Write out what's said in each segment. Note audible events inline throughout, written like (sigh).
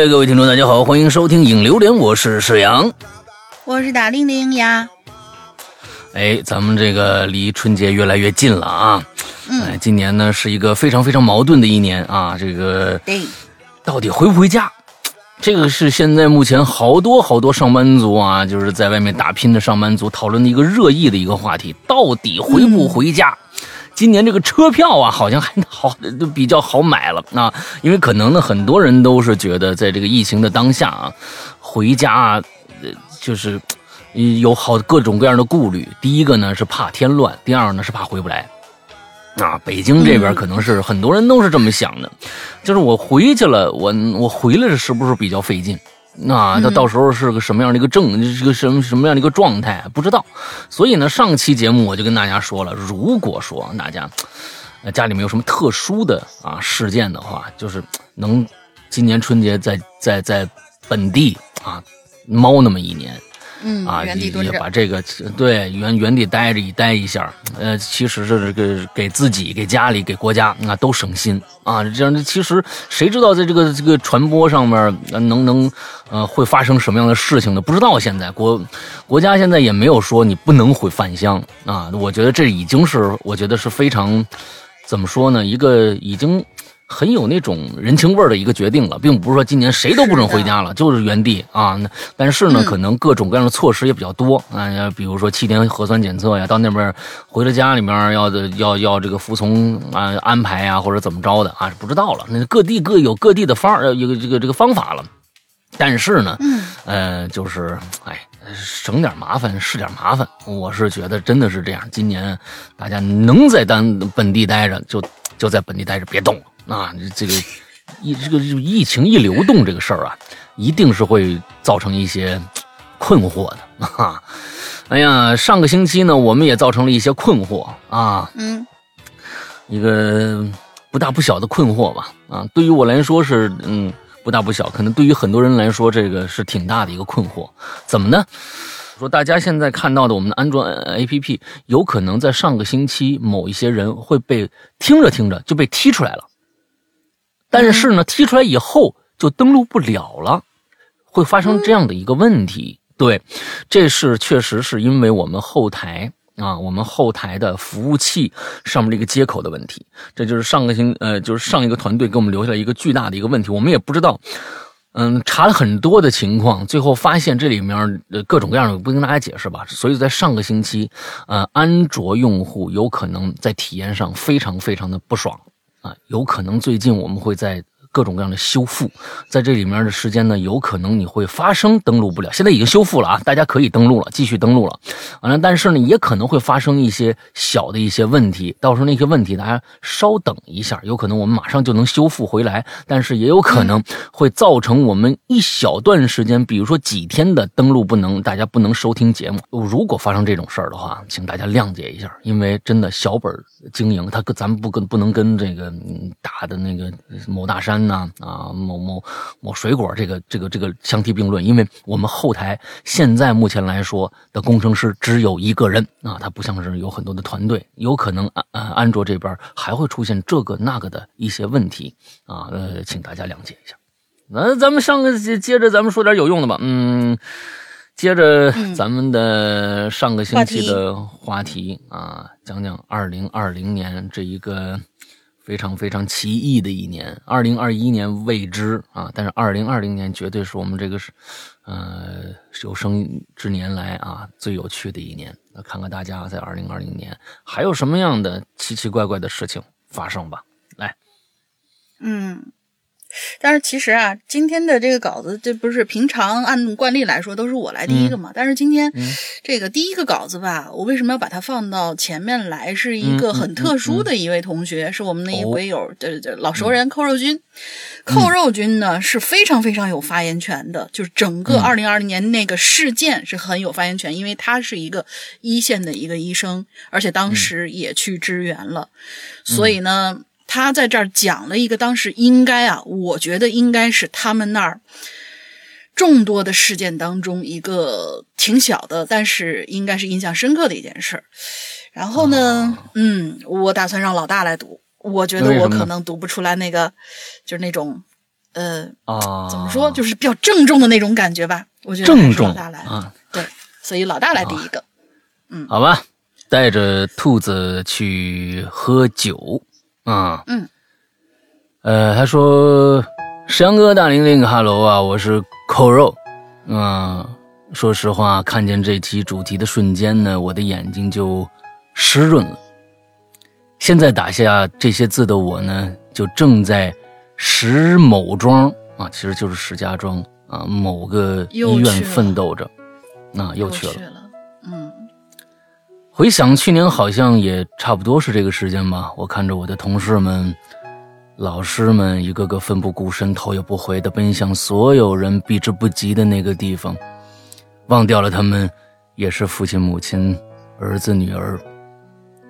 哎，各位听众，大家好，欢迎收听《影榴莲》，我是沈阳，我是大玲玲呀。哎，咱们这个离春节越来越近了啊！哎，今年呢是一个非常非常矛盾的一年啊！这个到底回不回家？这个是现在目前好多好多上班族啊，就是在外面打拼的上班族讨论的一个热议的一个话题，到底回不回家？今年这个车票啊，好像还 (laughs) 好，都比较好买了啊，因为可能呢，很多人都是觉得在这个疫情的当下啊，回家，呃，就是。有好各种各样的顾虑，第一个呢是怕添乱，第二呢是怕回不来。啊，北京这边可能是很多人都是这么想的，就是我回去了，我我回来是不是比较费劲？那他到时候是个什么样的一个症，是个什么什么样的一个状态？不知道。所以呢，上期节目我就跟大家说了，如果说大家家里面有什么特殊的啊事件的话，就是能今年春节在在在本地啊猫那么一年。嗯啊，也也把这个对原原地待着一待一下，呃，其实是这个给自己、给家里、给国家啊都省心啊。这样，其实谁知道在这个这个传播上面能能呃会发生什么样的事情呢？不知道。现在国国家现在也没有说你不能回返乡啊。我觉得这已经是我觉得是非常怎么说呢？一个已经。很有那种人情味儿的一个决定了，并不是说今年谁都不准回家了，就是原地啊。那但是呢，可能各种各样的措施也比较多啊，比如说七天核酸检测呀，到那边回了家里面要要要这个服从啊安排呀，或者怎么着的啊，不知道了。那各地各有各地的方呃，有个这个这个方法了。但是呢，呃，就是哎，省点麻烦是点麻烦。我是觉得真的是这样，今年大家能在当本地待着，就就在本地待着，别动了。啊，这个疫这个疫情一流动这个事儿啊，一定是会造成一些困惑的啊。哎呀，上个星期呢，我们也造成了一些困惑啊。嗯，一个不大不小的困惑吧。啊，对于我来说是嗯不大不小，可能对于很多人来说，这个是挺大的一个困惑。怎么呢？说大家现在看到的我们的安卓 APP，有可能在上个星期某一些人会被听着听着就被踢出来了。但是呢，踢出来以后就登录不了了，会发生这样的一个问题。对，这是确实是因为我们后台啊，我们后台的服务器上面这个接口的问题。这就是上个星呃，就是上一个团队给我们留下一个巨大的一个问题。我们也不知道，嗯，查了很多的情况，最后发现这里面呃各种各样的，不跟大家解释吧。所以在上个星期，呃，安卓用户有可能在体验上非常非常的不爽。啊，有可能最近我们会在。各种各样的修复，在这里面的时间呢，有可能你会发生登录不了。现在已经修复了啊，大家可以登录了，继续登录了。完了，但是呢，也可能会发生一些小的一些问题。到时候那些问题，大家稍等一下，有可能我们马上就能修复回来，但是也有可能会造成我们一小段时间，比如说几天的登录不能，大家不能收听节目。如果发生这种事儿的话，请大家谅解一下，因为真的小本经营，他跟咱们不跟不能跟这个大的那个某大山。呐啊，某某某水果，这个这个这个相提并论，因为我们后台现在目前来说的工程师只有一个人啊，他不像是有很多的团队，有可能安安卓这边还会出现这个那个的一些问题啊，呃，请大家谅解一下。那咱们上个接接着咱们说点有用的吧，嗯，接着咱们的上个星期的话题啊，讲讲二零二零年这一个。非常非常奇异的一年，二零二一年未知啊，但是二零二零年绝对是我们这个是，呃，有生之年来啊最有趣的一年。那看看大家在二零二零年还有什么样的奇奇怪怪的事情发生吧。来，嗯。但是其实啊，今天的这个稿子，这不是平常按惯例来说都是我来第一个嘛？但是今天这个第一个稿子吧，我为什么要把它放到前面来？是一个很特殊的一位同学，是我们的一位友，这这老熟人扣肉君。扣肉君呢是非常非常有发言权的，就是整个二零二零年那个事件是很有发言权，因为他是一个一线的一个医生，而且当时也去支援了，所以呢。他在这儿讲了一个当时应该啊，我觉得应该是他们那儿众多的事件当中一个挺小的，但是应该是印象深刻的一件事。然后呢，嗯，我打算让老大来读，我觉得我可能读不出来那个，就是那种呃啊，怎么说，就是比较郑重的那种感觉吧。我觉得郑重老大来啊，对，所以老大来第一个。嗯，好吧，带着兔子去喝酒啊。嗯，呃，他说：“石阳哥，大玲玲，哈喽啊，我是扣肉。嗯，说实话，看见这期主题的瞬间呢，我的眼睛就湿润了。现在打下这些字的我呢，就正在石某庄啊，其实就是石家庄啊某个医院奋斗着。那又去了。”回想去年，好像也差不多是这个时间吧。我看着我的同事们、老师们一个个奋不顾身、头也不回地奔向所有人避之不及的那个地方，忘掉了他们也是父亲、母亲、儿子、女儿。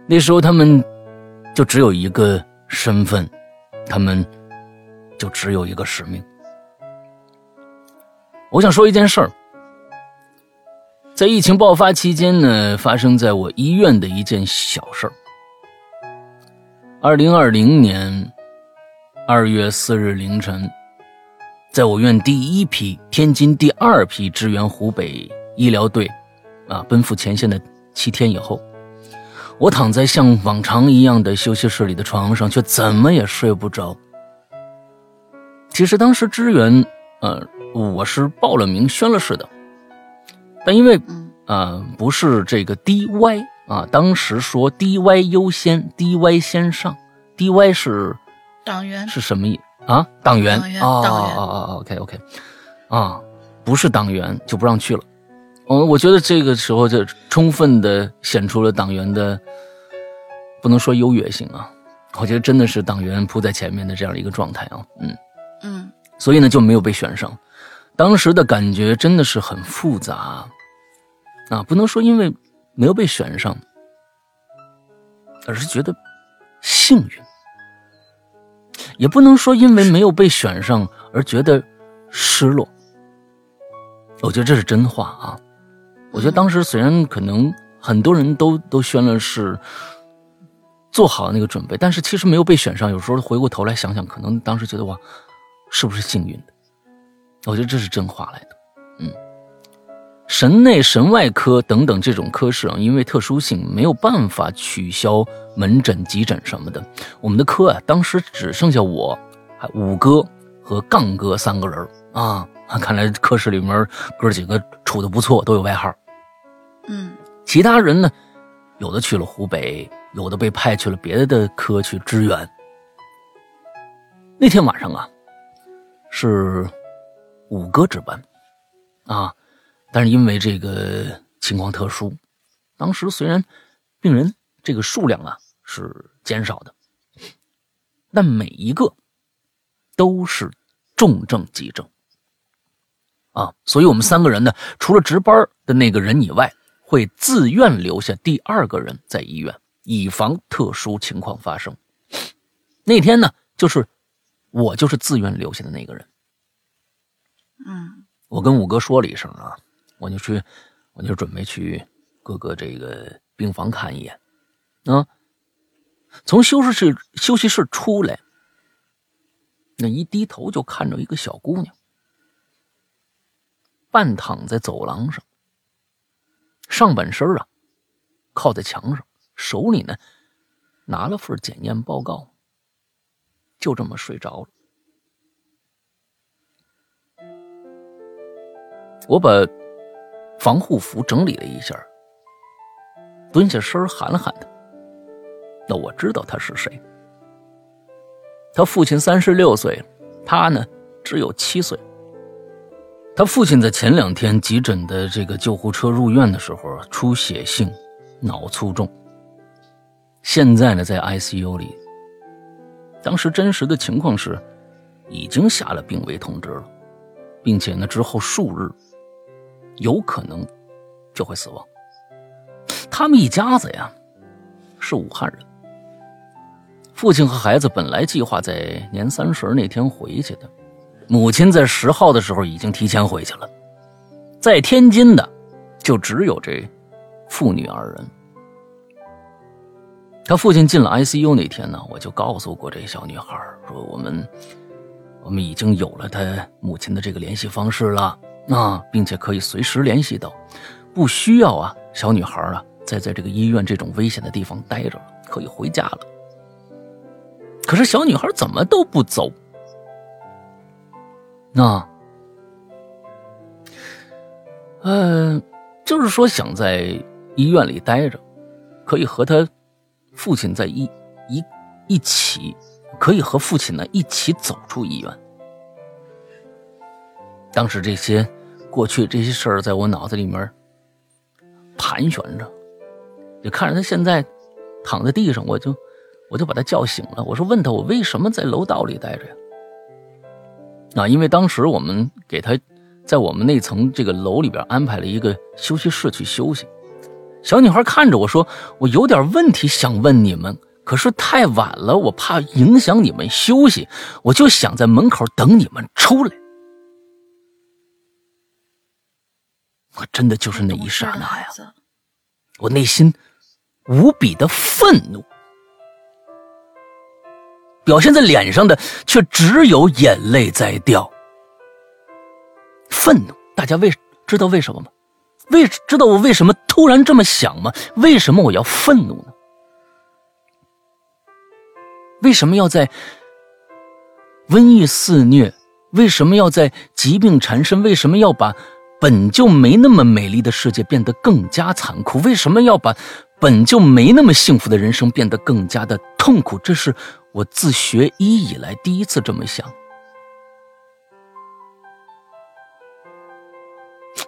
那时候他们就只有一个身份，他们就只有一个使命。我想说一件事儿。在疫情爆发期间呢，发生在我医院的一件小事儿。二零二零年二月四日凌晨，在我院第一批、天津第二批支援湖北医疗队啊奔赴前线的七天以后，我躺在像往常一样的休息室里的床上，却怎么也睡不着。其实当时支援，呃，我是报了名、宣了誓的。但因为，呃，不是这个 DY 啊，当时说 DY 优先，DY 先上，DY 是党员是什么意啊？党员啊啊啊啊！OK OK，啊，不是党员就不让去了。嗯，我觉得这个时候就充分的显出了党员的不能说优越性啊，我觉得真的是党员扑在前面的这样一个状态啊。嗯嗯，所以呢就没有被选上。当时的感觉真的是很复杂，啊，不能说因为没有被选上，而是觉得幸运；也不能说因为没有被选上而觉得失落。我觉得这是真话啊！我觉得当时虽然可能很多人都都宣了是，做好那个准备，但是其实没有被选上。有时候回过头来想想，可能当时觉得哇，是不是幸运的？我觉得这是真话来的，嗯，神内、神外科等等这种科室啊，因为特殊性没有办法取消门诊、急诊什么的。我们的科啊，当时只剩下我、还五哥和杠哥三个人啊。看来科室里面哥几个处的不错，都有外号。嗯，其他人呢，有的去了湖北，有的被派去了别的科去支援。那天晚上啊，是。五哥值班，啊，但是因为这个情况特殊，当时虽然病人这个数量啊是减少的，但每一个都是重症急症，啊，所以我们三个人呢，除了值班的那个人以外，会自愿留下第二个人在医院，以防特殊情况发生。那天呢，就是我就是自愿留下的那个人。嗯，我跟五哥说了一声啊，我就去，我就准备去各个这个病房看一眼。啊，从休息室休息室出来，那一低头就看着一个小姑娘，半躺在走廊上，上半身啊靠在墙上，手里呢拿了份检验报告，就这么睡着了。我把防护服整理了一下，蹲下身喊了喊他。那我知道他是谁。他父亲三十六岁，他呢只有七岁。他父亲在前两天急诊的这个救护车入院的时候出血性脑卒中，现在呢在 ICU 里。当时真实的情况是，已经下了病危通知了，并且呢之后数日。有可能就会死亡。他们一家子呀是武汉人，父亲和孩子本来计划在年三十那天回去的，母亲在十号的时候已经提前回去了。在天津的就只有这父女二人。他父亲进了 ICU 那天呢，我就告诉过这小女孩说：“我们我们已经有了他母亲的这个联系方式了啊，并且可以随时联系到，不需要啊小女孩啊再在这个医院这种危险的地方待着了，可以回家了。可是小女孩怎么都不走，那，嗯，就是说想在医院里待着，可以和他父亲在一一一起。可以和父亲呢一起走出医院。当时这些过去这些事儿在我脑子里面盘旋着，就看着他现在躺在地上，我就我就把他叫醒了。我说：“问他我为什么在楼道里待着呀？”啊，因为当时我们给他在我们那层这个楼里边安排了一个休息室去休息。小女孩看着我说：“我有点问题想问你们。”可是太晚了，我怕影响你们休息，我就想在门口等你们出来。我真的就是那一刹那呀，我内心无比的愤怒，表现在脸上的却只有眼泪在掉。愤怒，大家为知道为什么吗？为知道我为什么突然这么想吗？为什么我要愤怒呢？为什么要在瘟疫肆虐？为什么要在疾病缠身？为什么要把本就没那么美丽的世界变得更加残酷？为什么要把本就没那么幸福的人生变得更加的痛苦？这是我自学医以来第一次这么想。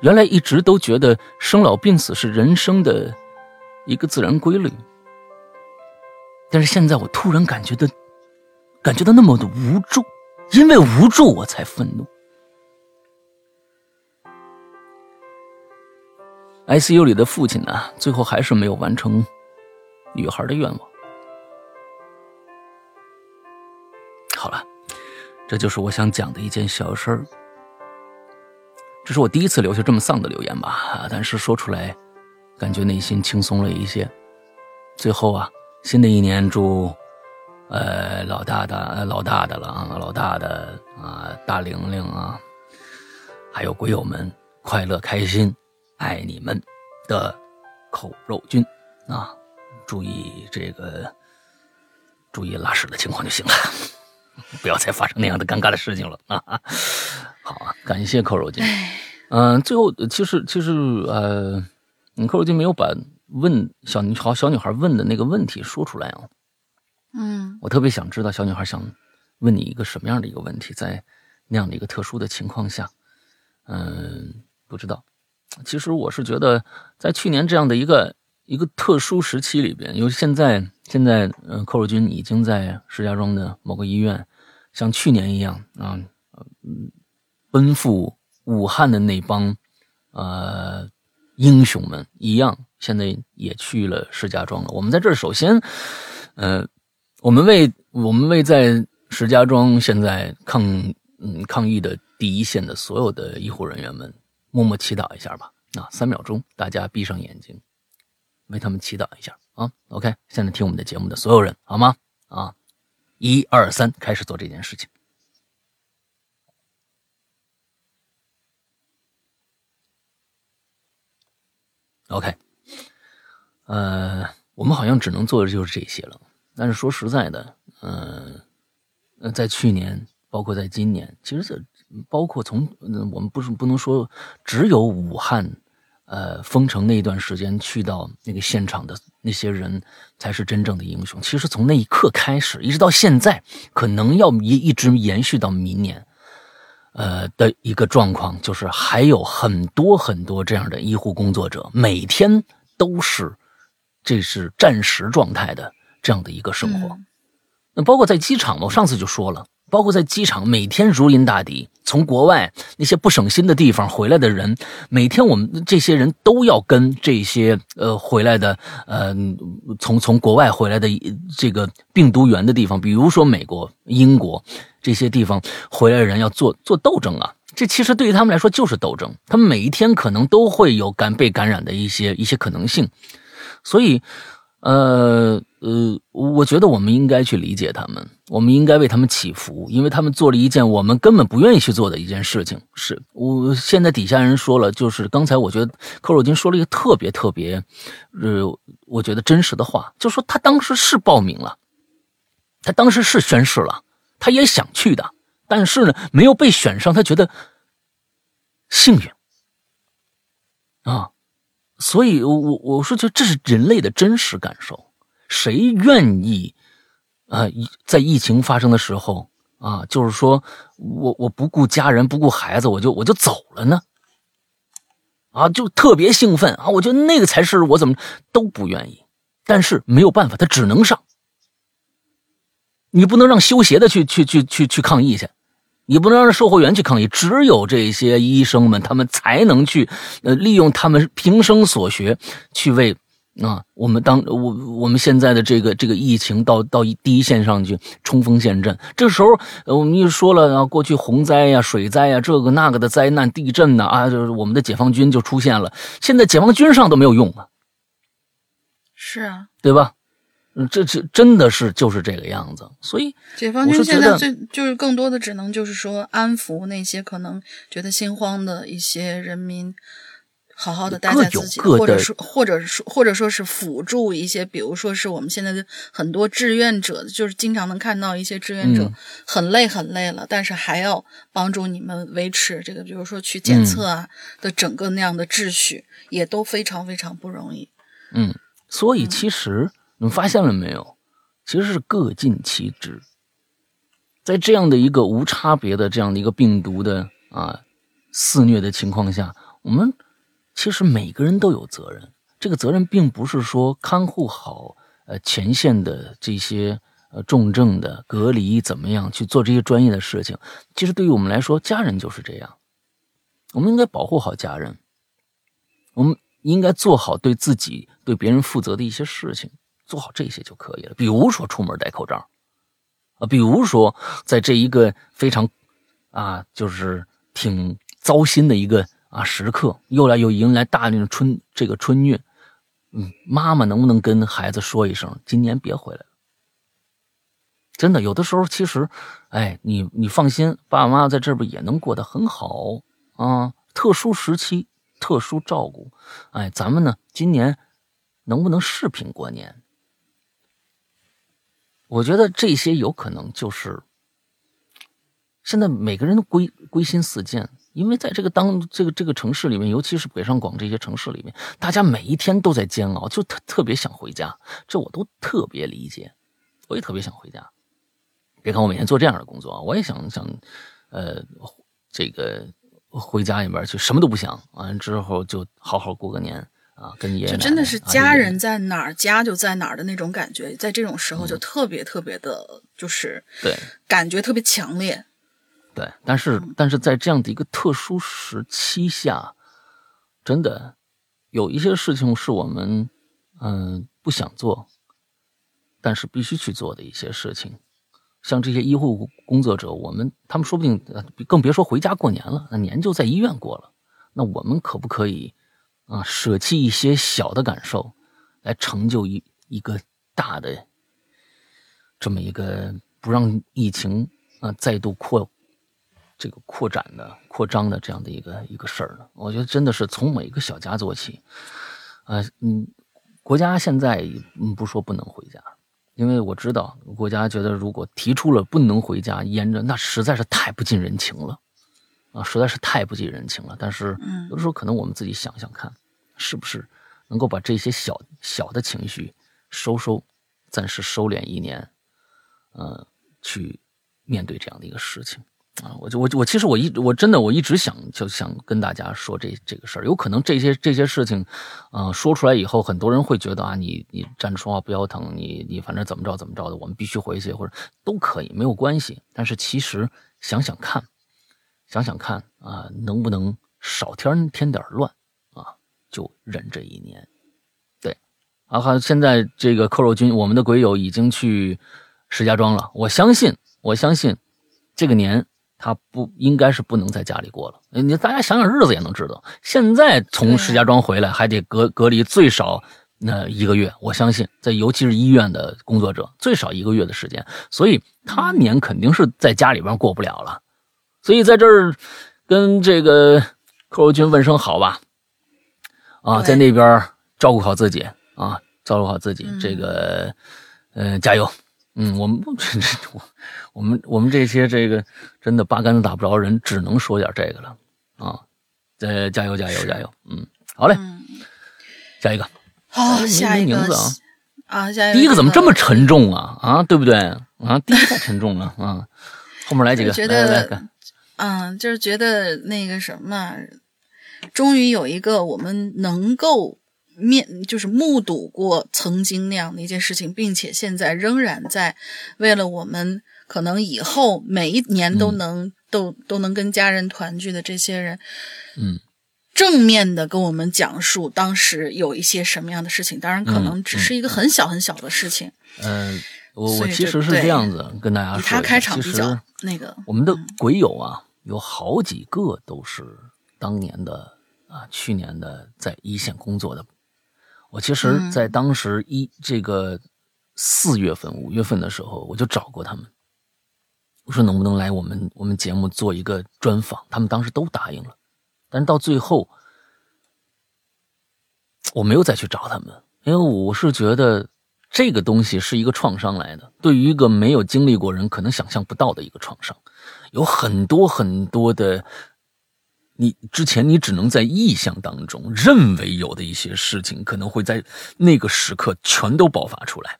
原来一直都觉得生老病死是人生的一个自然规律。但是现在我突然感觉到，感觉到那么的无助，因为无助我才愤怒。ICU 里的父亲呢，最后还是没有完成女孩的愿望。好了，这就是我想讲的一件小事儿。这是我第一次留下这么丧的留言吧？但是说出来，感觉内心轻松了一些。最后啊。新的一年，祝，呃，老大的、老大的了啊，老大的啊，大玲玲啊，还有鬼友们快乐开心，爱你们的口肉君啊，注意这个，注意拉屎的情况就行了，(laughs) 不要再发生那样的尴尬的事情了啊！好啊，感谢口肉君。嗯，最后其实其实呃，口肉君没有把。问小女好小女孩问的那个问题说出来啊，嗯，我特别想知道小女孩想问你一个什么样的一个问题，在那样的一个特殊的情况下，嗯，不知道。其实我是觉得，在去年这样的一个一个特殊时期里边，因为现在现在嗯，寇若军已经在石家庄的某个医院，像去年一样啊，嗯，奔赴武汉的那帮呃英雄们一样。现在也去了石家庄了。我们在这儿首先，呃，我们为我们为在石家庄现在抗嗯抗疫的第一线的所有的医护人员们默默祈祷一下吧。啊，三秒钟，大家闭上眼睛，为他们祈祷一下啊。OK，现在听我们的节目的所有人，好吗？啊，一二三，开始做这件事情。OK。呃，我们好像只能做的就是这些了。但是说实在的，嗯，在去年，包括在今年，其实这包括从我们不是不能说只有武汉，呃，封城那一段时间去到那个现场的那些人才是真正的英雄。其实从那一刻开始，一直到现在，可能要一一直延续到明年，呃的一个状况，就是还有很多很多这样的医护工作者，每天都是。这是战时状态的这样的一个生活，那包括在机场嘛，我上次就说了，包括在机场，每天如临大敌，从国外那些不省心的地方回来的人，每天我们这些人都要跟这些呃回来的呃从从国外回来的这个病毒源的地方，比如说美国、英国这些地方回来的人要做做斗争啊，这其实对于他们来说就是斗争，他们每一天可能都会有感被感染的一些一些可能性。所以，呃，呃，我觉得我们应该去理解他们，我们应该为他们祈福，因为他们做了一件我们根本不愿意去做的一件事情。是我现在底下人说了，就是刚才我觉得柯若金说了一个特别特别，呃，我觉得真实的话，就说他当时是报名了，他当时是宣誓了，他也想去的，但是呢，没有被选上，他觉得幸运啊，所以我我我说，就这是人类的真实感受。谁愿意啊？在疫情发生的时候啊，就是说我我不顾家人，不顾孩子，我就我就走了呢？啊，就特别兴奋啊！我觉得那个才是我怎么都不愿意，但是没有办法，他只能上。你不能让修鞋的去去去去去抗议去，你不能让售货员去抗议，只有这些医生们，他们才能去呃利用他们平生所学去为。啊，我们当我我们现在的这个这个疫情到到第一线上去冲锋陷阵，这时候我们一说了啊，过去洪灾呀、水灾呀、这个那个的灾难、地震呐啊，就是我们的解放军就出现了。现在解放军上都没有用啊，是啊，对吧？嗯，这这真的是就是这个样子。所以解放军现在最就是更多的只能就是说安抚那些可能觉得心慌的一些人民。好好的待在自己，或者说，或者说，或者说是辅助一些，比如说是我们现在的很多志愿者，就是经常能看到一些志愿者很累很累了，但是还要帮助你们维持这个，比如说去检测啊的整个那样的秩序，也都非常非常不容易。嗯，所以其实你们发现了没有？其实是各尽其职，在这样的一个无差别的这样的一个病毒的啊肆虐的情况下，我们。其实每个人都有责任，这个责任并不是说看护好呃前线的这些呃重症的隔离怎么样去做这些专业的事情。其实对于我们来说，家人就是这样，我们应该保护好家人，我们应该做好对自己对别人负责的一些事情，做好这些就可以了。比如说出门戴口罩，啊，比如说在这一个非常啊就是挺糟心的一个。啊，时刻又来又迎来大运春这个春运，嗯，妈妈能不能跟孩子说一声，今年别回来了？真的，有的时候其实，哎，你你放心，爸爸妈妈在这边也能过得很好啊。特殊时期，特殊照顾，哎，咱们呢，今年能不能视频过年？我觉得这些有可能就是现在每个人都归归心似箭。因为在这个当这个这个城市里面，尤其是北上广这些城市里面，大家每一天都在煎熬，就特特别想回家，这我都特别理解，我也特别想回家。别看我每天做这样的工作，我也想想，呃，这个回家里边去，什么都不想，完了之后就好好过个年啊，跟爷爷。就真的是家人在哪儿，家就在哪儿的那种感觉，在这种时候就特别特别的，就是对，感觉特别强烈。对，但是但是在这样的一个特殊时期下，真的有一些事情是我们嗯不想做，但是必须去做的一些事情。像这些医护工作者，我们他们说不定更别说回家过年了，那年就在医院过了。那我们可不可以啊舍弃一些小的感受，来成就一一个大的这么一个不让疫情啊再度扩。这个扩展的、扩张的这样的一个一个事儿呢，我觉得真的是从每一个小家做起。呃，嗯，国家现在嗯不说不能回家，因为我知道国家觉得如果提出了不能回家，沿着那实在是太不近人情了，啊，实在是太不近人情了。但是有的时候可能我们自己想想看，是不是能够把这些小小的情绪收收，暂时收敛一年，呃，去面对这样的一个事情。啊，我就我我其实我一我真的我一直想就想跟大家说这这个事儿，有可能这些这些事情，啊，说出来以后，很多人会觉得啊，你你站着说话不腰疼，你你反正怎么着怎么着的，我们必须回去或者都可以没有关系。但是其实想想看，想想看啊，能不能少添添点乱啊？就忍这一年，对，啊，好，现在这个扣肉君，我们的鬼友已经去石家庄了，我相信，我相信这个年。他不应该是不能在家里过了。你大家想想日子也能知道，现在从石家庄回来还得隔隔离最少那一个月，我相信在尤其是医院的工作者，最少一个月的时间，所以他年肯定是在家里边过不了了。所以在这儿跟这个寇若君问声好吧，啊，在那边照顾好自己啊，照顾好自己，这个，嗯，加油。嗯，我们 (laughs) 我我们我们这些这个真的八竿子打不着人，只能说点这个了啊。再加油加油加油！嗯，好嘞，下一个。好，下一个啊啊，下一个第一个怎么这么沉重啊啊，对不对啊？第一个太沉重了啊，后面来几个，觉得嗯，就是觉得那个什么，终于有一个我们能够面，就是目睹过曾经那样的一件事情，并且现在仍然在为了我们可能以后每一年都能都都能跟家人团聚的这些人，嗯。正面的跟我们讲述当时有一些什么样的事情，当然可能只是一个很小很小的事情。嗯，我我其实是这样子跟大家说，他开场比较那个，我们的鬼友啊，有好几个都是当年的啊，去年的在一线工作的。我其实，在当时一这个四月份、五月份的时候，我就找过他们，我说能不能来我们我们节目做一个专访，他们当时都答应了。但是到最后，我没有再去找他们，因为我是觉得这个东西是一个创伤来的，对于一个没有经历过人可能想象不到的一个创伤，有很多很多的，你之前你只能在意象当中认为有的一些事情，可能会在那个时刻全都爆发出来。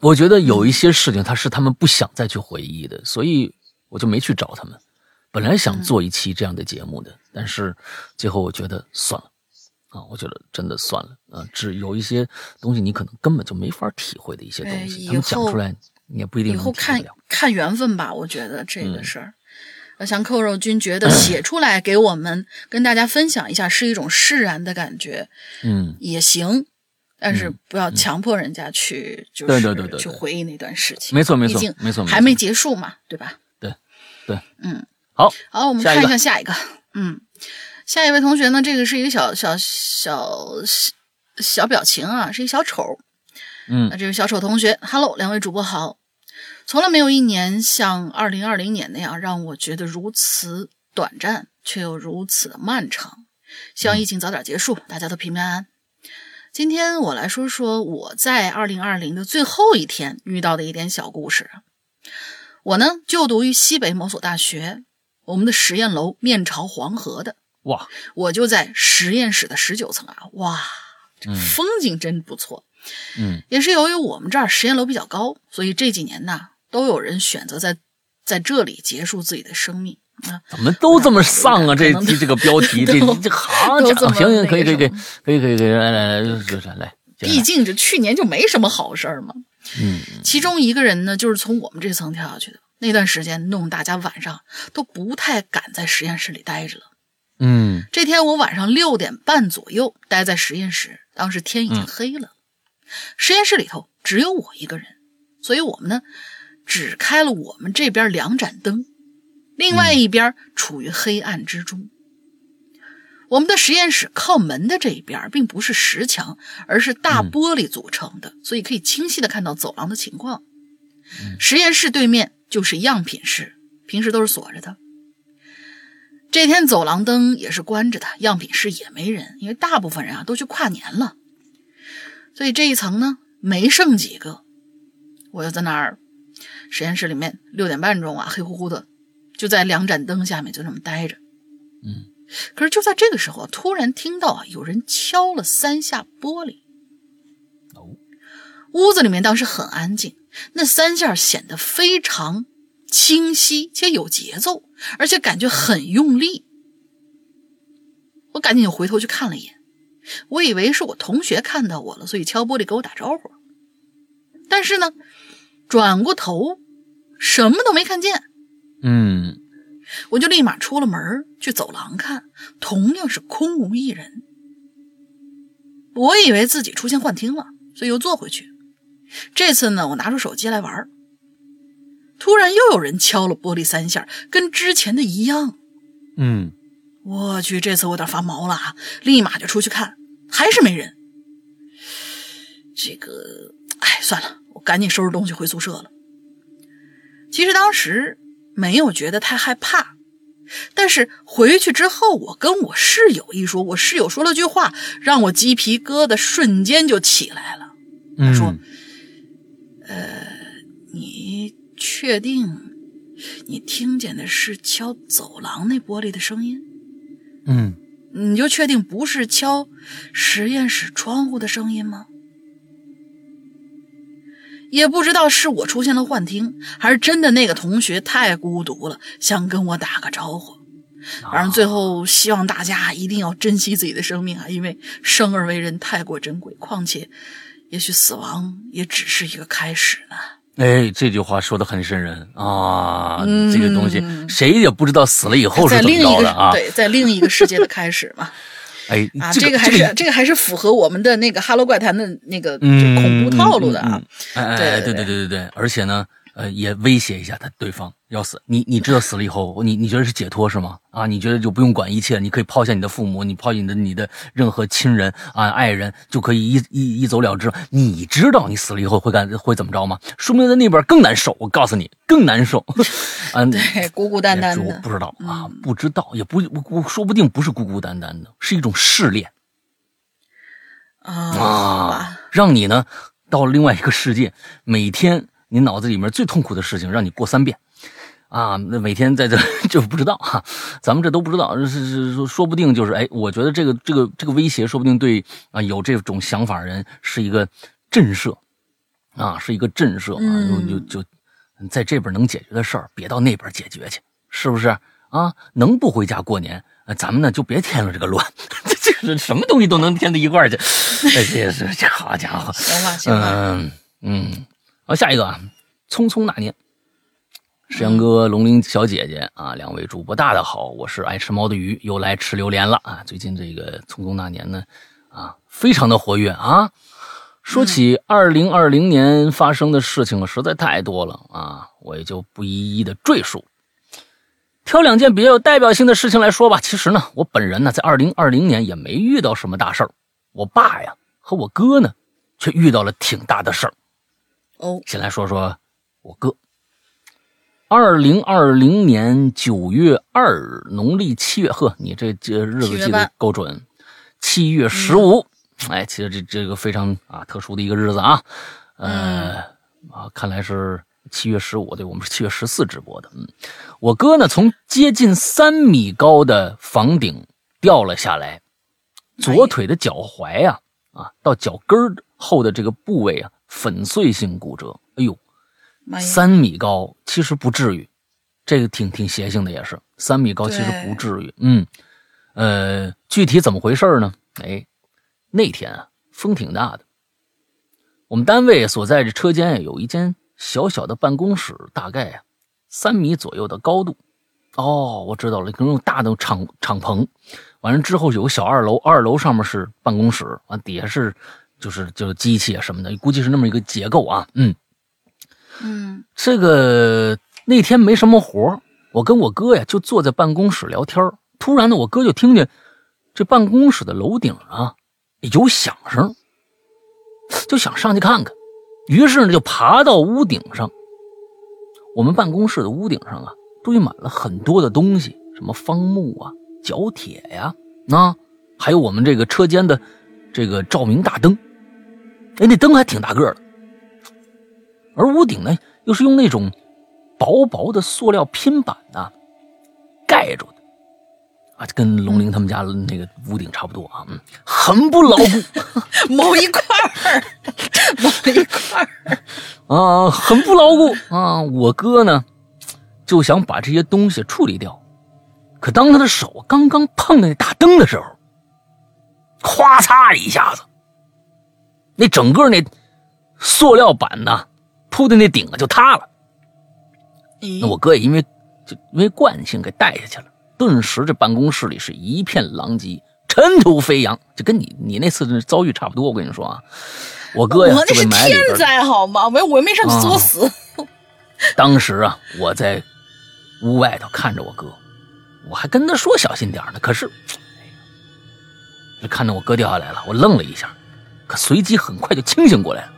我觉得有一些事情，他是他们不想再去回忆的，所以我就没去找他们。本来想做一期这样的节目的，但是最后我觉得算了啊，我觉得真的算了啊，只有一些东西你可能根本就没法体会的一些东西，他们讲出来你也不一定以后看看缘分吧，我觉得这个事儿，像寇肉君觉得写出来给我们跟大家分享一下是一种释然的感觉，嗯，也行，但是不要强迫人家去，就是对对对去回忆那段事情，没错没错没错，还没结束嘛，对吧？对对，嗯。好好，我们看一下下一个。嗯，下一位同学呢？这个是一个小小小小表情啊，是一小丑。嗯，那这位小丑同学，Hello，两位主播好。从来没有一年像二零二零年那样让我觉得如此短暂，却又如此的漫长。希望疫情早点结束，大家都平平安安。今天我来说说我在二零二零的最后一天遇到的一点小故事。我呢，就读于西北某所大学。我们的实验楼面朝黄河的哇，我就在实验室的十九层啊，哇，这风景真不错。嗯，也是由于我们这儿实验楼比较高，所以这几年呢，都有人选择在在这里结束自己的生命啊。怎么都这么丧啊？这这个标题，(laughs) 这这好家伙，行行，可以可以可以可以可以可以，来来来来来，毕竟这去年就没什么好事儿嘛。嗯，其中一个人呢，就是从我们这层跳下去的。那段时间弄大家晚上都不太敢在实验室里待着了。嗯，这天我晚上六点半左右待在实验室，当时天已经黑了，实验室里头只有我一个人，所以我们呢只开了我们这边两盏灯，另外一边处于黑暗之中。我们的实验室靠门的这一边并不是石墙，而是大玻璃组成的，所以可以清晰的看到走廊的情况。实验室对面。就是样品室，平时都是锁着的。这天走廊灯也是关着的，样品室也没人，因为大部分人啊都去跨年了，所以这一层呢没剩几个。我就在那儿实验室里面，六点半钟啊，黑乎乎的，就在两盏灯下面就这么待着。嗯，可是就在这个时候，突然听到啊有人敲了三下玻璃。哦，屋子里面当时很安静。那三下显得非常清晰且有节奏，而且感觉很用力。我赶紧就回头去看了一眼，我以为是我同学看到我了，所以敲玻璃给我打招呼。但是呢，转过头什么都没看见。嗯，我就立马出了门去走廊看，同样是空无一人。我以为自己出现幻听了，所以又坐回去。这次呢，我拿出手机来玩突然又有人敲了玻璃三下，跟之前的一样。嗯，我去，这次我有点发毛了啊！立马就出去看，还是没人。这个，哎，算了，我赶紧收拾东西回宿舍了。其实当时没有觉得太害怕，但是回去之后，我跟我室友一说，我室友说了句话，让我鸡皮疙瘩瞬间就起来了。他说：“呃，你确定你听见的是敲走廊那玻璃的声音？嗯，你就确定不是敲实验室窗户的声音吗？”也不知道是我出现了幻听，还是真的那个同学太孤独了，想跟我打个招呼。反正最后希望大家一定要珍惜自己的生命啊，因为生而为人太过珍贵。况且，也许死亡也只是一个开始呢。哎，这句话说的很瘆人啊！这个东西谁也不知道死了以后是怎么着的啊？对，在另一个世界的开始嘛。(laughs) 哎，啊，这个还是这个还是符合我们的那个《哈喽怪谈》的那个恐怖套路的啊！哎哎，对对对对对，而且呢，呃，也威胁一下他对方要死。你你知道死了以后，你你觉得是解脱是吗？啊，你觉得就不用管一切，你可以抛下你的父母，你抛下你的你的任何亲人啊爱人，就可以一一一走了之。你知道你死了以后会干会怎么着吗？说明在那边更难受。我告诉你，更难受。(laughs) 嗯，对，孤孤单单的，不知道啊，不知道，也不不，说不定不是孤孤单单的，是一种试炼啊，让你呢到另外一个世界，每天你脑子里面最痛苦的事情让你过三遍。啊，那每天在这 (laughs) 就不知道哈，咱们这都不知道，是是说说不定就是哎，我觉得这个这个这个威胁说不定对啊有这种想法人是一个震慑，啊是一个震慑啊，就就在这边能解决的事儿，别到那边解决去，是不是？啊？能不回家过年，咱们呢就别添了这个乱，(laughs) 这这是什么东西都能添到一块儿去，哎，这是好家伙，行吧行吧，嗯嗯，好下一个啊，匆匆那年。石阳哥、龙鳞小姐姐啊，两位主播大的好，我是爱吃猫的鱼，又来吃榴莲了啊！最近这个匆匆那年呢，啊，非常的活跃啊。说起二零二零年发生的事情实在太多了啊，我也就不一一的赘述，挑两件比较有代表性的事情来说吧。其实呢，我本人呢，在二零二零年也没遇到什么大事儿，我爸呀和我哥呢，却遇到了挺大的事儿。哦，先来说说我哥。二零二零年九月二日，农历七月，呵，你这这日子记得够准。七月十五，哎，其实这这个非常啊特殊的一个日子啊，呃啊，看来是七月十五，对我们是七月十四直播的。嗯，我哥呢从接近三米高的房顶掉了下来，左腿的脚踝呀啊到脚跟后的这个部位啊粉碎性骨折，哎呦。三米高其实不至于，这个挺挺邪性的，也是三米高其实不至于。嗯，呃，具体怎么回事呢？哎，那天啊，风挺大的，我们单位所在的车间有一间小小的办公室，大概啊三米左右的高度。哦，我知道了，可能用大的敞敞篷，完了之后有个小二楼，二楼上面是办公室，完底下是就是就是机器啊什么的，估计是那么一个结构啊。嗯。嗯，这个那天没什么活我跟我哥呀就坐在办公室聊天突然呢，我哥就听见这办公室的楼顶啊有响声，就想上去看看，于是呢就爬到屋顶上。我们办公室的屋顶上啊堆满了很多的东西，什么方木啊、角铁呀，啊，还有我们这个车间的这个照明大灯。哎，那灯还挺大个的。而屋顶呢，又是用那种薄薄的塑料拼板呐盖住的，啊，跟龙鳞他们家那个屋顶差不多啊，嗯，很不牢固，(laughs) 某一块儿，某一块儿，(laughs) 啊，很不牢固啊。我哥呢，就想把这些东西处理掉，可当他的手刚刚碰那大灯的时候，咵嚓一下子，那整个那塑料板呢。铺的那顶啊就塌了，那我哥也因为就因为惯性给带下去了，顿时这办公室里是一片狼藉，尘土飞扬，就跟你你那次遭遇差不多。我跟你说啊，我哥呀我那是。天灾好吗？我我没上去作死。(laughs) 当时啊，我在屋外头看着我哥，我还跟他说小心点呢。可是，看着我哥掉下来了，我愣了一下，可随即很快就清醒过来了。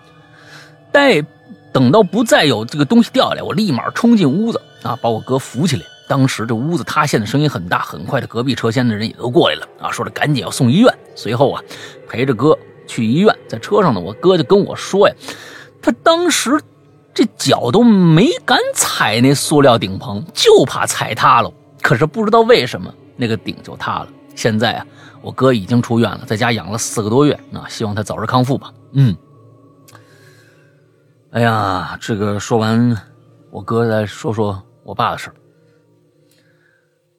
待等到不再有这个东西掉下来，我立马冲进屋子啊，把我哥扶起来。当时这屋子塌陷的声音很大，很快的隔壁车厢的人也都过来了啊，说着赶紧要送医院。随后啊，陪着哥去医院，在车上呢，我哥就跟我说呀，他当时这脚都没敢踩那塑料顶棚，就怕踩塌了。可是不知道为什么那个顶就塌了。现在啊，我哥已经出院了，在家养了四个多月啊，希望他早日康复吧。嗯。哎呀，这个说完，我哥再说说我爸的事儿。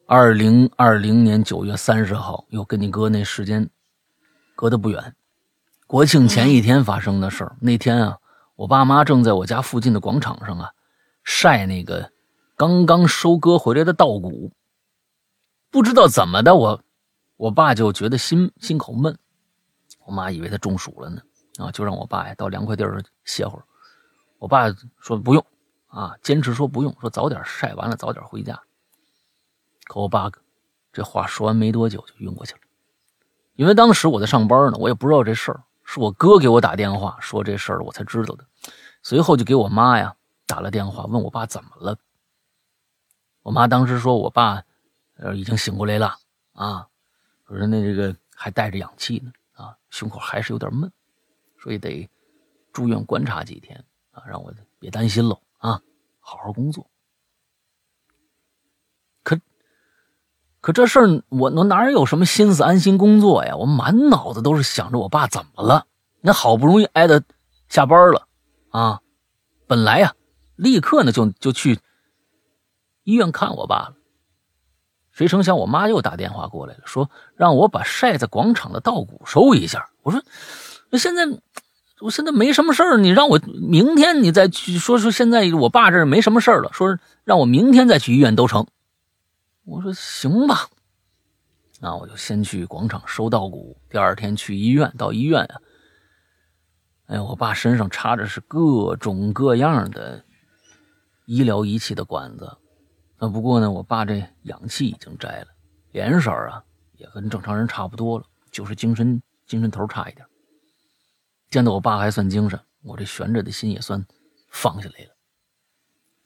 二零二零年九月三十号，又跟你哥那时间隔得不远，国庆前一天发生的事儿。那天啊，我爸妈正在我家附近的广场上啊晒那个刚刚收割回来的稻谷。不知道怎么的，我我爸就觉得心心口闷，我妈以为他中暑了呢，啊，就让我爸呀到凉快地儿歇会儿。我爸说不用，啊，坚持说不用，说早点晒完了早点回家。可我爸这话说完没多久就晕过去了，因为当时我在上班呢，我也不知道这事儿，是我哥给我打电话说这事儿，我才知道的。随后就给我妈呀打了电话，问我爸怎么了。我妈当时说我爸呃已经醒过来了啊，说那这个还带着氧气呢啊，胸口还是有点闷，所以得住院观察几天。啊，让我别担心了啊，好好工作。可可这事儿，我我哪有什么心思安心工作呀？我满脑子都是想着我爸怎么了。那好不容易挨的下班了啊，本来呀，立刻呢就就去医院看我爸了。谁成想我妈又打电话过来了，说让我把晒在广场的稻谷收一下。我说现在。我现在没什么事儿，你让我明天你再去说说。现在我爸这没什么事儿了，说让我明天再去医院都成。我说行吧，那我就先去广场收稻谷，第二天去医院。到医院啊，哎，我爸身上插着是各种各样的医疗仪器的管子。啊，不过呢，我爸这氧气已经摘了，脸色啊也跟正常人差不多了，就是精神精神头差一点。见到我爸还算精神，我这悬着的心也算放下来了。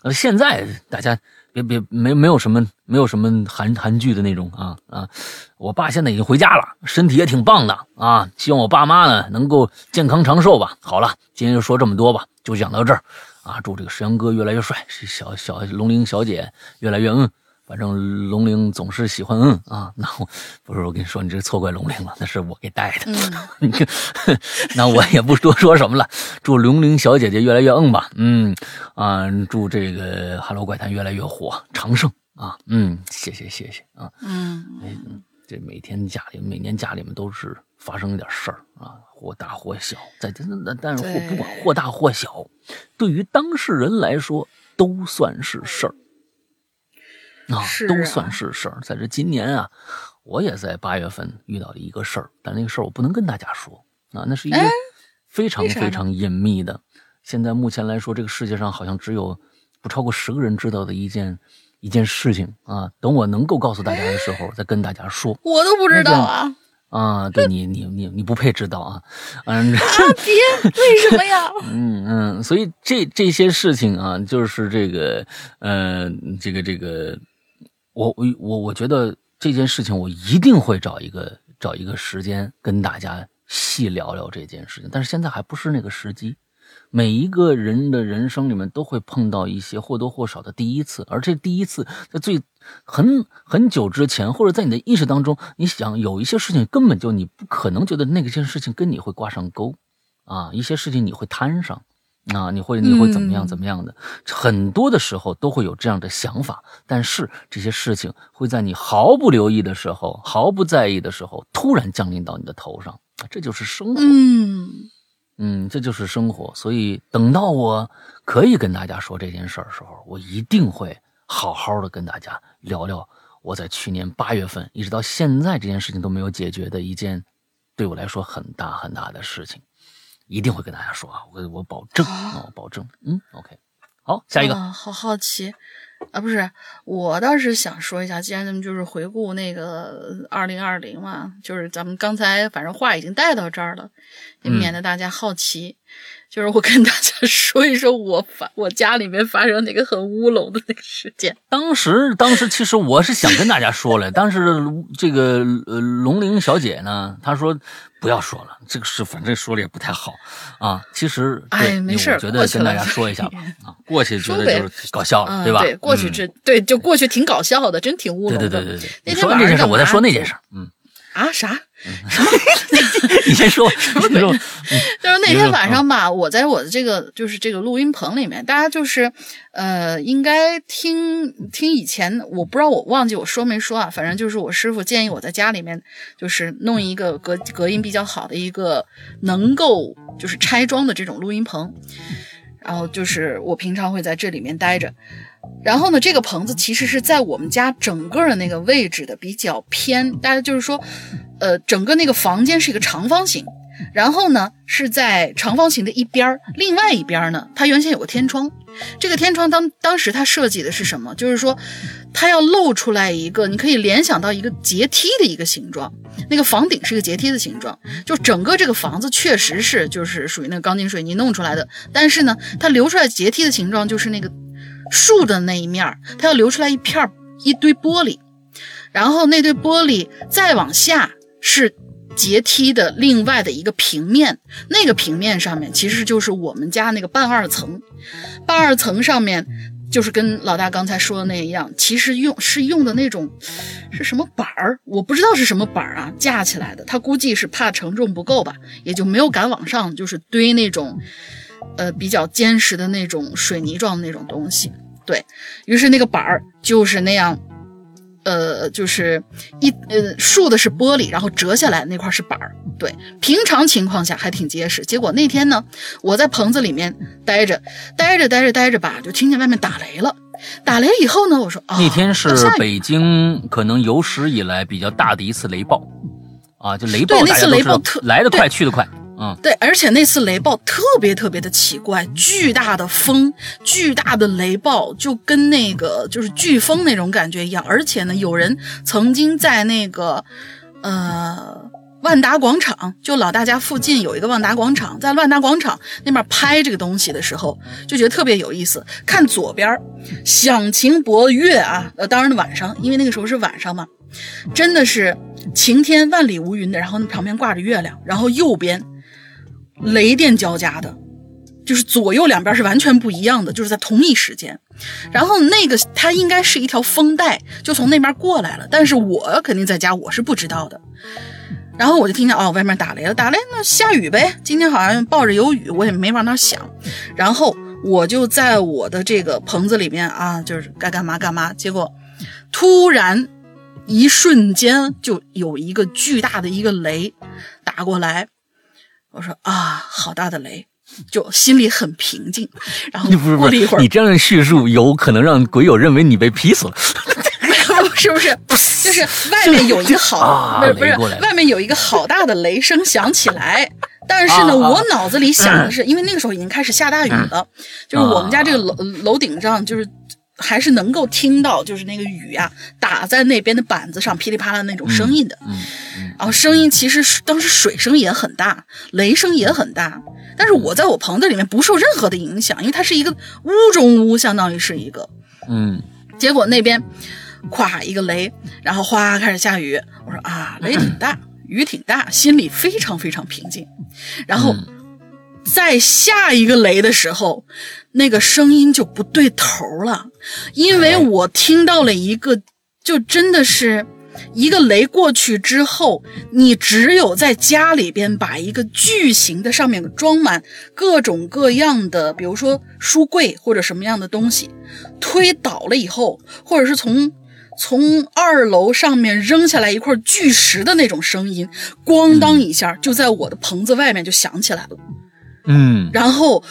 呃，现在大家别别没没有什么没有什么韩韩剧的那种啊啊！我爸现在已经回家了，身体也挺棒的啊。希望我爸妈呢能够健康长寿吧。好了，今天就说这么多吧，就讲到这儿啊。祝这个石阳哥越来越帅，小小龙玲小姐越来越嗯。反正龙玲总是喜欢嗯啊，那我不是我跟你说，你这错怪龙玲了，那是我给带的。(laughs) 你看，(laughs) 那我也不多说什么了。祝龙玲小姐姐越来越嗯吧，嗯啊，祝这个哈喽怪谈越来越火，长盛啊，嗯，谢谢谢谢啊，嗯，这每天家里每年家里面都是发生一点事儿啊，或大或小，在那但是或不管或大或小，对于当事人来说都算是事儿。啊，都算是事儿。在这今年啊，我也在八月份遇到了一个事儿，但那个事儿我不能跟大家说啊，那是一个非常非常隐秘的。现在目前来说，这个世界上好像只有不超过十个人知道的一件一件事情啊。等我能够告诉大家的时候，再跟大家说。我都不知道啊。啊，对你，你你你不配知道啊。嗯。啊，别，为什么呀？(laughs) 嗯嗯，所以这这些事情啊，就是这个，呃，这个这个。我我我我觉得这件事情，我一定会找一个找一个时间跟大家细聊聊这件事情。但是现在还不是那个时机。每一个人的人生里面都会碰到一些或多或少的第一次，而这第一次在最很很久之前，或者在你的意识当中，你想有一些事情根本就你不可能觉得那个件事情跟你会挂上钩啊，一些事情你会摊上。啊，你会你会怎么样怎么样的？很多的时候都会有这样的想法，但是这些事情会在你毫不留意的时候、毫不在意的时候，突然降临到你的头上。这就是生活。嗯嗯，这就是生活。所以等到我可以跟大家说这件事儿的时候，我一定会好好的跟大家聊聊我在去年八月份一直到现在这件事情都没有解决的一件对我来说很大很大的事情。一定会跟大家说啊，我我保证啊，我保证。嗯，OK，好，下一个，好好奇啊，不是，我倒是想说一下，既然咱们就是回顾那个二零二零嘛，就是咱们刚才反正话已经带到这儿了，也免得大家好奇。就是我跟大家 (laughs) 说一说，我发我家里面发生那个很乌龙的那个事件。当时，当时其实我是想跟大家说了，但是这个呃龙玲小姐呢，她说不要说了，这个事反正说了也不太好啊。其实，哎，没事，我觉得跟大家说一下吧。啊，过去觉得就是搞笑了，对吧？对，过去这对就过去挺搞笑的，真挺乌龙的。对对对对对。说完这件事，我再说那件事。嗯。啊啥？(laughs) 你先说。(laughs) 就是那天晚上吧，我在我的这个就是这个录音棚里面，大家就是呃，应该听听以前，我不知道我忘记我说没说啊，反正就是我师傅建议我在家里面就是弄一个隔隔音比较好的一个能够就是拆装的这种录音棚，然后就是我平常会在这里面待着。然后呢，这个棚子其实是在我们家整个的那个位置的比较偏，大家就是说，呃，整个那个房间是一个长方形，然后呢是在长方形的一边儿，另外一边呢，它原先有个天窗，这个天窗当当时它设计的是什么？就是说，它要露出来一个，你可以联想到一个阶梯的一个形状，那个房顶是一个阶梯的形状，就整个这个房子确实是就是属于那个钢筋水泥弄出来的，但是呢，它留出来阶梯的形状就是那个。竖的那一面，它要留出来一片一堆玻璃，然后那堆玻璃再往下是阶梯的另外的一个平面，那个平面上面其实就是我们家那个半二层，半二层上面就是跟老大刚才说的那一样，其实用是用的那种是什么板儿，我不知道是什么板儿啊，架起来的，他估计是怕承重不够吧，也就没有敢往上就是堆那种。呃，比较坚实的那种水泥状那种东西，对于是那个板儿就是那样，呃，就是一呃竖的是玻璃，然后折下来那块是板儿，对，平常情况下还挺结实。结果那天呢，我在棚子里面待着，待着待着待着吧，就听见外面打雷了。打雷以后呢，我说那天是北京可能有史以来比较大的一次雷暴啊，就雷暴，那次雷暴特来得快去得快。嗯，对，而且那次雷暴特别特别的奇怪，巨大的风，巨大的雷暴，就跟那个就是飓风那种感觉一样。而且呢，有人曾经在那个呃万达广场，就老大家附近有一个万达广场，在万达广场那边拍这个东西的时候，就觉得特别有意思。看左边，响晴博月啊，呃，当然晚上，因为那个时候是晚上嘛，真的是晴天万里无云的，然后那旁边挂着月亮，然后右边。雷电交加的，就是左右两边是完全不一样的，就是在同一时间。然后那个它应该是一条风带，就从那边过来了。但是我肯定在家，我是不知道的。然后我就听见哦，外面打雷了，打雷那下雨呗。今天好像抱着有雨，我也没往那想。然后我就在我的这个棚子里面啊，就是该干嘛干嘛。结果突然一瞬间就有一个巨大的一个雷打过来。我说啊，好大的雷，就心里很平静。然后 (laughs) 过了一会儿，你这样的叙述有可能让鬼友认为你被劈死了。是 (laughs) 不是？就是外面有一个好，(laughs) 不是不是，外面有一个好大的雷声响起来。但是呢，我脑子里想的 (clears throat) 是，因为那个时候已经开始下大雨了，就是我们家这个楼楼顶上就是。还是能够听到，就是那个雨呀打在那边的板子上噼里啪啦那种声音的。嗯然后声音其实当时水声也很大，雷声也很大。但是我在我棚子里面不受任何的影响，因为它是一个屋中屋，相当于是一个。嗯。结果那边，咵一个雷，然后哗开始下雨。我说啊，雷挺大，雨挺大，心里非常非常平静。然后。在下一个雷的时候，那个声音就不对头了，因为我听到了一个，就真的是一个雷过去之后，你只有在家里边把一个巨型的上面装满各种各样的，比如说书柜或者什么样的东西，推倒了以后，或者是从从二楼上面扔下来一块巨石的那种声音，咣当一下就在我的棚子外面就响起来了。嗯，然后，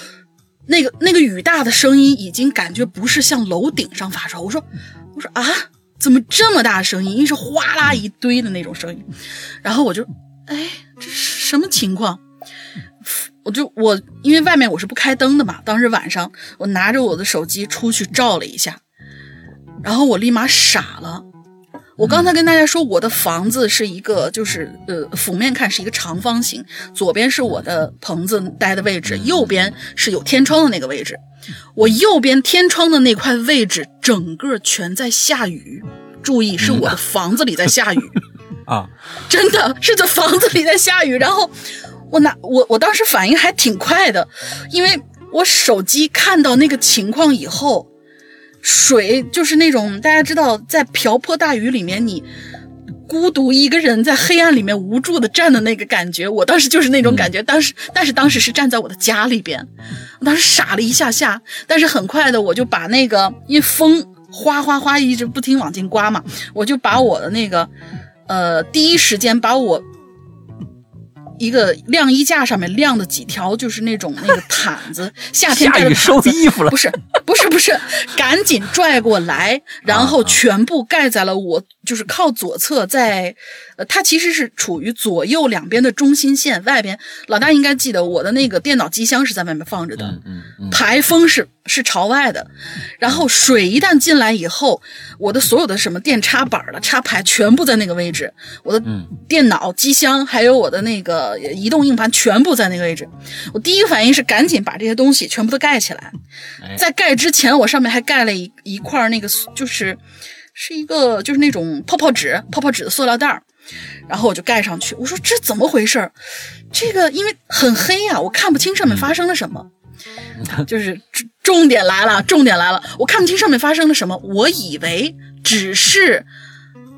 那个那个雨大的声音已经感觉不是向楼顶上发出，我说，我说啊，怎么这么大声音？是哗啦一堆的那种声音。然后我就，哎，这是什么情况？我就我因为外面我是不开灯的嘛，当时晚上我拿着我的手机出去照了一下，然后我立马傻了。我刚才跟大家说，我的房子是一个，就是呃，俯面看是一个长方形，左边是我的棚子待的位置，右边是有天窗的那个位置。我右边天窗的那块位置，整个全在下雨。注意，是我的房子里在下雨啊，(laughs) 真的是在房子里在下雨。然后我拿我我当时反应还挺快的，因为我手机看到那个情况以后。水就是那种大家知道，在瓢泼大雨里面，你孤独一个人在黑暗里面无助的站的那个感觉。我当时就是那种感觉，当时但是当时是站在我的家里边，我当时傻了一下下，但是很快的我就把那个，因为风哗哗哗一直不停往进刮嘛，我就把我的那个，呃，第一时间把我。一个晾衣架上面晾的几条就是那种那个毯子，(laughs) 夏天盖的收衣服了，不是不是不是，(laughs) 赶紧拽过来，然后全部盖在了我就是靠左侧，在呃，它其实是处于左右两边的中心线外边。老大应该记得我的那个电脑机箱是在外面放着的，台风是。是朝外的，然后水一旦进来以后，我的所有的什么电插板了、插排全部在那个位置，我的电脑机箱还有我的那个移动硬盘全部在那个位置。我第一个反应是赶紧把这些东西全部都盖起来。在盖之前，我上面还盖了一一块那个，就是是一个就是那种泡泡纸、泡泡纸的塑料袋然后我就盖上去。我说这怎么回事？这个因为很黑呀，我看不清上面发生了什么。(laughs) 就是重点来了，重点来了！我看不清上面发生了什么，我以为只是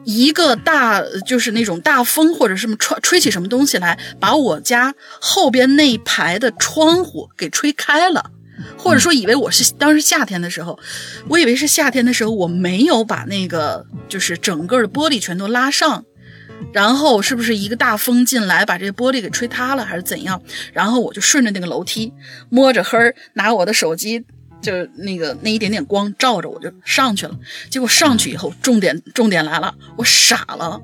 一个大，就是那种大风或者什么吹吹起什么东西来，把我家后边那一排的窗户给吹开了，或者说以为我是当时夏天的时候，我以为是夏天的时候，我没有把那个就是整个的玻璃全都拉上。然后是不是一个大风进来，把这玻璃给吹塌了，还是怎样？然后我就顺着那个楼梯，摸着黑儿，拿我的手机，就那个那一点点光照着，我就上去了。结果上去以后，重点重点来了，我傻了。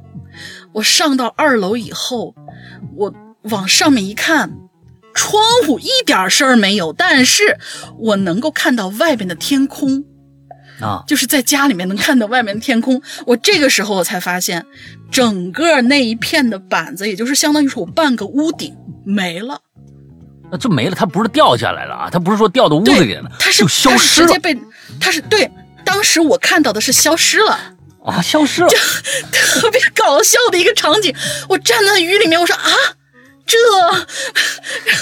我上到二楼以后，我往上面一看，窗户一点事儿没有，但是我能够看到外边的天空。啊，就是在家里面能看到外面的天空。我这个时候我才发现，整个那一片的板子，也就是相当于是我半个屋顶没了。那就没了，它不是掉下来了啊，它不是说掉到屋子里了，它是消失了。直接被，它是对，当时我看到的是消失了啊，消失了，就特别搞笑的一个场景。我站在雨里面，我说啊。这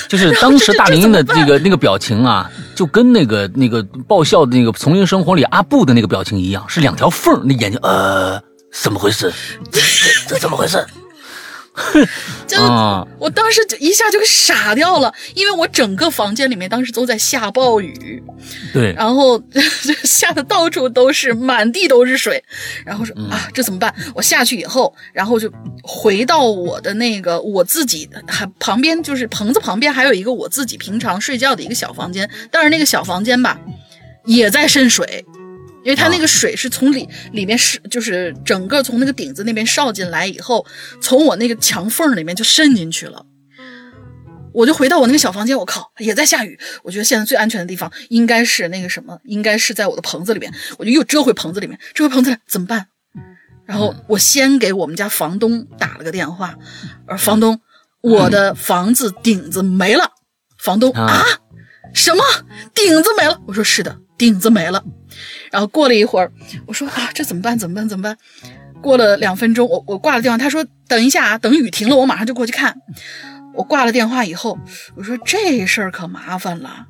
就是当时大林的那个那个表情啊，就跟那个那个爆笑的那个《丛林生活》里阿布的那个表情一样，是两条缝那眼睛呃，怎么回事？这 (laughs) 怎么回事？(laughs) 就我当时就一下就傻掉了，因为我整个房间里面当时都在下暴雨，对，然后 (laughs) 下的到处都是，满地都是水，然后说啊，这怎么办？我下去以后，然后就回到我的那个我自己还旁边，就是棚子旁边还有一个我自己平常睡觉的一个小房间，但是那个小房间吧，也在渗水。因为它那个水是从里里面是，就是整个从那个顶子那边烧进来以后，从我那个墙缝里面就渗进去了。我就回到我那个小房间，我靠，也在下雨。我觉得现在最安全的地方应该是那个什么，应该是在我的棚子里面。我就又折回棚子里面，折回棚子怎么办？然后我先给我们家房东打了个电话，而房东，我的房子顶子没了。房东啊，什么顶子没了？我说是的，顶子没了。然后过了一会儿，我说啊，这怎么办？怎么办？怎么办？过了两分钟，我我挂了电话。他说等一下啊，等雨停了，我马上就过去看。我挂了电话以后，我说这事儿可麻烦了，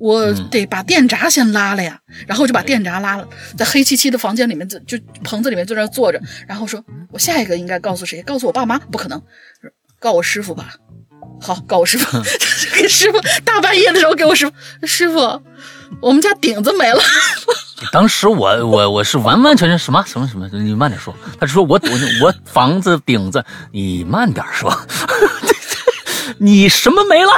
我得把电闸先拉了呀。然后我就把电闸拉了，在黑漆漆的房间里面，就就棚子里面在那坐着。然后说我下一个应该告诉谁？告诉我爸妈？不可能，告我师傅吧。好，告我师傅，(laughs) 给师傅大半夜的时候给我师傅，师傅。我们家顶子没了。当时我我我是完完全全什么什么什么，你慢点说。他说我我我房子顶子，你慢点说。(laughs) 你什么没了？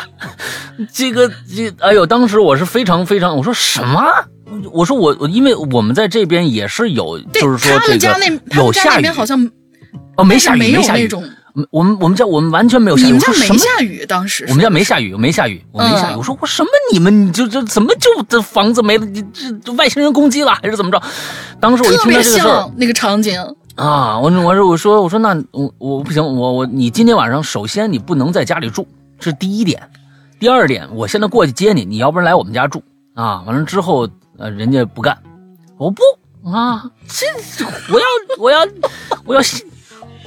这个这哎呦，当时我是非常非常，我说什么？我说我我因为我们在这边也是有，就是说这个有下雨，好像哦没下雨没下雨。我们我们家我们完全没有下雨。你们家没下雨，当时我们家没下雨，没下雨，我没下雨。嗯我说我什么你们你就就怎么就这房子没了？这这外星人攻击了还是怎么着？当时我一听到这个事儿那个场景。啊，我我说我说我说那我我不行，我我你今天晚上首先你不能在家里住，这是第一点。第二点，我现在过去接你，你要不然来我们家住啊。完了之后，呃，人家不干，我不啊，这我要我要我要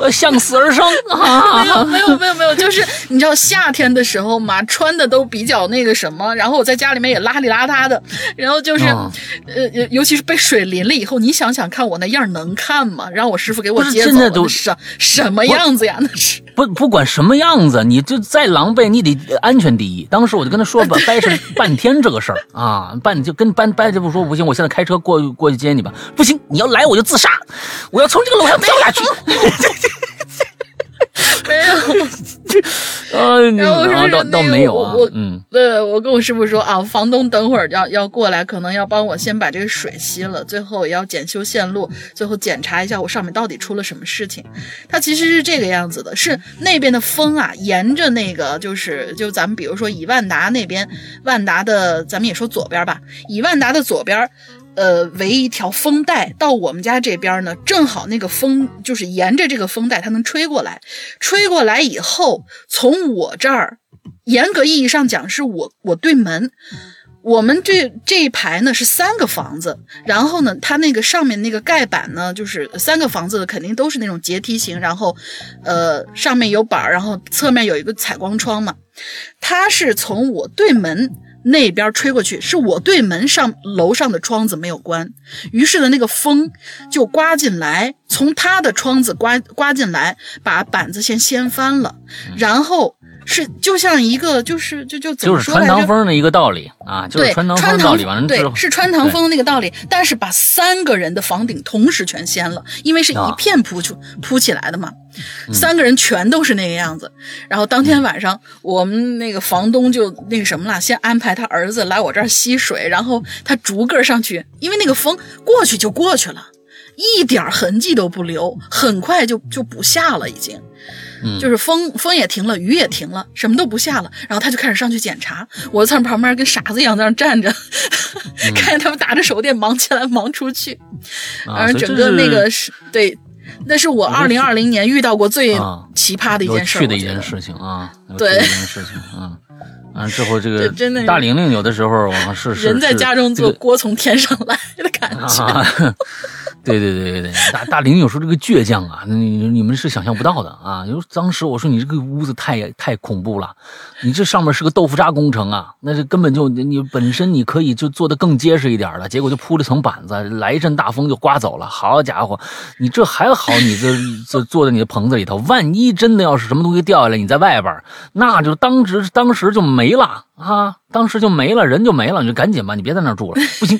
我要向死而生啊！没有没有没有没有，就是你知道夏天的时候嘛，穿的都比较那个什么，然后我在家里面也邋里邋遢的，然后就是、啊呃，尤其是被水淋了以后，你想想看我那样能看吗？让我师傅给我接走了，现在都那什什么样子呀？那是不不管什么样子，你就再狼狈，你得安全第一。当时我就跟他说吧，(laughs) 掰扯半天这个事儿啊，半就跟掰掰着不说不行，我现在开车过过去接你吧。不行，你要来我就自杀，我要从这个楼上跳下去。(laughs) (laughs) 没有。(laughs) 呃，然后我说啊倒倒没有啊我我，嗯对，我跟我师傅说啊，房东等会儿要要过来，可能要帮我先把这个水吸了，最后也要检修线路，最后检查一下我上面到底出了什么事情。它其实是这个样子的，是那边的风啊，沿着那个就是就咱们比如说以万达那边，万达的咱们也说左边吧，以万达的左边。呃，为一条风带到我们家这边呢，正好那个风就是沿着这个风带，它能吹过来，吹过来以后，从我这儿，严格意义上讲是我我对门，我们这这一排呢是三个房子，然后呢，它那个上面那个盖板呢，就是三个房子的肯定都是那种阶梯型，然后，呃，上面有板儿，然后侧面有一个采光窗嘛，它是从我对门。那边吹过去，是我对门上楼上的窗子没有关，于是呢，那个风就刮进来，从他的窗子刮刮进来，把板子先掀翻了，然后是就像一个就是就就怎么说来着？穿堂风的一个道理啊，就是，穿堂穿风道理。完了之后对，是穿堂风的那个道理，但是把三个人的房顶同时全掀了，因为是一啊片铺出铺起来的嘛，嗯三个人全都是那个样子。然后当天晚上，我们那个房东就那个什么了，先安排他儿子来我这儿吸水，然后他逐个上去，因为那个风过去就过去了，一点痕迹都不留，很快就就不下了，已经。嗯就是风风也停了，雨也停了，什么都不下了，然后他就开始上去检查，我在旁边跟傻子一样在那站着，嗯 (laughs) 看见他们打着手电忙起来忙出去，啊，而所以这整个那个是对，那是我二零二零年遇到过最啊奇葩的一件事儿，趣的一件事情啊，(laughs) 对的一件事情啊。完了之后，这个真的大玲玲有的时候啊是是人在家中坐，锅从天上来的啊，(laughs) 对对对对对，大大玲有时候这个倔强啊，你你们是想象不到的啊。就是当时我说你这个屋子太太恐怖了，你这上面是个豆腐渣工程啊，那是根本就你本身你可以就做的更结实一点了，结果就铺了层板子，来一阵大风就刮走了。好家伙，你这还好，你这这坐在你的棚子里头，万一真的要是什么东西掉下来，你在外边，那就当时当时就没了啊，当时就没了，人就没了，你就赶紧吧，你别在那住了，不行。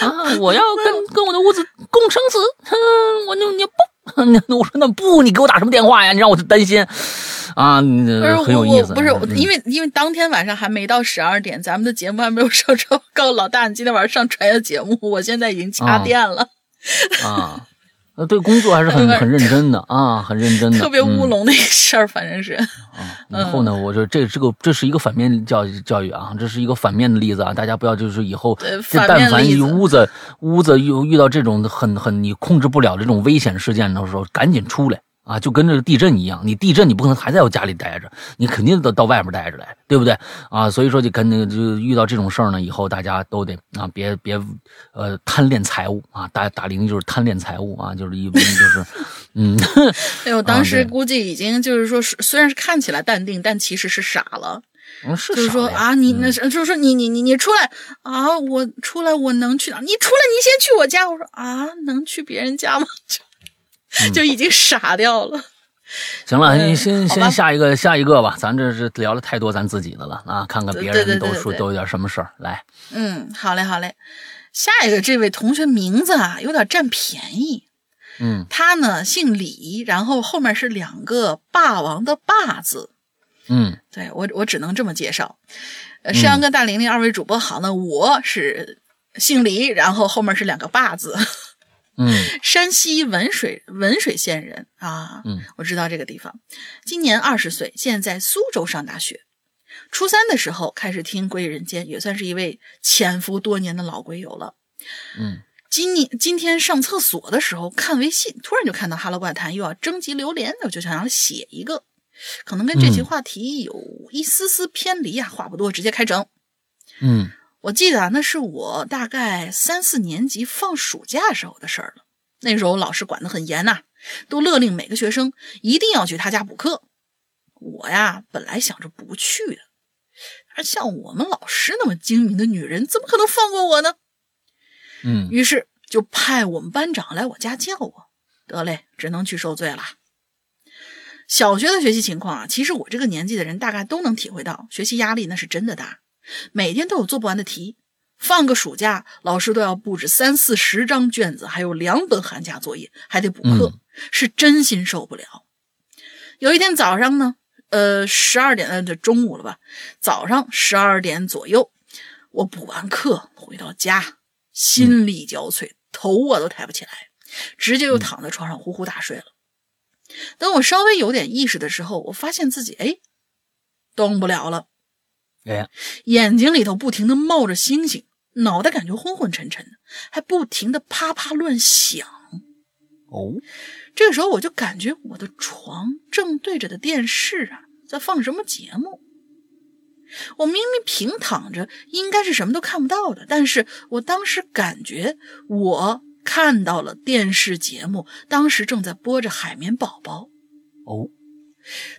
啊！我要跟跟我的屋子共生死，哼，我那你不，(laughs) 我说那不，你给我打什么电话呀？你让我担心啊，你不是很有意思。我不是嗯因为因为当天晚上还没到十二点，咱们的节目还没有上传。告诉老大，你今天晚上上传的节目，我现在已经掐啊电了，啊，呃，对工作还是很很认真的啊，很认真的，特别乌嗯龙那个事儿，反正是。啊。以后呢，我就这这个这是一个反面教教育啊，这是一个反面的例子啊，大家不要就是以后这但凡一屋子屋子遇遇到这种很很你控制不了的这种危险事件的时候，赶紧出来。啊，就跟这个地震一样，你地震你不可能还在我家里待着，你肯定得到外面待着来，对不对？啊，所以说就跟那个就遇到这种事儿呢，以后大家都得啊，别别呃贪恋财物啊，打打零就是贪恋财物啊，就是一般就是 (laughs) 嗯。哎呦，(laughs) 当时估计已经就是说是，虽然是看起来淡定，但其实是傻了。嗯，是就是说啊，你嗯那是就是说你你你你出来啊，我出来我能去哪？你出来你先去我家。我说啊，能去别人家吗？(laughs) 就就已经傻掉了。行了，嗯你先先下一个下一个吧，咱这是聊了太多咱自己的了啊，看看别人都说都有点什么事儿来。嗯，好嘞好嘞。下一个这位同学名字啊有点占便宜，嗯他呢姓李，然后后面是两个霸王的霸字。嗯对我我只能这么介绍。呃，山羊跟大玲玲二位主播好呢，我是姓李，然后后面是两个霸字。嗯山西文水文水县人啊，嗯，我知道这个地方。今年二十岁，现在在苏州上大学。初三的时候开始听《鬼影人间》，也算是一位潜伏多年的老鬼友了。嗯今年今天上厕所的时候看微信，突然就看到《哈喽怪谈》又要征集榴莲，我就想要写一个，可能跟这期嗯话题有一丝丝偏离啊。话不多，直接开整。嗯我记得啊，那是我大概三四年级放暑假时候的事儿了。那时候老师管得很严呐、都勒令每个学生一定要去他家补课。我呀，本来想着不去的，而像我们老师那么精明的女人，怎么可能放过我呢？嗯于是就派我们班长来我家叫我。得嘞，只能去受罪了。小学的学习情况啊，其实我这个年纪的人大概都能体会到，学习压力那是真的大，每天都有做不完的题。放个暑假，老师都要布置三四十张卷子，还有两本寒假作业，还得补课，是真心受不了。有一天早上呢，呃，十二点的，这中午了吧？早上十二点左右，我补完课回到家，心力交瘁，头啊都抬不起来，直接就躺在床上呼呼大睡了。等我稍微有点意识的时候，我发现自己哎，动不了了，哎眼睛里头不停的冒着星星，脑袋感觉昏昏沉沉的，还不停的啪啪乱响。哦？这个时候我就感觉我的床正对着的电视啊，在放什么节目。我明明平躺着，应该是什么都看不到的，但是我当时感觉我看到了电视节目，当时正在播着《海绵宝宝》，哦？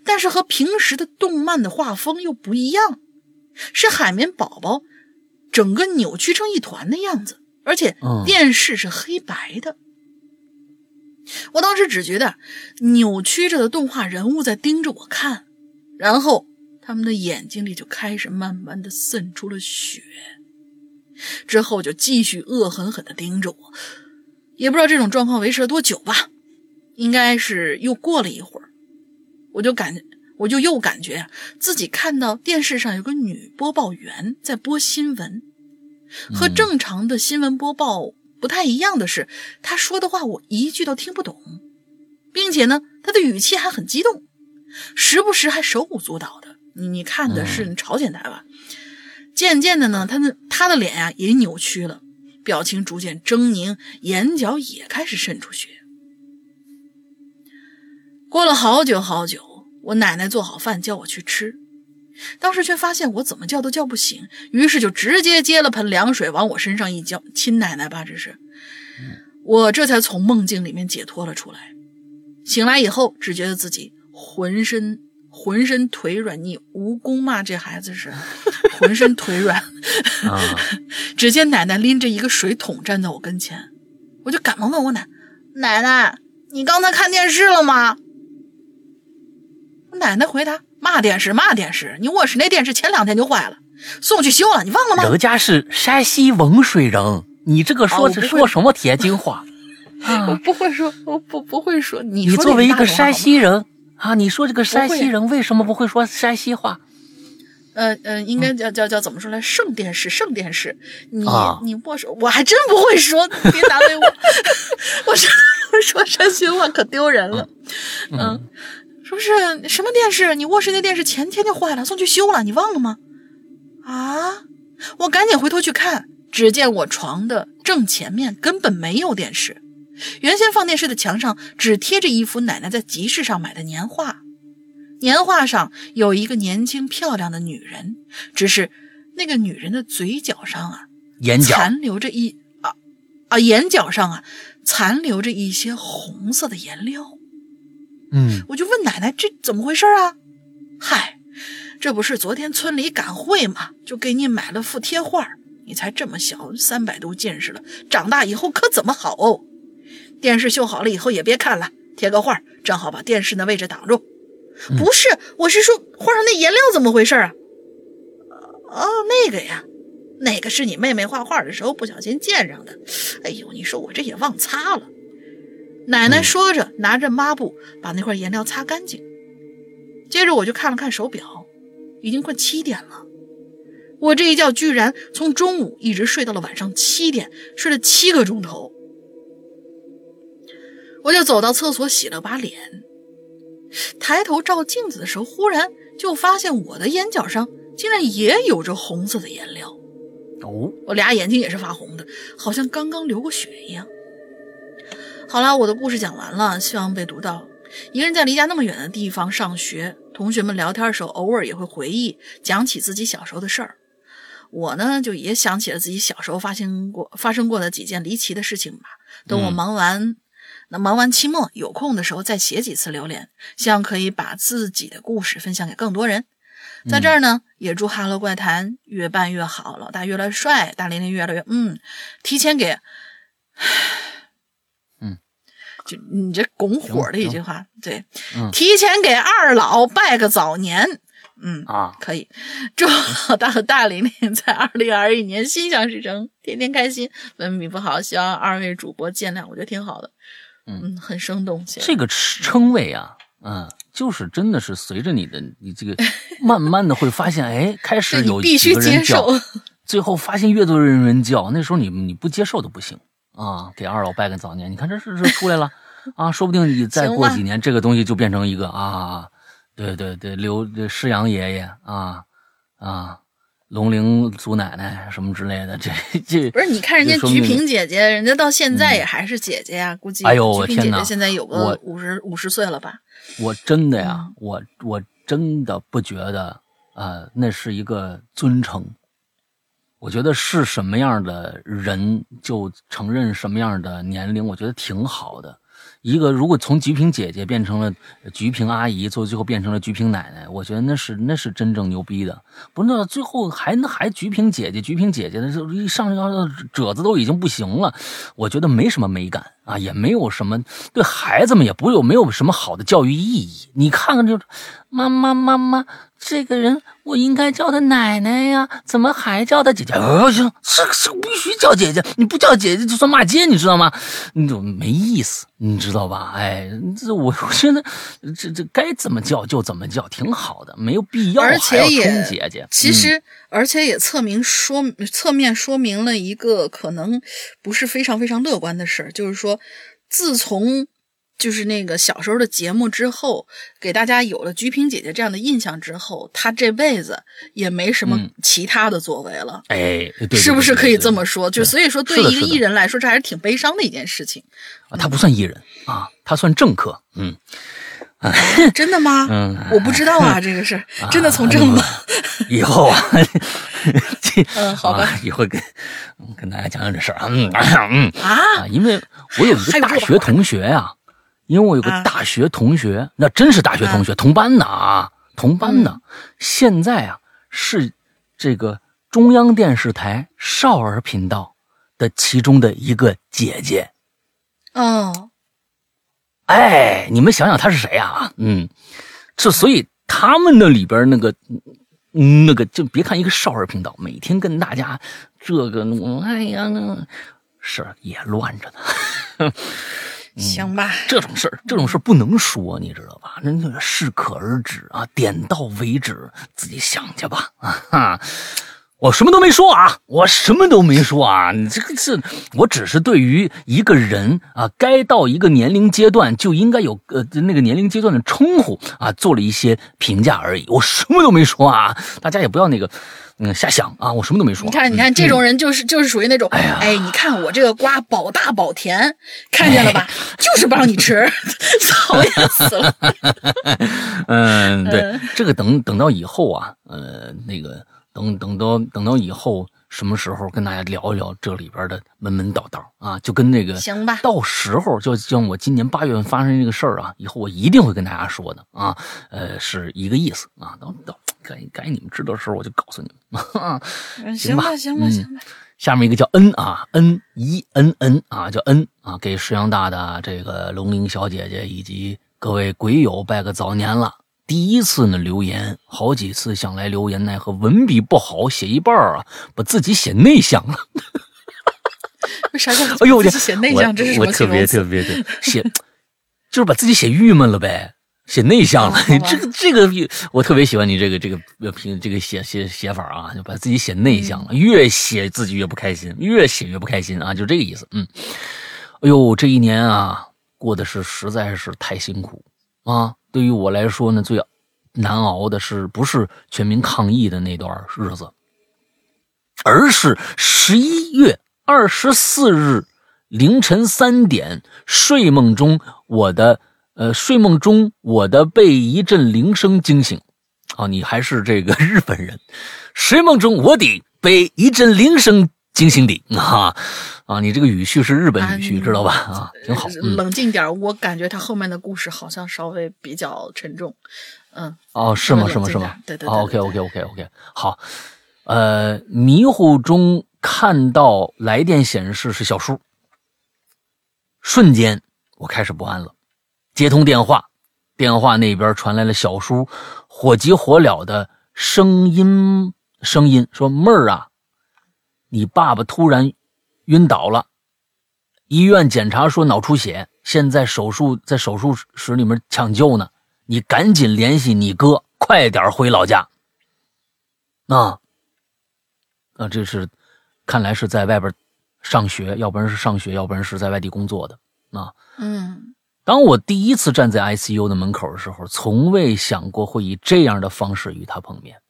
但是和平时的动漫的画风又不一样，是海绵宝宝整个扭曲成一团的样子，而且嗯电视是黑白的。我当时只觉得扭曲着的动画人物在盯着我看，然后他们的眼睛里就开始慢慢的渗出了血，之后就继续恶狠狠的盯着我，也不知道这种状况维持了多久吧，应该是又过了一会儿，我就感我就又感觉啊自己看到电视上有个女播报员在播新闻，和嗯正常的新闻播报不太一样的是，她说的话我一句都听不懂，并且呢，她的语气还很激动，时不时还手舞足蹈的。你你看的是朝鲜台吧？渐渐的呢，她的她的脸呀、也扭曲了，表情逐渐狰狞，眼角也开始渗出血。过了好久好久，我奶奶做好饭叫我去吃，当时却发现我怎么叫都叫不醒，于是就直接接了盆凉水往我身上一浇，亲奶奶吧，这是。我这才从梦境里面解脱了出来。醒来以后，只觉得自己浑身浑身腿软，你蜈蚣嘛，这孩子是浑身腿软。啊 (laughs) 只见奶奶拎着一个水桶站在我跟前，我就赶忙问我奶奶奶，你刚才看电视了吗？我奶奶回答：嘛电视嘛电视，你卧室那电视前两天就坏了，送去修了，你忘了吗？人家是山西文水人，你这个说说什么天津话 (laughs) 我啊？不会说，我不不会说。你说你作为一个山山西人啊，你说这个山西人为什么不会说山西话？呃呃，应该叫叫叫怎么说来？圣电视，圣电视。你、啊你握手，我还真不会说，别难为我。(laughs) 我真不会说山西话，可丢人了。嗯，说是什么电视？你卧室那电视前天就坏了，送去修了，你忘了吗？啊！我赶紧回头去看，只见我床的正前面根本没有电视，原先放电视的墙上只贴着一幅奶奶在集市上买的年画。年画上有一个年轻漂亮的女人，只是那个女人的嘴角上啊，眼角残留着一啊啊眼角上啊残留着一些红色的颜料。嗯我就问奶奶这怎么回事啊？嗨，这不是昨天村里赶会嘛，就给你买了幅贴画，你才这么小，三百度近视了，长大以后可怎么好哦？电视修好了以后也别看了，贴个画，正好把电视的位置挡住。不是，我是说画上那颜料怎么回事啊？哦，那个呀，那个是你妹妹画画的时候不小心溅上的。哎呦，你说我这也忘擦了。奶奶说着，拿着抹布把那块颜料擦干净。接着我就看了看手表，已经快七点了。我这一觉居然从中午一直睡到了晚上七点，睡了七个钟头。我就走到厕所洗了把脸，抬头照镜子的时候，忽然就发现我的眼角上竟然也有着红色的颜料。哦，我俩眼睛也是发红的，好像刚刚流过血一样。好了，我的故事讲完了，希望被读到。一个人在离家那么远的地方上学，同学们聊天的时候，偶尔也会回忆讲起自己小时候的事儿。我呢，就也想起了自己小时候发生过发生过的几件离奇的事情吧。等我忙完，那忙完期末有空的时候再写几次留言，希望可以把自己的故事分享给更多人。在这儿呢，也祝《哈喽怪谈》越办越好，老大越来越帅，大玲玲越来越嗯，提前给，嗯，就你这拱火的一句话，对，嗯。提前给二老拜个早年，嗯啊，可以，祝老大和大玲玲在二零二一年心想事成，天天开心。文笔不好，希望二位主播见谅，我觉得挺好的，嗯，很生动。这个称谓啊，嗯，就是真的是随着你的你这个 (laughs) 慢慢的会发现，哎，开始有必须接受叫，最后发现越多人人叫，那时候你你不接受都不行啊，给二老拜个早年，你看这是是出来了啊，说不定你再过几年，这个东西就变成一个啊，对对对，刘这施阳爷爷啊啊，龙陵祖奶奶什么之类的，这这不是，你看人家菊萍姐姐，人家到现在也还是姐姐呀、估计哎呦我天哪姐现在有个五十五十岁了吧？我真的呀，嗯我我真的不觉得，呃，那是一个尊称。我觉得是什么样的人就承认什么样的年龄，我觉得挺好的。一个如果从菊萍姐姐变成了菊萍阿姨，最后最后变成了菊萍奶奶，我觉得那是那是真正牛逼的。不是，那最后还还菊萍姐姐，菊萍姐姐的时候一上这褶子都已经不行了，我觉得没什么美感啊，也没有什么对孩子们也不有没有什么好的教育意义。你看看就妈妈妈妈，这个人我应该叫他奶奶呀，怎么还叫他姐姐？哦，行，这这必须叫姐姐，你不叫姐姐就算骂街，你知道吗？你怎么没意思，你知道吧？哎，这我我觉得这这该怎么叫就怎么叫，挺好的，没有必要而且也冲姐姐。嗯其实，而且也侧明说侧面说明了一个可能不是非常非常乐观的事儿，就是说，自从就是那个小时候的节目之后，给大家有了菊萍姐姐这样的印象之后，她这辈子也没什么嗯其他的作为了。哎，对对是不是可以这么说？就所以说，对一个艺人来说，这还是挺悲伤的一件事情。啊他不算艺人啊，他算政客。嗯真的吗？嗯，我不知道啊，(laughs) 这个事儿真的从政吗？以后啊，(laughs) 这嗯好吧啊以后跟跟大家讲讲这事儿啊。嗯嗯啊啊，因为我有一个大学同学呀、因为我有个啊大学同学，那真是大学同学，同班的啊，同班的，嗯现在啊是这个中央电视台少儿频道的其中的一个姐姐。哦，哎，你们想想他是谁啊？嗯，这所以他们那里边那个嗯那个，就别看一个少儿频道，每天跟大家这个弄，哎呀，那事儿也乱着呢。行吧，这种事儿，这种事儿不能说，你知道吧？那那个适可而止啊，点到为止，自己想去吧。啊哈，我什么都没说啊，我什么都没说啊。你这个是，我只是对于一个人啊，该到一个年龄阶段就应该有呃那个年龄阶段的称呼啊，做了一些评价而已。我什么都没说啊，大家也不要那个嗯瞎想啊，我什么都没说。你看，你看，这种人就是就是属于那种，哎，哎你看我这个瓜保大保甜，看见了吧？就是不让你吃，(laughs) 讨厌 (laughs) 死了。嗯，(laughs) 对，这个等等到以后啊，呃，那个等等到等到以后什么时候跟大家聊一聊这里边的门门道道啊，就跟那个行吧到时候就像我今年八月份发生这个事儿啊，以后我一定会跟大家说的啊，呃，是一个意思啊，等等该该你们知道的时候我就告诉你们。(laughs) 吧行吧，行吧，嗯行吧。下面一个叫 N 啊，，N 一 N N 啊，叫 N 啊，给石羊大的这个龙玲小姐姐以及各位鬼友拜个早年了。第一次呢留言，好几次想来留言，奈何文笔不好，写一半儿啊，把自己写内向了。为啥叫 (laughs) 哎呦我天，写内向？这是什我么特别特？别的写，就是把自己写郁闷了呗，写内向了。这个这个，我特别喜欢你这个这个呃评这个写写写法啊，就把自己写内向了，嗯越写自己越不开心，越写越不开心啊，就这个意思。嗯，哎呦，这一年啊，过的是实在是太辛苦啊。对于我来说呢，最难熬的是不是全民抗疫的那段日子，而是十一月二十四日凌晨三点睡梦中我的呃睡梦中我的被一阵铃声惊醒。啊，你还是这个日本人。睡梦中我的被一阵铃声惊醒的啊啊！你这个语序是日本语序，知道吧？啊，挺好。冷静点，我感觉他后面的故事好像稍微比较沉重。嗯，哦，是吗？是吗？是吗？对对对。OK，OK，OK，OK。好，呃，迷糊中看到来电显示是小叔，瞬间我开始不安了。接通电话，电话那边传来了小叔。火急火燎的声音，声音说：“妹儿啊，你爸爸突然晕倒了，医院检查说脑出血，现在手术在手术室里面抢救呢。你赶紧联系你哥，快点回老家。”啊，啊，这是看来是在外边上学，要不然是上学，要不然是在外地工作的。啊，嗯。当我第一次站在 ICU 的门口的时候，从未想过会以这样的方式与他碰面。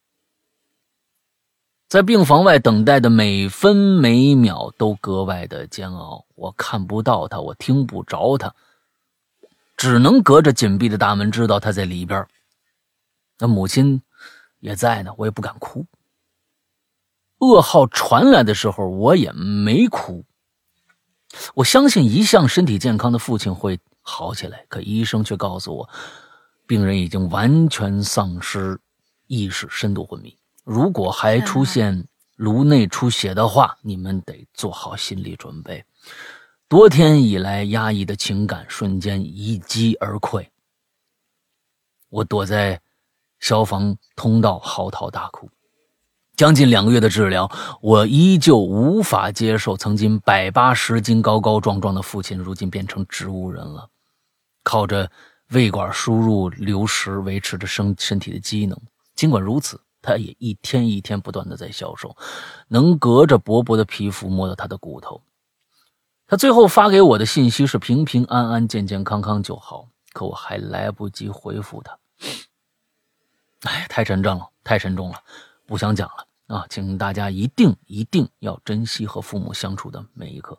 在病房外等待的每分每秒都格外的煎熬。我看不到他，我听不着他，只能隔着紧闭的大门知道他在里边。那母亲也在呢，我也不敢哭。噩耗传来的时候，我也没哭。我相信一向身体健康的父亲会。好起来，可医生却告诉我，病人已经完全丧失意识，深度昏迷。如果还出现颅内出血的话，你们得做好心理准备。多天以来压抑的情感瞬间一击而溃，我躲在消防通道嚎啕大哭。将近两个月的治疗，我依旧无法接受，曾经百八十斤、高高壮壮的父亲，如今变成植物人了。靠着胃管输入流食维持着身身体的机能，尽管如此，他也一天一天不断的在消瘦，能隔着薄薄的皮肤摸到他的骨头。他最后发给我的信息是平平安安、健健康康就好，可我还来不及回复他。哎，太沉重了，太沉重了，不想讲了啊！请大家一定一定要珍惜和父母相处的每一刻，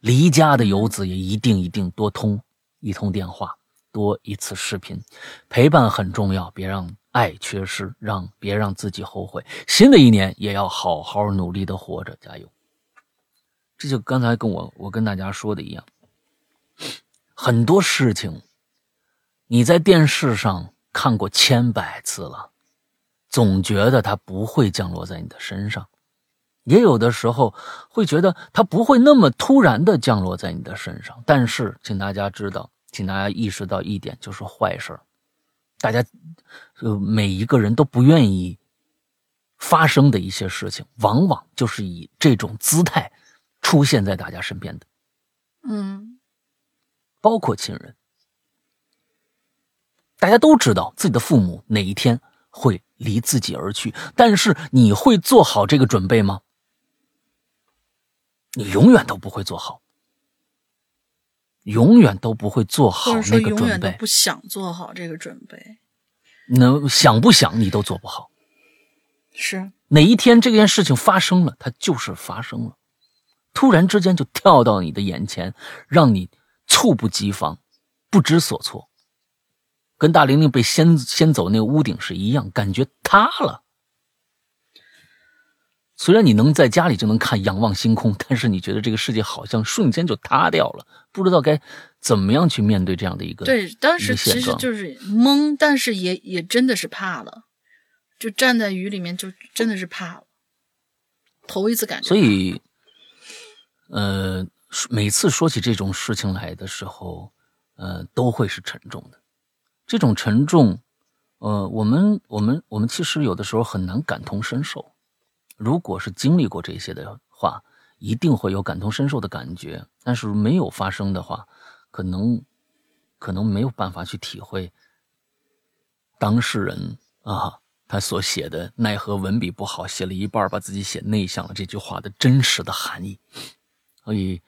离家的游子也一定一定多通。一通电话，多一次视频，陪伴很重要，别让爱缺失，让别让自己后悔。新的一年也要好好努力的活着，加油！这就刚才跟我我跟大家说的一样，很多事情你在电视上看过千百次了，总觉得它不会降落在你的身上，也有的时候会觉得它不会那么突然的降落在你的身上。但是，请大家知道。请大家意识到一点，就是坏事大家，呃，每一个人都不愿意发生的一些事情，往往就是以这种姿态出现在大家身边的。嗯，包括亲人，大家都知道自己的父母哪一天会离自己而去，但是你会做好这个准备吗？你永远都不会做好。永远都不会做好那个准备，不想做好这个准备。那想不想你都做不好。是哪一天这件事情发生了，它就是发生了，突然之间就跳到你的眼前，让你猝不及防，不知所措，跟大玲玲被掀掀走那个屋顶是一样，感觉塌了。虽然你能在家里就能看仰望星空，但是你觉得这个世界好像瞬间就塌掉了，不知道该怎么样去面对这样的一个对，当时其实就是懵，但是也也真的是怕了，就站在雨里面就真的是怕了，头一次感觉。所以，呃，每次说起这种事情来的时候，呃，都会是沉重的。这种沉重，呃，我们我们我们其实有的时候很难感同身受。如果是经历过这些的话，一定会有感同身受的感觉。但是没有发生的话，可能可能没有办法去体会当事人啊他所写的“奈何文笔不好，写了一半把自己写内向了”这句话的真实的含义。所以，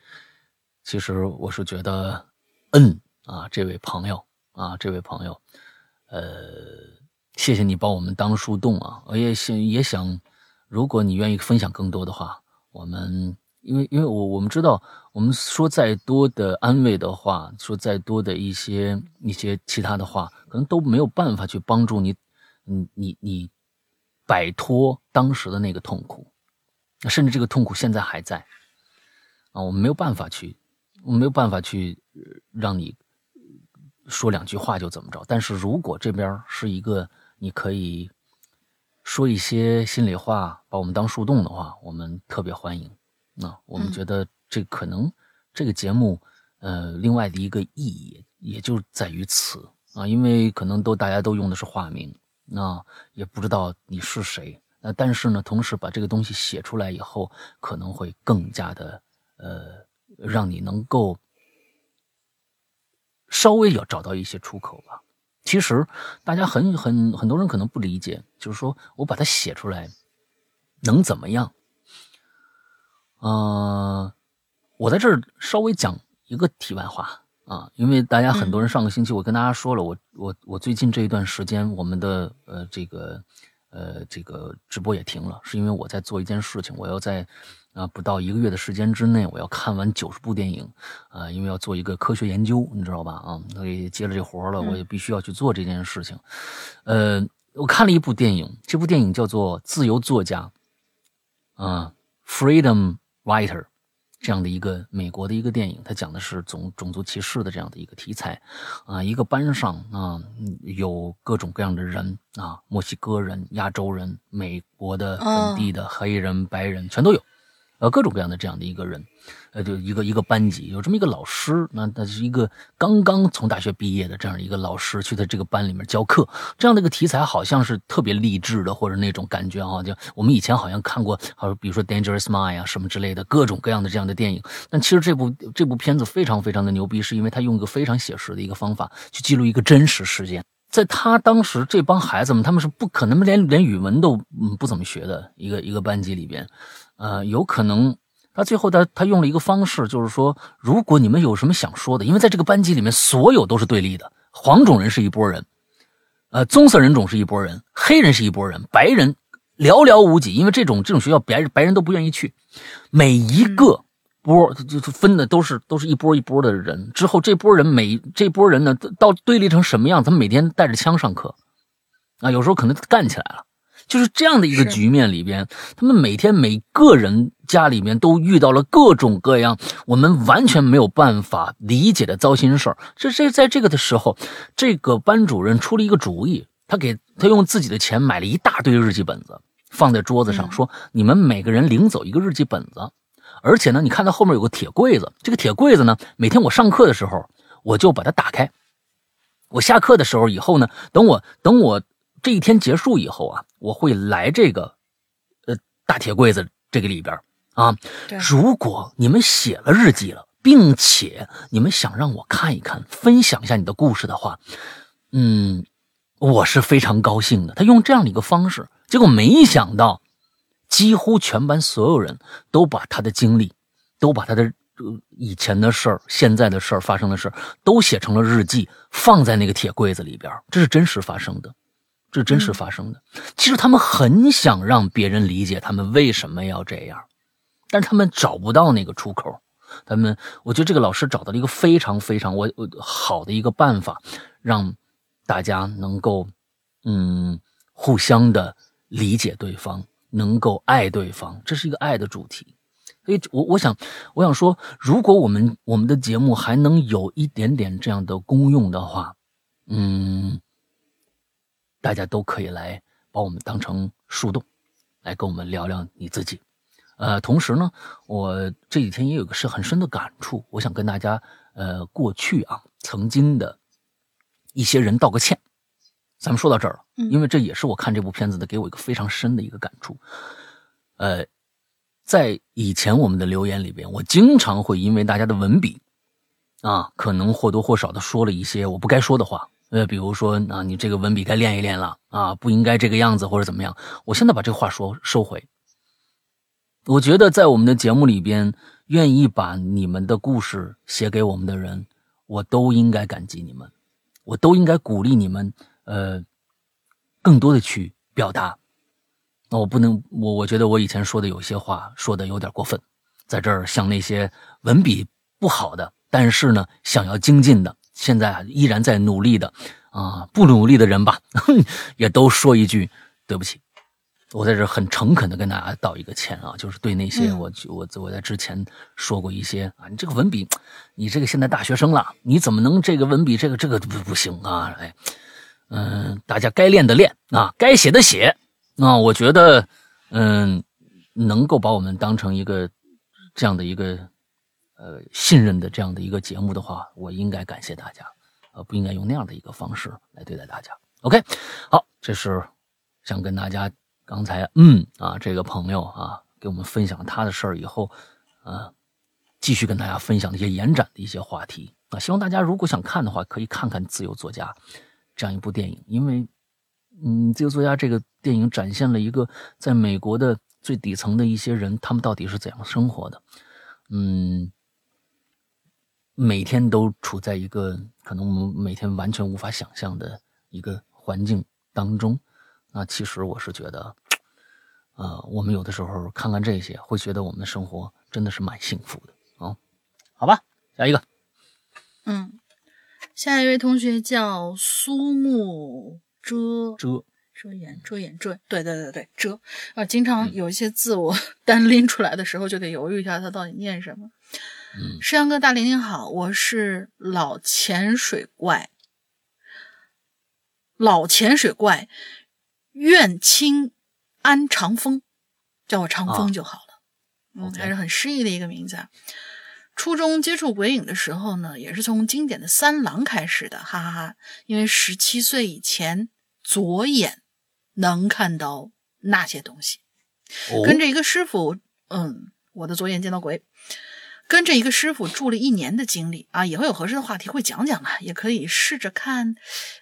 其实我是觉得，嗯啊，这位朋友啊，这位朋友，呃，谢谢你帮我们当树洞啊！我也想也想，如果你愿意分享更多的话，我们因为因为我我们知道，我们说再多的安慰的话，说再多的一些一些其他的话，可能都没有办法去帮助你，你你你摆脱当时的那个痛苦，甚至这个痛苦现在还在啊！我们没有办法去，我们没有办法去让你。说两句话就怎么着？但是如果这边是一个你可以说一些心里话，把我们当树洞的话，我们特别欢迎。那我们觉得这可能这个节目，呃，另外的一个意义也就在于此啊，因为可能都大家都用的是化名，那也不知道你是谁。那但是呢，同时把这个东西写出来以后，可能会更加的呃，让你能够。稍微要找到一些出口吧。其实大家很很很多人可能不理解，就是说我把它写出来能怎么样？嗯，我在这儿稍微讲一个题外话啊，因为大家很多人上个星期我跟大家说了，我我我最近这一段时间我们的呃这个呃这个直播也停了，是因为我在做一件事情，我要在。啊，不到一个月的时间之内，我要看完九十部电影，啊，因为要做一个科学研究，你知道吧？啊，所以接了这活了，我也必须要去做这件事情。呃，我看了一部电影，这部电影叫做《自由作家》，啊，Freedom Writer，这样的一个美国的一个电影，它讲的是种种族歧视的这样的一个题材。啊，一个班上啊，有各种各样的人啊，墨西哥人、亚洲人、美国的本地的黑人、白人，全都有。呃，各种各样的这样的一个人，呃，就一个一个班级，有这么一个老师，那那是一个刚刚从大学毕业的这样一个老师，去在这个班里面教课，这样的一个题材好像是特别励志的，或者那种感觉啊，就我们以前好像看过，好比如说《Dangerous Mind》啊什么之类的，各种各样的这样的电影。但其实这部这部片子非常非常的牛逼，是因为他用一个非常写实的一个方法去记录一个真实事件。在他当时这帮孩子们，他们是不可能连连语文都不怎么学的一个一个班级里边。呃，有可能他最后他他用了一个方式，就是说，如果你们有什么想说的，因为在这个班级里面，所有都是对立的，黄种人是一拨人，呃，棕色人种是一拨人，黑人是一拨人，白人寥寥无几，因为这种这种学校白白人都不愿意去，每一个波就分的都是都是一波一波的人，之后这波人每这波人呢到对立成什么样，他们每天带着枪上课，啊，有时候可能干起来了。就是这样的一个局面里边，他们每天每个人家里面都遇到了各种各样我们完全没有办法理解的糟心事儿。这这在这个的时候，这个班主任出了一个主意，他给他用自己的钱买了一大堆日记本子，放在桌子上，说你们每个人领走一个日记本子，而且呢，你看到后面有个铁柜子，这个铁柜子呢，每天我上课的时候我就把它打开，我下课的时候以后呢，等我等我。这一天结束以后啊，我会来这个，呃，大铁柜子这个里边啊。如果你们写了日记了，并且你们想让我看一看，分享一下你的故事的话，嗯，我是非常高兴的。他用这样的一个方式，结果没想到，几乎全班所有人都把他的经历，都把他的以前的事儿、现在的事儿、发生的事儿，都写成了日记，放在那个铁柜子里边。这是真实发生的。这真实发生的。其实他们很想让别人理解他们为什么要这样，但是他们找不到那个出口。他们，我觉得这个老师找到了一个非常非常我我好的一个办法，让大家能够嗯互相的理解对方，能够爱对方。这是一个爱的主题。所以，我我想我想说，如果我们我们的节目还能有一点点这样的功用的话，嗯。大家都可以来把我们当成树洞，来跟我们聊聊你自己。呃，同时呢，我这几天也有个是很深的感触，我想跟大家，呃，过去啊曾经的一些人道个歉。咱们说到这儿了，因为这也是我看这部片子的给我一个非常深的一个感触。呃，在以前我们的留言里边，我经常会因为大家的文笔啊，可能或多或少的说了一些我不该说的话。呃，比如说啊，你这个文笔该练一练了啊，不应该这个样子或者怎么样。我现在把这话说收回。我觉得在我们的节目里边，愿意把你们的故事写给我们的人，我都应该感激你们，我都应该鼓励你们，呃，更多的去表达。那我不能，我我觉得我以前说的有些话说的有点过分，在这儿向那些文笔不好的，但是呢想要精进的，现在依然在努力的，啊，不努力的人吧，(laughs) 也都说一句对不起。我在这很诚恳的跟大家道一个歉啊，就是对那些我我我在之前说过一些啊，你这个文笔，你这个现在大学生了，你怎么能这个文笔这个这个不不行啊？哎，嗯，大家该练的练啊，该写的写啊。我觉得，嗯，能够把我们当成一个这样的一个呃信任的这样的一个节目的话，我应该感谢大家，呃，不应该用那样的一个方式来对待大家。OK，好，这是想跟大家。刚才，嗯啊，这个朋友啊，给我们分享他的事儿以后，啊，继续跟大家分享一些延展的一些话题啊。希望大家如果想看的话，可以看看《自由作家》这样一部电影，因为，嗯，《自由作家》这个电影展现了一个在美国的最底层的一些人，他们到底是怎样生活的，嗯，每天都处在一个可能我们每天完全无法想象的一个环境当中。那其实我是觉得，(tsk) 呃，我们有的时候看看这些，会觉得我们的生活真的是蛮幸福的啊。好吧，下一个，嗯，下一位同学叫苏木遮遮遮掩遮掩遮，对对对对遮啊，经常有一些字我 (laughs) 单拎出来的时候就得犹豫一下，它到底念什么。嗯，石阳哥大林您好，我是老潜水怪，老潜水怪。愿清安长风，叫我长风就好了。嗯，还是很诗意的一个名字。啊。初中接触鬼影的时候呢，也是从经典的三郎开始的，哈哈哈。因为十七岁以前左眼能看到那些东西，跟着一个师傅，嗯，我的左眼见到鬼，跟着一个师傅住了一年的经历啊，以后有合适的话题会讲讲啊，也可以试着看，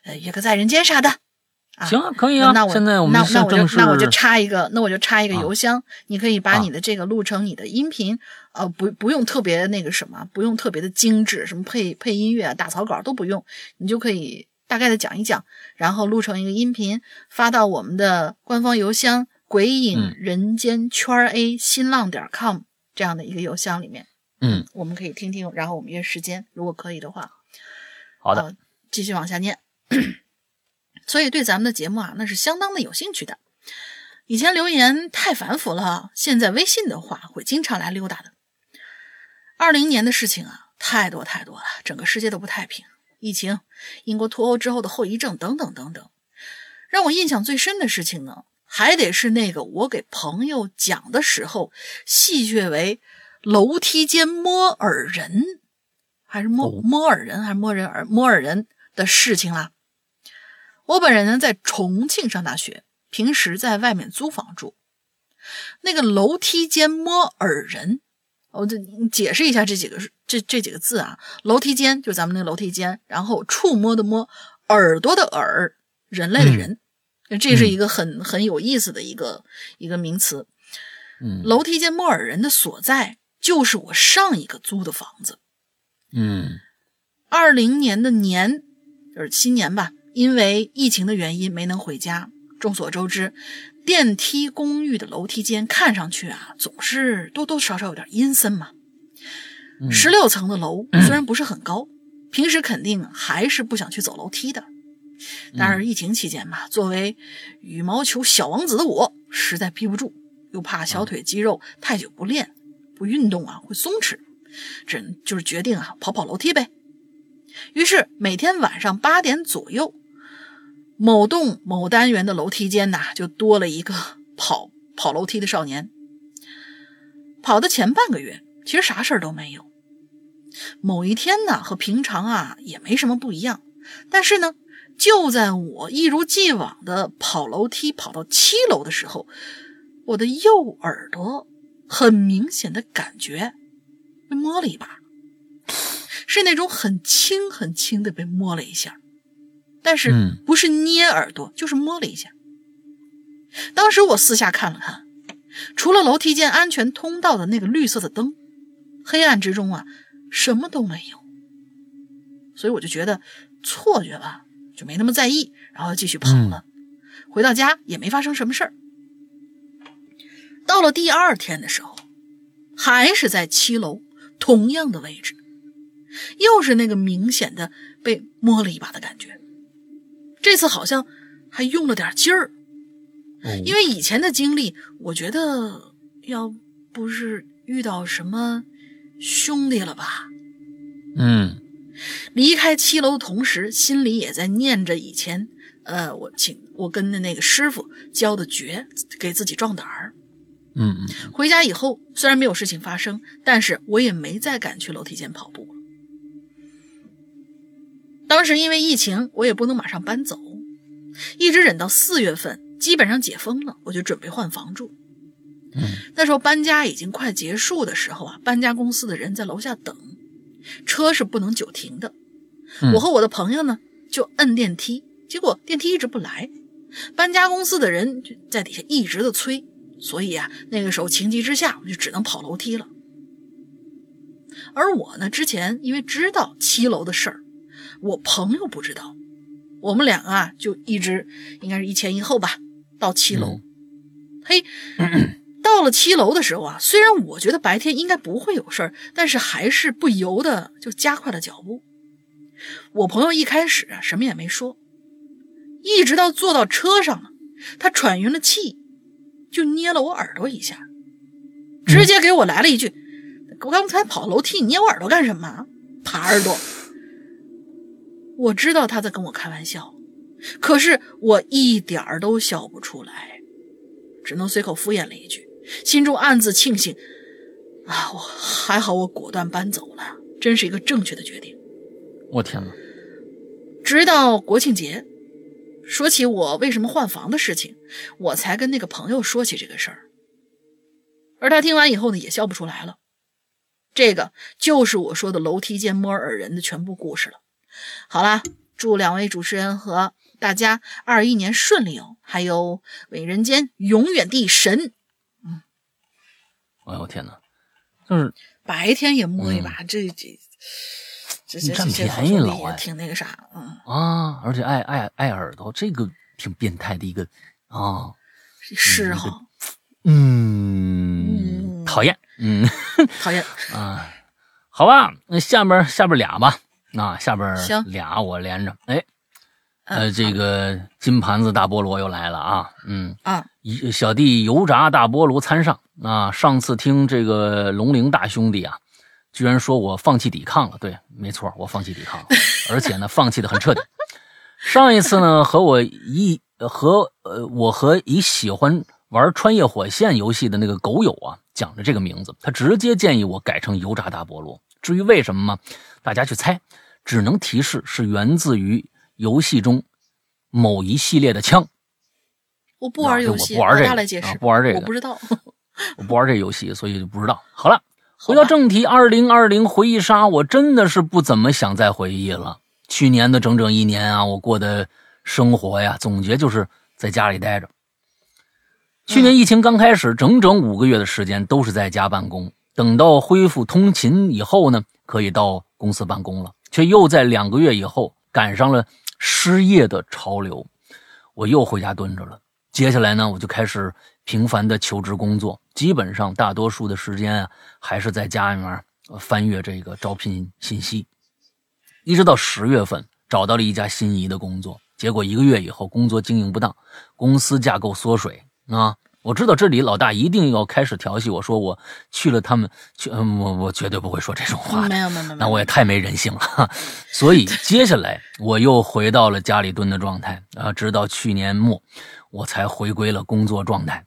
呃，约个在人间啥的。啊行啊，可以啊。那我现在我们那那我就那我就插一个，那我就插一个邮箱，你可以把你的这个录成你的音频，呃，不不用特别那个什么，不用特别的精致，什么配配音乐、打草稿都不用，你就可以大概的讲一讲，然后录成一个音频，发到我们的官方邮箱“鬼影人间圈 A 新浪点 com” 这样的一个邮箱里面。嗯，我们可以听听，然后我们约时间，如果可以的话。好的，继续往下念。(clears throat) 所以对咱们的节目啊，那是相当的有兴趣的。以前留言太繁复了，现在微信的话会经常来溜达的。二零年的事情啊，太多太多了，整个世界都不太平，疫情、英国脱欧之后的后遗症等等等等。让我印象最深的事情呢，还得是那个我给朋友讲的时候，戏谑为楼梯间摸耳人，还是摸摸耳人，还是摸人耳摸耳人的事情啦。我本人呢在重庆上大学，平时在外面租房住。那个楼梯间摸耳人，我这解释一下这几个这这几个字啊。楼梯间就是咱们那个楼梯间，然后触摸的摸，耳朵的耳，人类的人，这是一个很很有意思的一个一个名词。嗯，楼梯间摸耳人的所在就是我上一个租的房子。嗯，二零年的年就是新年吧。因为疫情的原因没能回家。众所周知，电梯公寓的楼梯间看上去啊，总是多多少少有点阴森嘛。十六层的楼虽然不是很高，平时肯定还是不想去走楼梯的。但是疫情期间嘛，作为羽毛球小王子的我，实在憋不住，又怕小腿肌肉太久不练不运动啊会松弛，只就是决定啊跑跑楼梯呗。于是每天晚上八点左右。某栋某单元的楼梯间呐，就多了一个 (laughs) 跑跑楼梯的少年。跑的前半个月，其实啥事儿都没有。某一天呢，和平常啊也没什么不一样。但是呢，就在我一如既往的跑楼梯跑到七楼的时候，我的右耳朵很明显的感觉被摸了一把，是那种很轻很轻的被摸了一下。但是不是捏耳朵，就是摸了一下。当时我四下看了看，除了楼梯间安全通道的那个绿色的灯，黑暗之中啊，什么都没有。所以我就觉得错觉吧，就没那么在意，然后继续跑了。回到家也没发生什么事儿。到了第二天的时候，还是在七楼同样的位置，又是那个明显的被摸了一把的感觉。这次好像还用了点劲儿，因为以前的经历，我觉得要不是遇到什么兄弟了吧，嗯，离开七楼同时，心里也在念着以前，呃，我请我跟的那个师傅教的诀，给自己壮胆儿。嗯嗯。回家以后，虽然没有事情发生，但是我也没再敢去楼梯间跑步了。当时因为疫情，我也不能马上搬走，一直忍到四月份，基本上解封了，我就准备换房住。嗯，那时候搬家已经快结束的时候啊，搬家公司的人在楼下等，车是不能久停的。我和我的朋友呢，就摁电梯，结果电梯一直不来，搬家公司的人就在底下一直的催，所以啊，那个时候情急之下，我就只能跑楼梯了。而我呢，之前因为知道七楼的事儿。我朋友不知道，我们两个啊就一直应该是一前一后吧，到七楼。嘿，(clears throat) 到了七楼的时候啊，虽然我觉得白天应该不会有事儿，但是还是不由得就加快了脚步。我朋友一开始啊什么也没说，一直到坐到车上了，他喘匀了气，就捏了我耳朵一下，直接给我来了一句：“我刚才跑楼梯，你捏我耳朵干什么？耙耳朵。”我知道他在跟我开玩笑，可是我一点儿都笑不出来，只能随口敷衍了一句，心中暗自庆幸：啊，我还好，我果断搬走了，真是一个正确的决定。我天哪！直到国庆节，说起我为什么换房的事情，我才跟那个朋友说起这个事儿，而他听完以后呢，也笑不出来了。这个就是我说的楼梯间摸耳人的全部故事了。好啦，祝两位主持人和大家二一年顺利哦！还有伟人间永远的神，嗯，哎呦天哪，就是白天也摸一把，这这这这占便宜了，我挺那个啥，嗯。啊，而且爱爱爱耳朵，这个挺变态的一个啊，是哈，嗯，讨厌，嗯，(laughs) 讨厌。啊，好吧，那下边下边俩吧。那下边俩我连着，哎，呃，这个金盘子大菠萝又来了啊，嗯啊，小弟油炸大菠萝参上啊，上次听这个龙陵大兄弟啊，居然说我放弃抵抗了，对，没错，我放弃抵抗了，而且呢，放弃的很彻底。上一次呢，和我一和呃，我和一喜欢玩穿越火线游戏的那个狗友啊，讲着这个名字，他直接建议我改成油炸大菠萝。至于为什么吗？大家去猜，只能提示是源自于游戏中某一系列的枪。我不玩游戏，我不玩这个，不玩这个，我不知道，我不玩这游戏，所以就不知道。好了，回到正题，二零二零回忆杀，我真的是不怎么想再回忆了。去年的整整一年啊，我过的生活呀，总结就是在家里待着。去年疫情刚开始，整整五个月的时间都是在家办公。等到恢复通勤以后呢，可以到公司办公了，却又在两个月以后赶上了失业的潮流，我又回家蹲着了。接下来呢，我就开始频繁的求职工作，基本上大多数的时间啊，还是在家里面翻阅这个招聘信息，一直到十月份找到了一家心仪的工作，结果一个月以后工作经营不当，公司架构缩水啊。我知道这里老大一定要开始调戏我说我去了他们去，嗯，我我绝对不会说这种话的，没有没有没有，那我也太没人性了。(laughs) 所以接下来我又回到了家里蹲的状态啊，直到去年末我才回归了工作状态。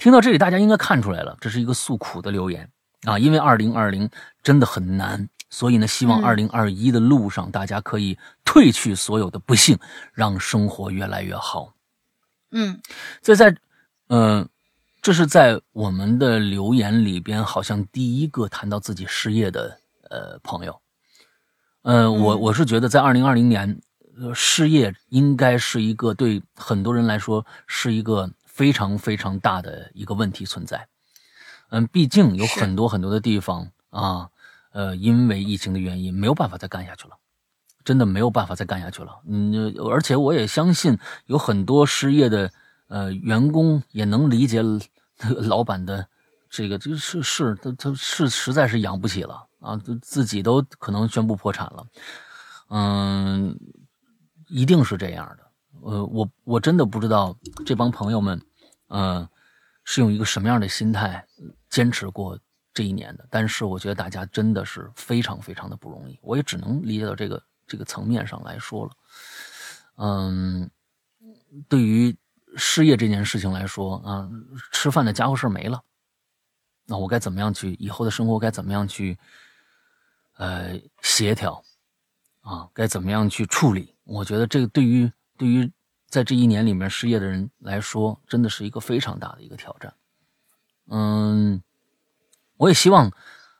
听到这里，大家应该看出来了，这是一个诉苦的留言啊，因为二零二零真的很难，所以呢，希望二零二一的路上大家可以褪去所有的不幸，让生活越来越好。嗯，这在。嗯，这是在我们的留言里边，好像第一个谈到自己失业的呃朋友。嗯，我我是觉得在二零二零年，呃失业应该是一个对很多人来说是一个非常非常大的一个问题存在。嗯，毕竟有很多很多的地方啊，呃，因为疫情的原因没有办法再干下去了。真的没有办法再干下去了。嗯，而且我也相信有很多失业的呃员工也能理解老板的这个，这是是他他是实在是养不起了啊，自己都可能宣布破产了。嗯，一定是这样的。呃，我我真的不知道这帮朋友们，嗯，是用一个什么样的心态坚持过这一年的。但是我觉得大家真的是非常非常的不容易，我也只能理解到这个这个层面上来说了。嗯，对于失业这件事情来说啊，吃饭的家伙事没了，那我该怎么样去以后的生活该怎么样去呃协调啊？该怎么样去处理？我觉得这个对于。对于在这一年里面失业的人来说，真的是一个非常大的一个挑战。嗯，我也希望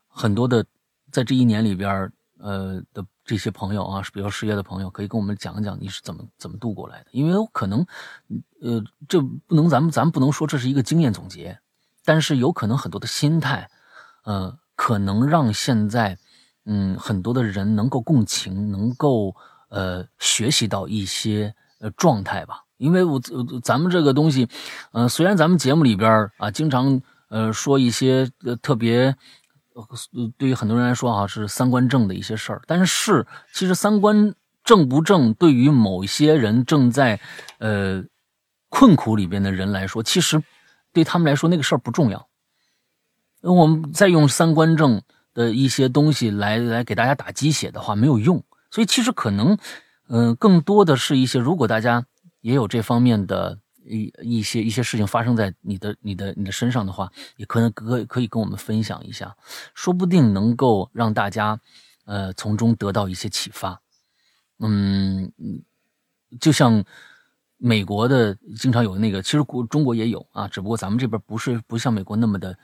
很多的在这一年里边呃的这些朋友啊，比较失业的朋友，可以跟我们讲一讲你是怎么怎么度过来的。因为可能，呃，这不能咱们咱们不能说这是一个经验总结，但是有可能很多的心态，呃，可能让现在嗯很多的人能够共情，能够呃学习到一些。呃，状态吧，因为我咱们这个东西，嗯，虽然咱们节目里边啊，经常呃说一些呃特别，对于很多人来说啊是三观正的一些事儿，但是其实三观正不正，对于某些人正在呃困苦里边的人来说，其实对他们来说那个事儿不重要。我们再用三观正的一些东西来来给大家打鸡血的话，没有用。所以其实可能。嗯，更多的是一些，如果大家也有这方面的一一些一些事情发生在你的你的你的身上的话，也可能可可以跟我们分享一下，说不定能够让大家呃从中得到一些启发。嗯，就像美国的经常有那个，其实国中国也有啊，只不过咱们这边不是不像美国那么的，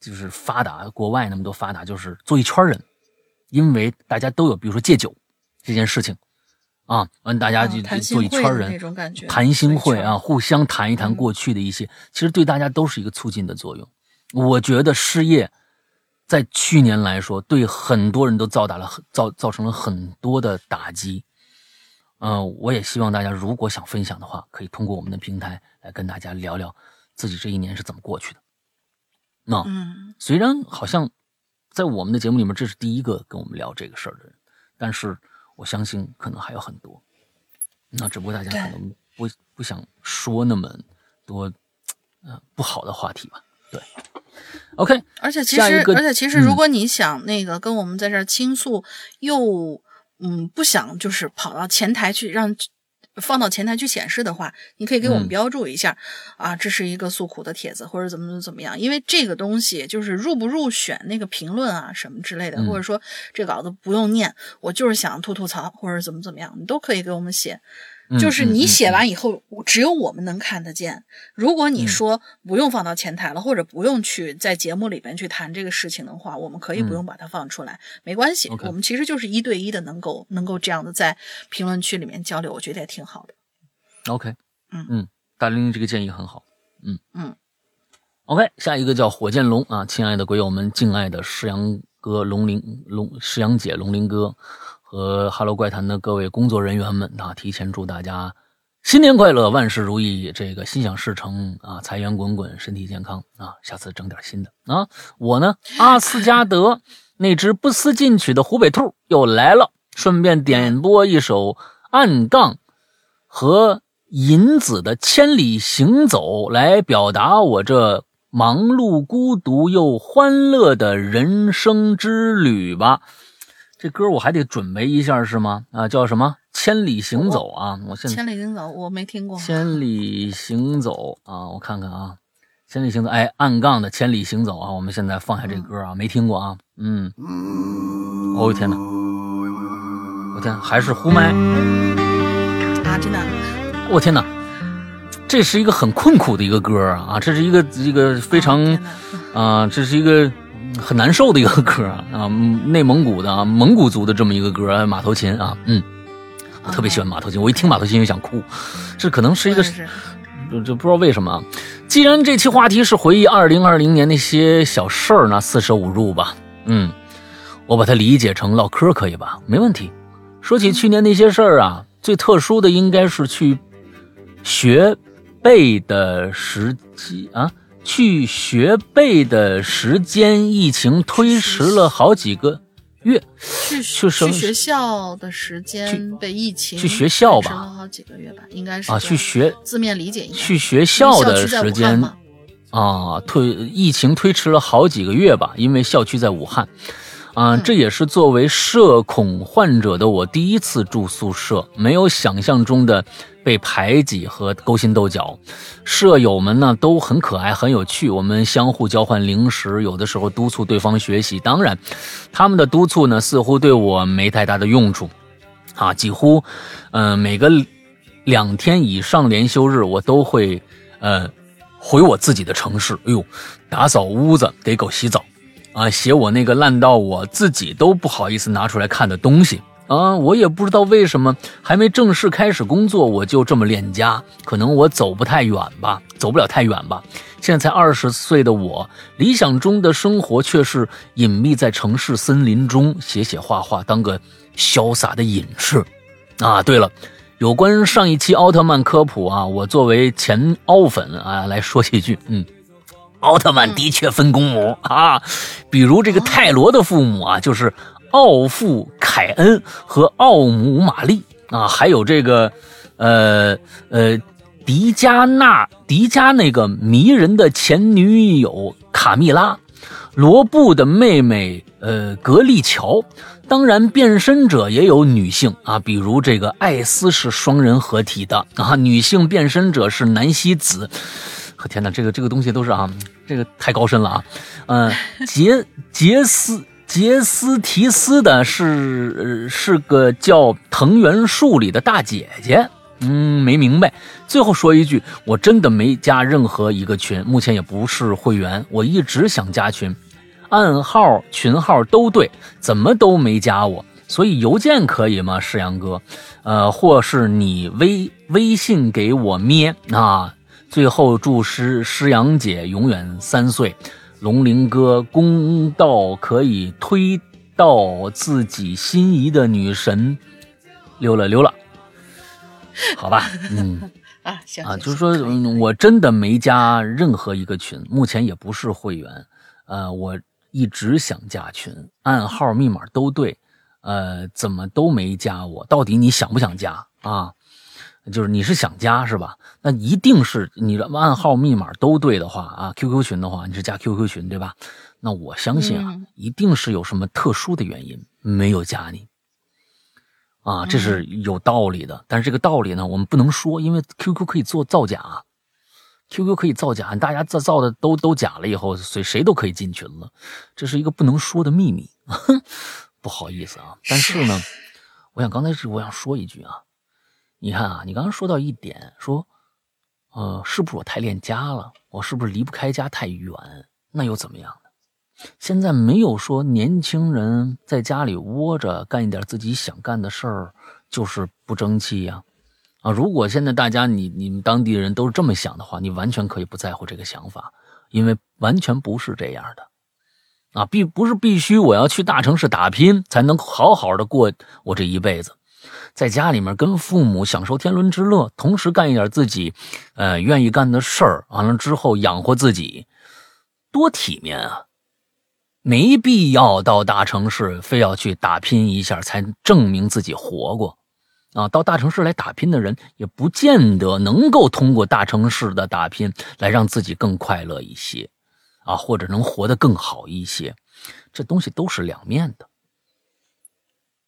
就是发达，国外那么多发达，就是做一圈人，因为大家都有，比如说戒酒这件事情。啊，完大家就做一圈人，谈心会啊，互相谈一谈过去的一些，其实对大家都是一个促进的作用。我觉得失业在去年来说，对很多人都造打了造造成了很多的打击。嗯，我也希望大家如果想分享的话，可以通过我们的平台来跟大家聊聊自己这一年是怎么过去的。那虽然好像在我们的节目里面，这是第一个跟我们聊这个事儿的人，但是。我相信可能还有很多，那只不过大家可能不不想说那么多，呃，不好的话题吧。对，OK。而且其实，而且其实，如果你想那个跟我们在这儿倾诉，又嗯不想就是跑到前台去让。放到前台去显示的话，你可以给我们标注一下，啊，这是一个诉苦的帖子，或者怎么怎么怎么样。因为这个东西就是入不入选那个评论啊什么之类的，或者说这稿子不用念，我就是想吐吐槽或者怎么怎么样，你都可以给我们写。就是你写完以后，只有我们能看得见。如果你说不用放到前台了，或者不用去在节目里边去谈这个事情的话，我们可以不用把它放出来，没关系。我们其实就是一对一的，能够能够这样的在评论区里面交流，我觉得也挺好的。OK，嗯嗯，大玲玲这个建议很好。嗯嗯，OK，下一个叫火箭龙啊，亲爱的鬼友们，敬爱的石阳哥、龙鳞龙石阳姐、龙鳞哥。和《哈喽怪谈》的各位工作人员们啊，提前祝大家新年快乐，万事如意，这个心想事成啊，财源滚滚，身体健康啊！下次整点新的啊！我呢，阿斯加德那只不思进取的湖北兔又来了，顺便点播一首暗杠和银子的《千里行走》，来表达我这忙碌、孤独又欢乐的人生之旅吧。这歌我还得准备一下是吗？啊，叫什么？千里行走啊！我现在千里行走我没听过。千里行走啊，我看看啊，千里行走，哎，暗杠的千里行走啊，我们现在放下这歌啊，没听过啊，嗯，哦天哪，我天，还是呼麦啊，真的，我天哪，这是一个很困苦的一个歌啊，这是一个一个非常啊，这是一个。很难受的一个歌 (laughs) 啊，内蒙古的啊，蒙古族的这么一个歌，马头琴啊，嗯，我特别喜欢马头琴，我一听马头琴就想哭，这可能是一个，这不知道为什么啊。既然这期话题是回忆二零二零年那些小事儿，那四舍五入吧，嗯，我把它理解成唠嗑可以吧？没问题，说起去年那些事儿啊，最特殊的应该是去学背的时机啊，去学背的时间，疫情推迟了好几个月。去去学校的时间被疫情去学校吧，好几个月吧，应该是啊，去学字面理解一下，去学校的时间啊，推疫情推迟了好几个月吧，因为校区在武汉。啊，这也是作为社恐患者的我第一次住宿舍，没有想象中的被排挤和勾心斗角。舍友们呢都很可爱，很有趣，我们相互交换零食，有的时候督促对方学习。当然，他们的督促呢似乎对我没太大的用处。啊，几乎，嗯，每个两天以上连休日，我都会，呃，回我自己的城市。哎呦，打扫屋子，给狗洗澡。啊，写我那个烂到我自己都不好意思拿出来看的东西啊！我也不知道为什么，还没正式开始工作，我就这么恋家。可能我走不太远吧，走不了太远吧。现在才二十岁的我，理想中的生活却是隐秘在城市森林中，写写画画，当个潇洒的隐士。啊，对了，有关上一期奥特曼科普啊，我作为前奥粉啊来说几句，嗯。奥特曼的确分公母啊，比如这个泰罗的父母啊，就是奥父凯恩和奥姆玛丽啊，还有这个，呃呃，迪迦纳迪迦那个迷人的前女友卡蜜拉，罗布的妹妹呃格丽乔，当然变身者也有女性啊，比如这个艾斯是双人合体的啊，女性变身者是南希子。天哪，这个这个东西都是啊，这个太高深了啊。嗯，杰杰斯杰斯提斯的是是个叫藤原树里的大姐姐。嗯，没明白。最后说一句，我真的没加任何一个群，目前也不是会员。我一直想加群，暗号群号都对，怎么都没加我。所以邮件可以吗，世阳哥？呃，或是你微微信给我咩啊？最后祝诗诗阳姐永远三岁，龙鳞哥公道可以推到自己心仪的女神。溜了溜了，好吧，嗯。(laughs) 啊行啊，就是说我真的没加任何一个群，目前也不是会员，呃，我一直想加群，暗号密码都对，呃，怎么都没加我？到底你想不想加？啊？就是你是想加是吧？那一定是你的暗号密码都对的话啊，QQ 群的话你是加 QQ 群对吧？那我相信啊，一定是有什么特殊的原因没有加你啊，这是有道理的。但是这个道理呢，我们不能说，因为 QQ 可以做造假，QQ 可以造假，大家造造的都都假了以后，谁谁都可以进群了，这是一个不能说的秘密。(laughs) 不好意思啊，但是呢，我想刚才是我想说一句啊。你看啊，你刚刚说到一点，说，呃，是不是我太恋家了？我是不是离不开家太远？那又怎么样呢？现在没有说年轻人在家里窝着干一点自己想干的事儿就是不争气呀。啊，如果现在大家你你们当地人都是这么想的话，你完全可以不在乎这个想法，因为完全不是这样的。啊，必不是必须我要去大城市打拼才能好好的过我这一辈子。在家里面跟父母享受天伦之乐，同时干一点自己，呃，愿意干的事儿，完了之后养活自己，多体面啊！没必要到大城市非要去打拼一下才证明自己活过，啊，到大城市来打拼的人也不见得能够通过大城市的打拼来让自己更快乐一些，啊，或者能活得更好一些，这东西都是两面的。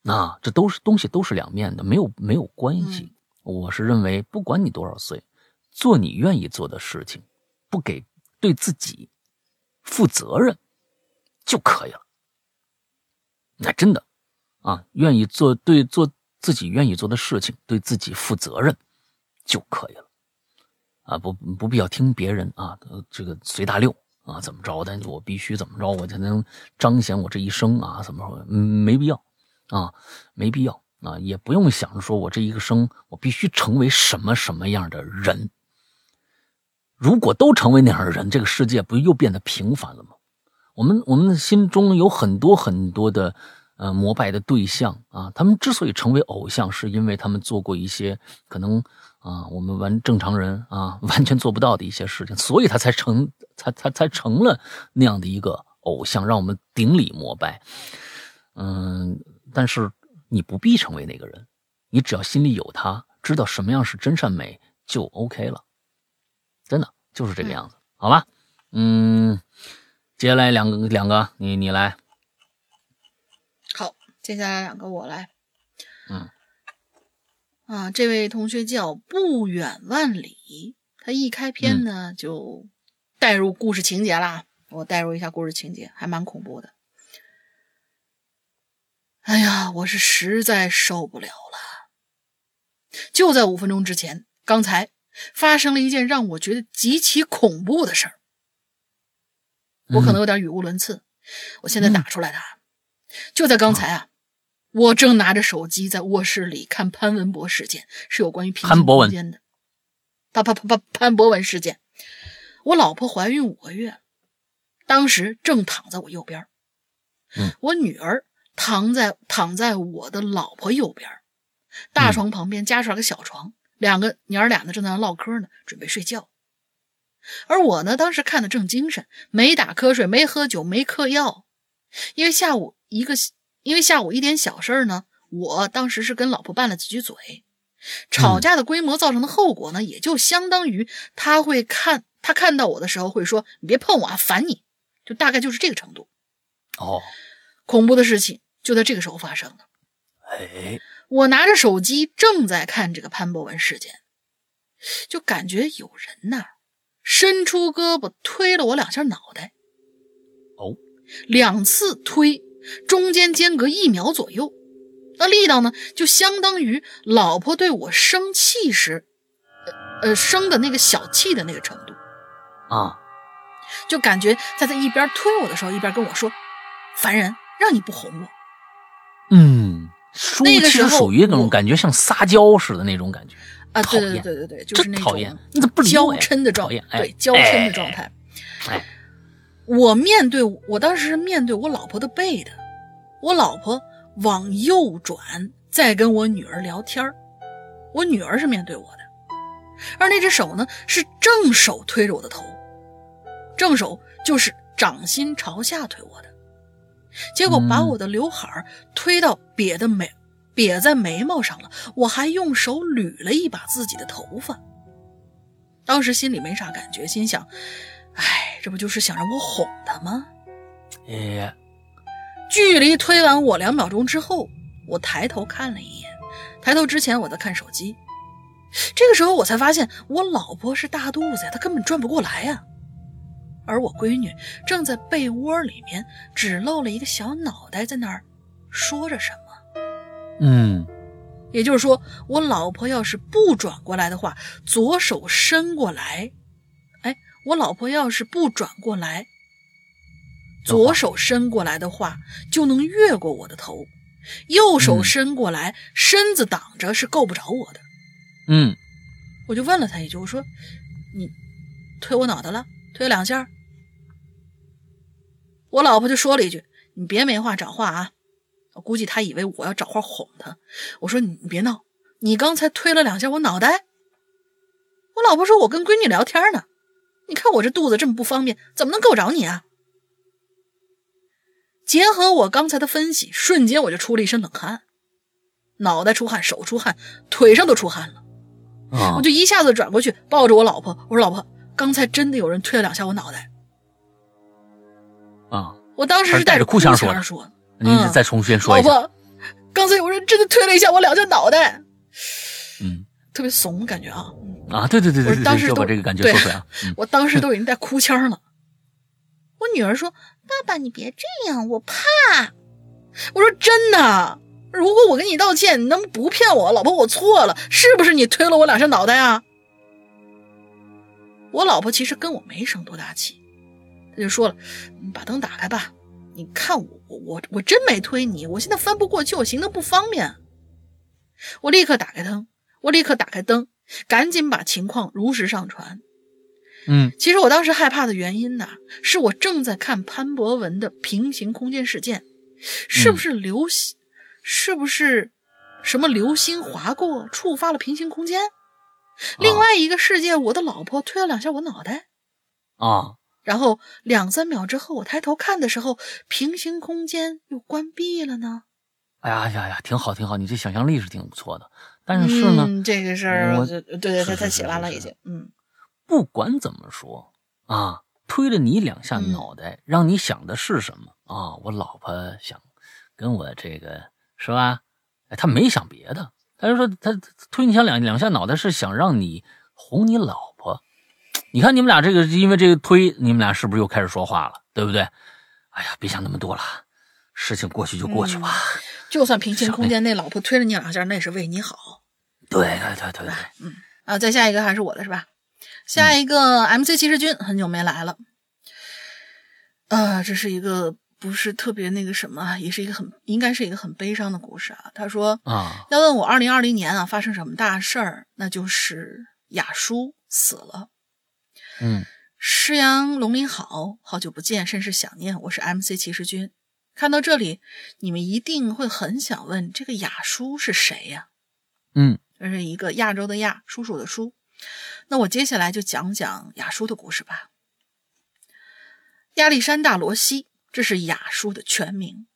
啊，这都是东西，都是两面的，没有没有关系。我是认为，不管你多少岁，做你愿意做的事情，不给对自己负责任就可以了。那真的啊，愿意做对做自己愿意做的事情，对自己负责任就可以了。啊，不不必要听别人啊，这个随大溜啊，怎么着的，我必须怎么着，我才能彰显我这一生啊，怎么说？没必要。啊，没必要啊，也不用想着说我这一个生，我必须成为什么什么样的人。如果都成为那样的人，这个世界不又变得平凡了吗？我们我们的心中有很多很多的呃膜拜的对象啊。他们之所以成为偶像，是因为他们做过一些可能啊我们完正常人啊完全做不到的一些事情，所以他才成才才才成了那样的一个偶像，让我们顶礼膜拜。嗯，但是你不必成为那个人，你只要心里有他，知道什么样是真善美，就 OK 了。真的就是这个样子，好吧？嗯，接下来两个两个，你你来。好，接下来两个我来。嗯，啊，这位同学叫不远万里，他一开篇呢就带入故事情节啦。我带入一下故事情节，还蛮恐怖的。哎呀，我是实在受不了了。就在五分钟之前，刚才。发生了一件让我觉得极其恐怖的事儿，我可能有点语无伦次。我现在打出来的，就在刚才啊，我正拿着手机在卧室里看潘文博事件，是有关于平行空间的。潘潘潘潘潘博文事件，我老婆怀孕五个月，当时正躺在我右边，我女儿躺在躺在我的老婆右边，大床旁边加出来个小床。两个娘儿俩呢，正在那唠嗑呢，准备睡觉。而我呢，当时看的正精神，没打瞌睡，没喝酒，没嗑药。因为下午一个，因为下午一点小事儿呢，我当时是跟老婆拌了几句嘴。吵架的规模造成的后果呢，也就相当于他会看他看到我的时候会说：“你别碰我啊，烦你。”就大概就是这个程度。哦，恐怖的事情就在这个时候发生的。哎。我拿着手机正在看这个潘博文事件，就感觉有人呐伸出胳膊推了我两下脑袋。哦，两次推，中间间隔一秒左右，那力道呢就相当于老婆对我生气时，呃呃生的那个小气的那个程度啊，就感觉在他一边推我的时候，一边跟我说：“烦人，让你不哄我。”嗯。那个时候属于那种感觉，像撒娇似的那种感觉啊！对对对对对，就是那种讨厌，你怎么不娇嗔的状态？对，娇嗔的状态。哎，我面对我当时是面对我老婆的背的，我老婆往右转，在跟我女儿聊天我女儿是面对我的，而那只手呢是正手推着我的头，正手就是掌心朝下推我的。结果把我的刘海儿推到瘪的眉，瘪在眉毛上了。我还用手捋了一把自己的头发。当时心里没啥感觉，心想：“哎，这不就是想让我哄他吗？”哎，距离推完我两秒钟之后，我抬头看了一眼。抬头之前我在看手机，这个时候我才发现我老婆是大肚子呀，她根本转不过来呀。而我闺女正在被窝里面，只露了一个小脑袋，在那儿说着什么。嗯，也就是说，我老婆要是不转过来的话，左手伸过来，哎，我老婆要是不转过来，左手伸过来的话，就能越过我的头；右手伸过来，身子挡着是够不着我的。嗯，我就问了他一句，我说：“你推我脑袋了？推两下？”我老婆就说了一句：“你别没话找话啊！”我估计她以为我要找话哄她。我说：“你别闹，你刚才推了两下我脑袋。”我老婆说：“我跟闺女聊天呢，你看我这肚子这么不方便，怎么能够着你啊？”结合我刚才的分析，瞬间我就出了一身冷汗，脑袋出汗，手出汗，腿上都出汗了。我就一下子转过去抱着我老婆，我说：“老婆，刚才真的有人推了两下我脑袋。”啊！我当时是带着哭腔说的。您再重新说一下。老婆，刚才有人真的推了一下我两下脑袋。嗯，特别怂感觉啊。啊，对对对对对，就把这个感觉说出来。我当时都已经带哭腔了。我女儿说：“爸爸，你别这样，我怕。”我说：“真的，如果我跟你道歉，你能不骗我？老婆，我错了，是不是你推了我两下脑袋啊？”我老婆其实跟我没生多大气。她就说了：“你把灯打开吧，你看我我我真没推你，我现在翻不过去，我行动不方便。”我立刻打开灯，我立刻打开灯，赶紧把情况如实上传。嗯，其实我当时害怕的原因呢，是我正在看潘博文的平行空间事件，是不是流星？是不是什么流星划过，触发了平行空间？另外一个世界，我的老婆推了两下我脑袋，啊，然后两三秒之后，我抬头看的时候，平行空间又关闭了呢。哎呀呀呀，挺好挺好，你这想象力是挺不错的。但是呢，这个事儿，我对对，对他写完了已经，嗯，不管怎么说啊，推了你两下脑袋，让你想的是什么啊？我老婆想跟我这个是吧？哎，他没想别的，他就说他推你想两两下脑袋是想让你哄你老婆。你看你们俩这个，因为这个推，你们俩是不是又开始说话了？对不对？哎呀，别想那么多了，事情过去就过去吧。就算平行空间那老婆推了你两下，那也是为你好。对对对对对，嗯啊，再下一个还是我的是吧？下一个 MC 骑士军很久没来了，啊，这是一个不是特别那个什么，也是一个很应该是一个很悲伤的故事啊。他说啊，要问我二零二零年啊发生什么大事儿，那就是雅叔死了。嗯，师阳龙鳞好，好久不见，甚是想念。我是 MC 骑士军。看到这里，你们一定会很想问，这个雅叔是谁呀？嗯。这是一个亚洲的亚，叔叔的叔。那我接下来就讲讲雅叔的故事吧。亚历山大·罗西，这是雅叔的全名。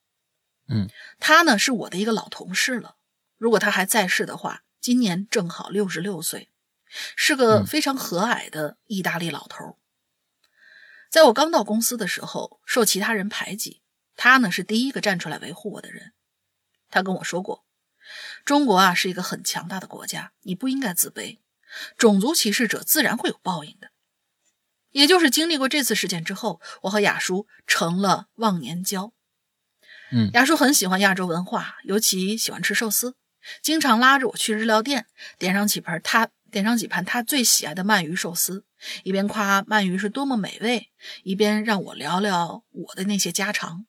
嗯，他呢是我的一个老同事了。如果他还在世的话，今年正好六十六岁，是个非常和蔼的意大利老头。在我刚到公司的时候，受其他人排挤，他呢是第一个站出来维护我的人。他跟我说过。中国啊是一个很强大的国家，你不应该自卑。种族歧视者自然会有报应的。也就是经历过这次事件之后，我和雅叔成了忘年交。嗯，雅叔很喜欢亚洲文化，尤其喜欢吃寿司，经常拉着我去日料店，点上几盘他点上几盘他最喜爱的鳗鱼寿司，一边夸鳗鱼是多么美味，一边让我聊聊我的那些家常，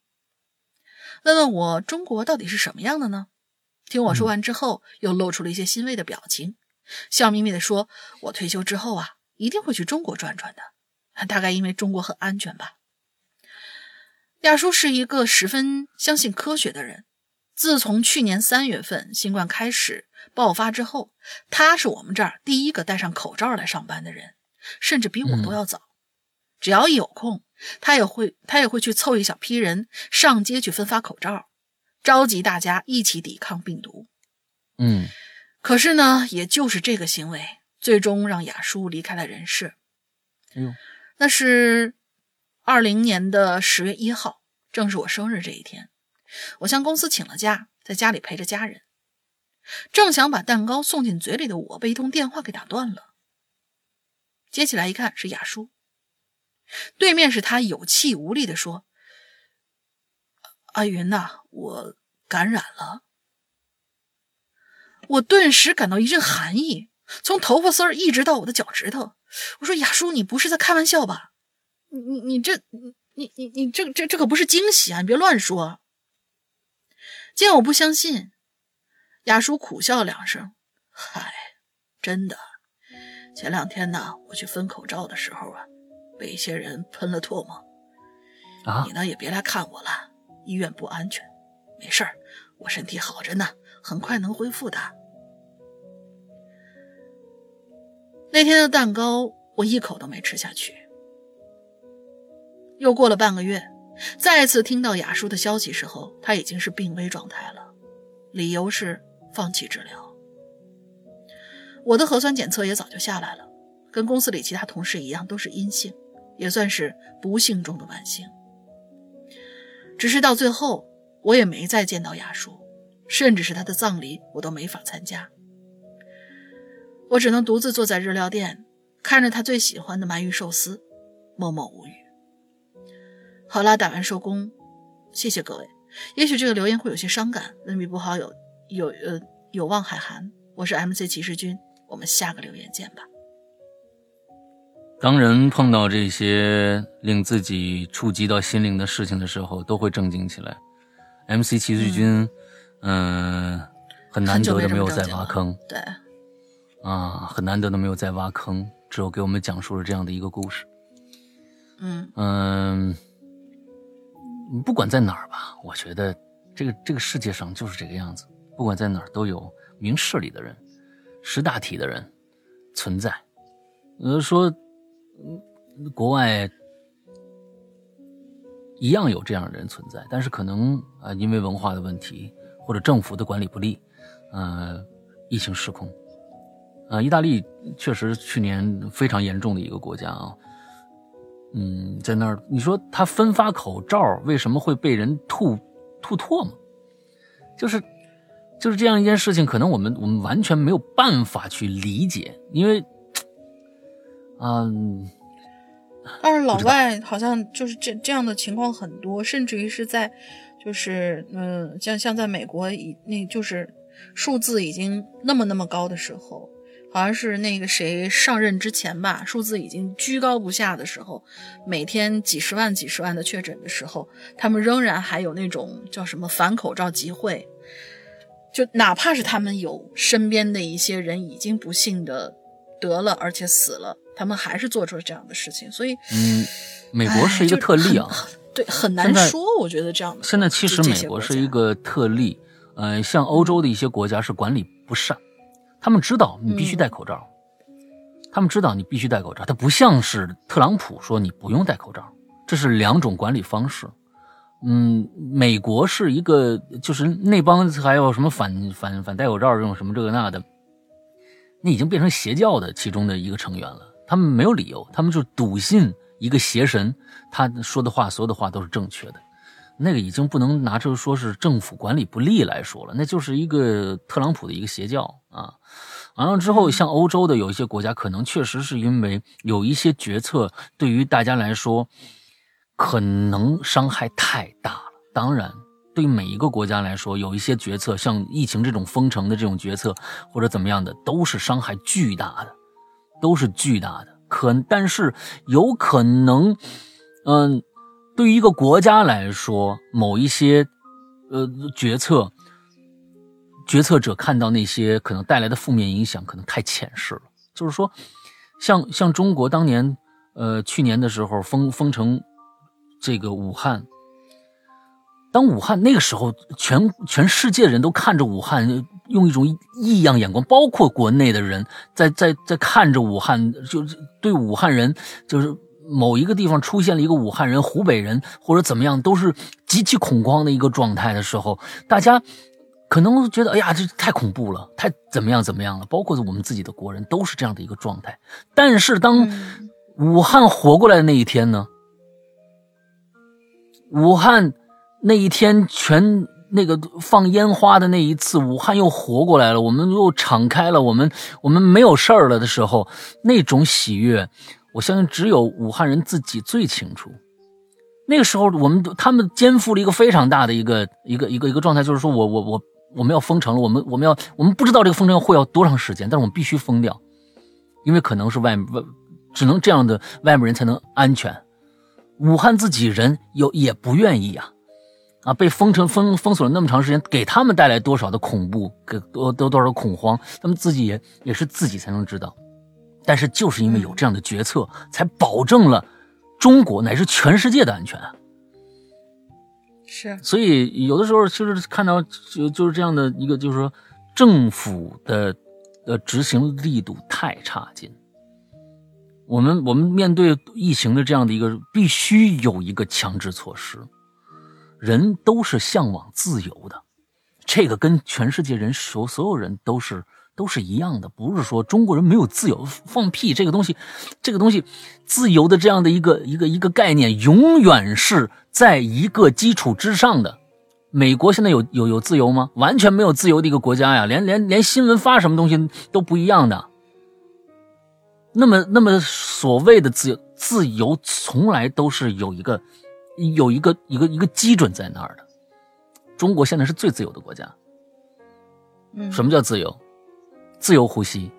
问问我中国到底是什么样的呢？听我说完之后，又露出了一些欣慰的表情，笑眯眯地说：“我退休之后啊，一定会去中国转转的。大概因为中国很安全吧。”亚叔是一个十分相信科学的人。自从去年三月份新冠开始爆发之后，他是我们这儿第一个戴上口罩来上班的人，甚至比我都要早。只要一有空，他也会他也会去凑一小批人上街去分发口罩。召集大家一起抵抗病毒，嗯，可是呢，也就是这个行为，最终让雅叔离开了人世。哎呦，那是二零年的十月一号，正是我生日这一天，我向公司请了假，在家里陪着家人。正想把蛋糕送进嘴里的我，被一通电话给打断了。接起来一看，是雅叔，对面是他有气无力地说。阿云呐，我感染了。我顿时感到一阵寒意，从头发丝儿一直到我的脚趾头。我说：“雅叔，你不是在开玩笑吧？你你你这你你你这这这可不是惊喜啊！你别乱说。”见我不相信，雅叔苦笑两声：“嗨，真的。前两天呢，我去分口罩的时候啊，被一些人喷了唾沫。啊，你呢也别来看我了。”医院不安全，没事儿，我身体好着呢，很快能恢复的。那天的蛋糕我一口都没吃下去。又过了半个月，再次听到雅叔的消息时候，他已经是病危状态了，理由是放弃治疗。我的核酸检测也早就下来了，跟公司里其他同事一样都是阴性，也算是不幸中的万幸。只是到最后，我也没再见到雅叔，甚至是他的葬礼，我都没法参加。我只能独自坐在日料店，看着他最喜欢的鳗鱼寿司，默默无语。好啦，打完收工，谢谢各位。也许这个留言会有些伤感，文笔不好，有有呃有望海涵。我是 MC 骑士君，我们下个留言见吧。当人碰到这些令自己触及到心灵的事情的时候，都会正经起来。MC 骑士君，嗯，很难得的没有再挖坑，对，啊，很难得的没有再挖坑，只有给我们讲述了这样的一个故事。嗯嗯，不管在哪儿吧，我觉得这个这个世界上就是这个样子，不管在哪儿都有明事理的人、识大体的人存在。呃，说国外一样有这样的人存在，但是可能啊，因为文化的问题或者政府的管理不力，呃，疫情失控。啊，意大利确实去年非常严重的一个国家啊。嗯，在那儿，你说他分发口罩为什么会被人吐吐唾沫？就是就是这样一件事情，可能我们我们完全没有办法去理解，因为，嗯，但是老外好像就是这这样的情况很多，甚至于是在就是嗯，像像在美国，已那就是数字已经那么那么高的时候。好像是那个谁上任之前吧，数字已经居高不下的时候，每天几十万、几十万的确诊的时候，他们仍然还有那种叫什么反口罩集会，就哪怕是他们有身边的一些人已经不幸的得了，而且死了，他们还是做出了这样的事情。所以，嗯，美国是一个特例啊，对，很难说。我觉得这样的现在其实美国是一个特例，呃，像欧洲的一些国家是管理不善。他们知道你必须戴口罩，他们知道你必须戴口罩。他不像是特朗普说你不用戴口罩，这是两种管理方式。嗯，美国是一个，就是那帮还有什么反反反戴口罩这种什么这个那的，那已经变成邪教的其中的一个成员了。他们没有理由，他们就笃信一个邪神，他说的话，所有的话都是正确的。那个已经不能拿出说是政府管理不力来说了，那就是一个特朗普的一个邪教啊。完了之后，像欧洲的有一些国家，可能确实是因为有一些决策对于大家来说，可能伤害太大了。当然，对每一个国家来说，有一些决策，像疫情这种封城的这种决策，或者怎么样的，都是伤害巨大的，都是巨大的。可但是有可能，嗯。对于一个国家来说，某一些，呃，决策，决策者看到那些可能带来的负面影响，可能太浅视了。就是说，像像中国当年，呃，去年的时候封封城，这个武汉，当武汉那个时候，全全世界人都看着武汉，用一种异样眼光，包括国内的人在在在看着武汉，就是对武汉人就是。某一个地方出现了一个武汉人、湖北人或者怎么样，都是极其恐慌的一个状态的时候，大家可能觉得，哎呀，这太恐怖了，太怎么样怎么样了。包括我们自己的国人都是这样的一个状态。但是当武汉活过来的那一天呢？武汉那一天全那个放烟花的那一次，武汉又活过来了，我们又敞开了，我们我们没有事儿了的时候，那种喜悦。我相信只有武汉人自己最清楚。那个时候，我们他们肩负了一个非常大的一个一个一个一个状态，就是说我我我我们要封城了，我们我们要我们不知道这个封城会要多长时间，但是我们必须封掉，因为可能是外外只能这样的外面人才能安全。武汉自己人有也不愿意呀，啊，被封城封封锁了那么长时间，给他们带来多少的恐怖，给多多多少恐慌，他们自己也也是自己才能知道。但是就是因为有这样的决策，才保证了中国乃至全世界的安全。是，所以有的时候就是看到就就是这样的一个，就是说政府的呃执行力度太差劲。我们我们面对疫情的这样的一个，必须有一个强制措施。人都是向往自由的，这个跟全世界人所所有人都是。都是一样的，不是说中国人没有自由，放屁！这个东西，这个东西，自由的这样的一个一个一个概念，永远是在一个基础之上的。美国现在有有有自由吗？完全没有自由的一个国家呀，连连连新闻发什么东西都不一样的。那么那么所谓的自由，自由从来都是有一个有一个一个一个基准在那儿的。中国现在是最自由的国家。嗯，什么叫自由？自由呼吸，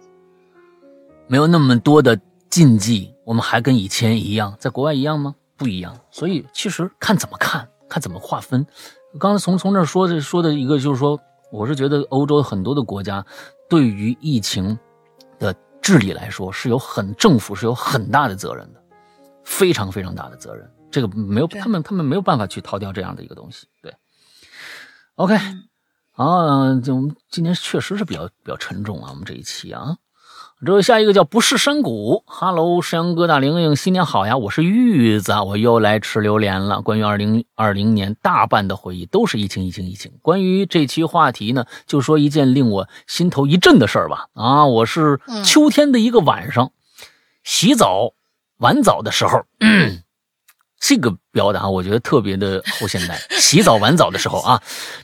没有那么多的禁忌，我们还跟以前一样，在国外一样吗？不一样。所以其实看怎么看，看怎么划分。刚才从从这说的说的一个就是说，我是觉得欧洲很多的国家对于疫情的治理来说是有很政府是有很大的责任的，非常非常大的责任。这个没有他们他们没有办法去逃掉这样的一个东西。对，OK，啊，就今天确实是比较比较沉重啊，我们这一期啊。之后下一个叫不是山谷，Hello，山羊哥大玲玲，新年好呀！我是玉子，我又来吃榴莲了。关于二零二零年大半的回忆都是疫情，疫情，疫情。关于这期话题呢，就说一件令我心头一震的事儿吧。啊，我是秋天的一个晚上，洗澡晚澡的时候。这个表达我觉得特别的后现代。洗澡完澡的时候啊，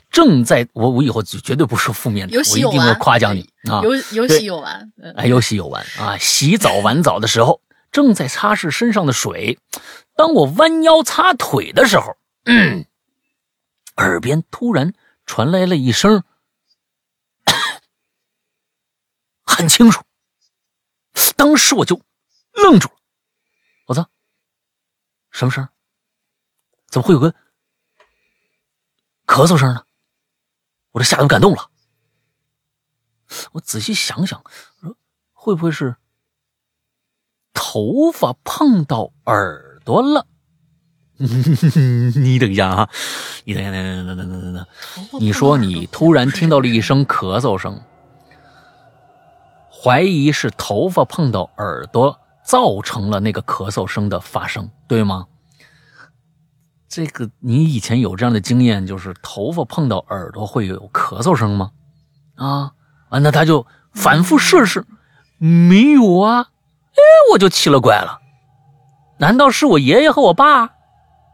正在我我以后绝对不说负面的，我一定会夸奖你啊。有有洗有完，哎，有洗有完啊！洗澡完澡的时候，正在擦拭身上的水，当我弯腰擦腿的时候，嗯耳边突然传来了一声，很清楚。当时我就愣住了！什么声？怎么会有个咳嗽声呢？我这吓得我感动了。我仔细想想，说会不会是头发碰到耳朵了？(laughs) 你等一下啊！你等一下，等等等等等等等。你说你突然听到了一声咳嗽声，怀疑是头发碰到耳朵。造成了那个咳嗽声的发生，对吗？这个你以前有这样的经验，就是头发碰到耳朵会有咳嗽声吗？啊啊，那他就反复试试，没有啊，哎，我就奇了怪了，难道是我爷爷和我爸？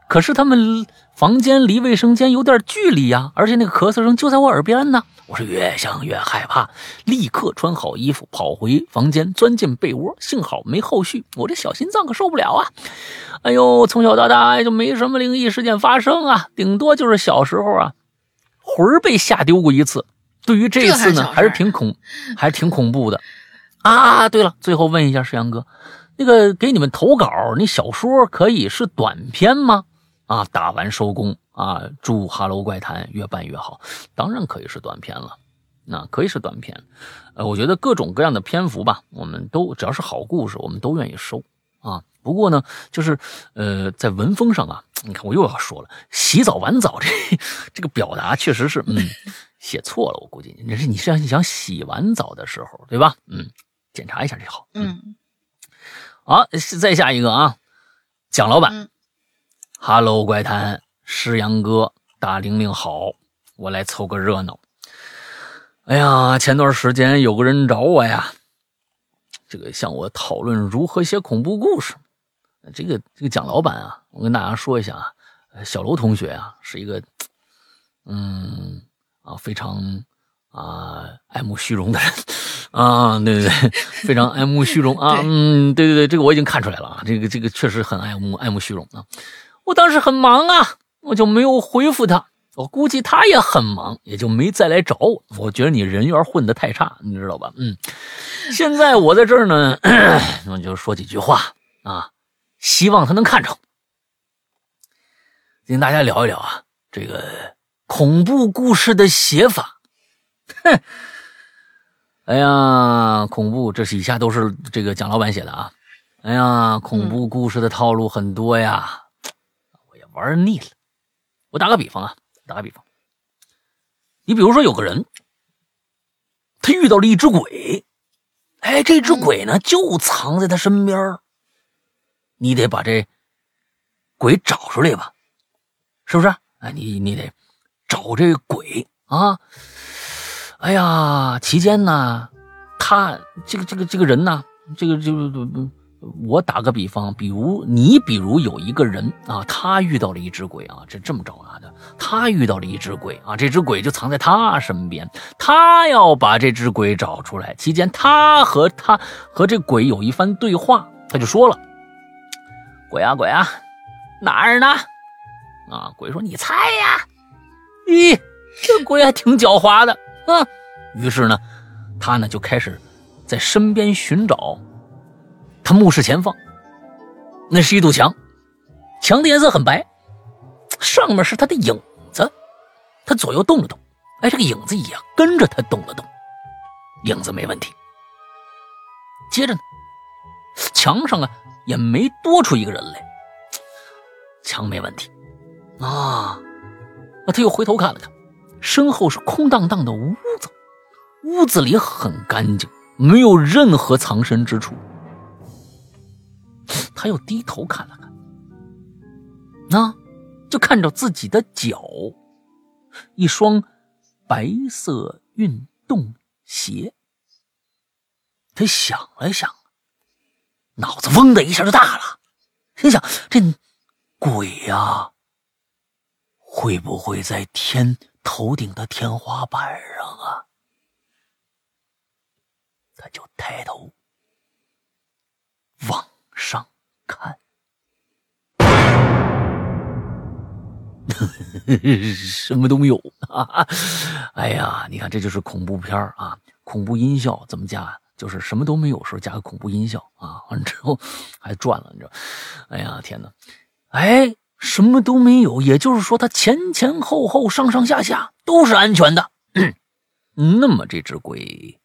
可是他们。房间离卫生间有点距离呀，而且那个咳嗽声就在我耳边呢。我是越想越害怕，立刻穿好衣服跑回房间，钻进被窝。幸好没后续，我这小心脏可受不了啊！哎呦，从小到大就没什么灵异事件发生啊，顶多就是小时候啊，魂儿被吓丢过一次。对于这次呢，还是挺恐，还是挺恐怖的啊。对了，最后问一下石阳哥，那个给你们投稿，那小说可以是短篇吗？啊，打完收工啊！祝《哈喽怪谈》越办越好。当然可以是短片了，那可以是短片。呃，我觉得各种各样的篇幅吧，我们都只要是好故事，我们都愿意收啊。不过呢，就是呃，在文风上啊，你看我又要说了，洗澡晚澡这这个表达确实是嗯写错了，我估计你是你是想洗完澡的时候对吧？嗯，检查一下就好。嗯，好，再下一个啊，蒋老板。哈喽，怪谈，师阳哥，大玲玲好，我来凑个热闹。哎呀，前段时间有个人找我呀，这个向我讨论如何写恐怖故事。这个这个蒋老板啊，我跟大家说一下啊，小楼同学啊，是一个嗯啊非常啊爱慕虚荣的人 (laughs) 啊，对对对，非常爱慕虚荣啊，(laughs) 嗯，对对对，这个我已经看出来了啊，这个这个确实很爱慕爱慕虚荣啊。我当时很忙啊，我就没有回复他。我估计他也很忙，也就没再来找我。我觉得你人缘混得太差，你知道吧？嗯，现在我在这儿呢，(coughs) 我就说几句话啊，希望他能看着。跟大家聊一聊啊，这个恐怖故事的写法。哼，哎呀，恐怖，这是以下都是这个蒋老板写的啊。哎呀，恐怖故事的套路很多呀。玩腻了，我打个比方啊，打个比方，你比如说有个人，他遇到了一只鬼，哎，这只鬼呢就藏在他身边你得把这鬼找出来吧，是不是？哎，你你得找这鬼啊！哎呀，期间呢，他这个这个这个人呢，这个就就。我打个比方，比如你，比如有一个人啊，他遇到了一只鬼啊，这这么着啊的，他遇到了一只鬼啊，这只鬼就藏在他身边，他要把这只鬼找出来。期间，他和他和这鬼有一番对话，他就说了：“鬼啊鬼啊，哪儿呢？”啊，鬼说：“你猜呀。”咦，这鬼还挺狡猾的啊。于是呢，他呢就开始在身边寻找。他目视前方，那是一堵墙，墙的颜色很白，上面是他的影子。他左右动了动，哎，这个影子也跟着他动了动，影子没问题。接着呢，墙上啊也没多出一个人来，墙没问题啊。啊，他又回头看了看，身后是空荡荡的屋子，屋子里很干净，没有任何藏身之处。他又低头看了看，那就看着自己的脚，一双白色运动鞋。他想了想，脑子嗡的一下就大了，心想：这鬼呀，会不会在天头顶的天花板上啊？他就抬头往上。看，(laughs) 什么都没有啊！(laughs) 哎呀，你看，这就是恐怖片啊！恐怖音效怎么加？就是什么都没有时候加个恐怖音效啊！完之后还转了，你知道？哎呀，天哪！哎，什么都没有，也就是说，它前前后后、上上下下都是安全的。(clears throat) 那么这只鬼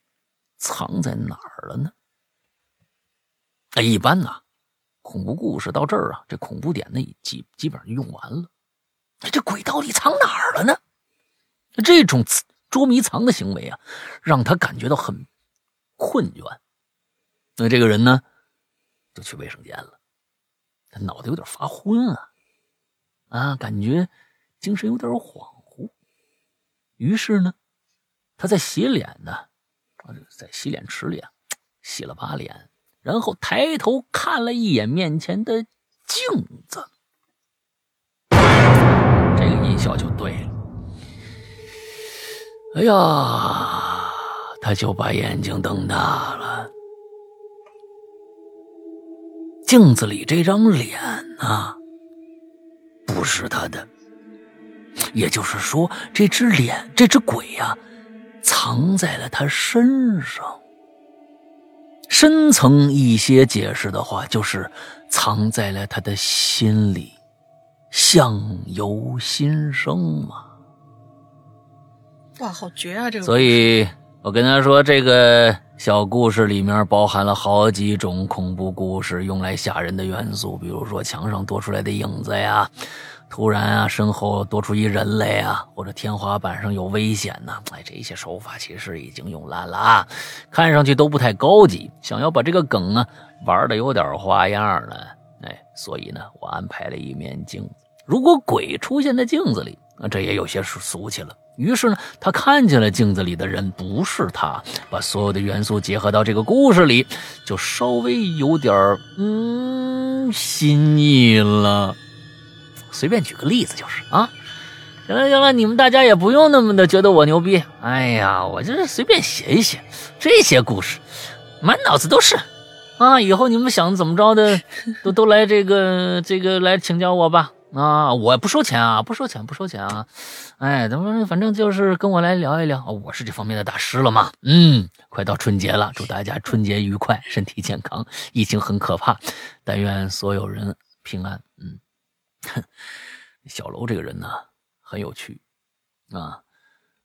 藏在哪儿了呢？哎，一般呢。恐怖故事到这儿啊，这恐怖点呢基基本上用完了。这鬼到底藏哪儿了呢？这种捉迷藏的行为啊，让他感觉到很困倦。那这个人呢，就去卫生间了。他脑袋有点发昏啊，啊，感觉精神有点恍惚。于是呢，他在洗脸呢，在洗脸池里啊，洗了把脸。然后抬头看了一眼面前的镜子，这个音效就对了。哎呀，他就把眼睛瞪大了。镜子里这张脸啊，不是他的，也就是说，这只脸，这只鬼呀，藏在了他身上。深层一些解释的话，就是藏在了他的心里，相由心生嘛。哇，好绝啊！这个，所以我跟他说，这个小故事里面包含了好几种恐怖故事用来吓人的元素，比如说墙上多出来的影子呀。突然啊，身后多出一人来啊，或者天花板上有危险呢？哎，这些手法其实已经用烂了啊，看上去都不太高级。想要把这个梗啊玩的有点花样呢，哎，所以呢，我安排了一面镜子。如果鬼出现在镜子里，那这也有些俗气了。于是呢，他看见了镜子里的人不是他，把所有的元素结合到这个故事里，就稍微有点嗯新意了。随便举个例子就是啊，行了行了，你们大家也不用那么的觉得我牛逼。哎呀，我就是随便写一写这些故事，满脑子都是啊。以后你们想怎么着的，都都来这个这个来请教我吧。啊，我不收钱啊，不收钱不收钱啊。哎，怎么反正就是跟我来聊一聊，我是这方面的大师了嘛。嗯，快到春节了，祝大家春节愉快，身体健康。疫情很可怕，但愿所有人平安。嗯。哼，(laughs) 小楼这个人呢很有趣啊，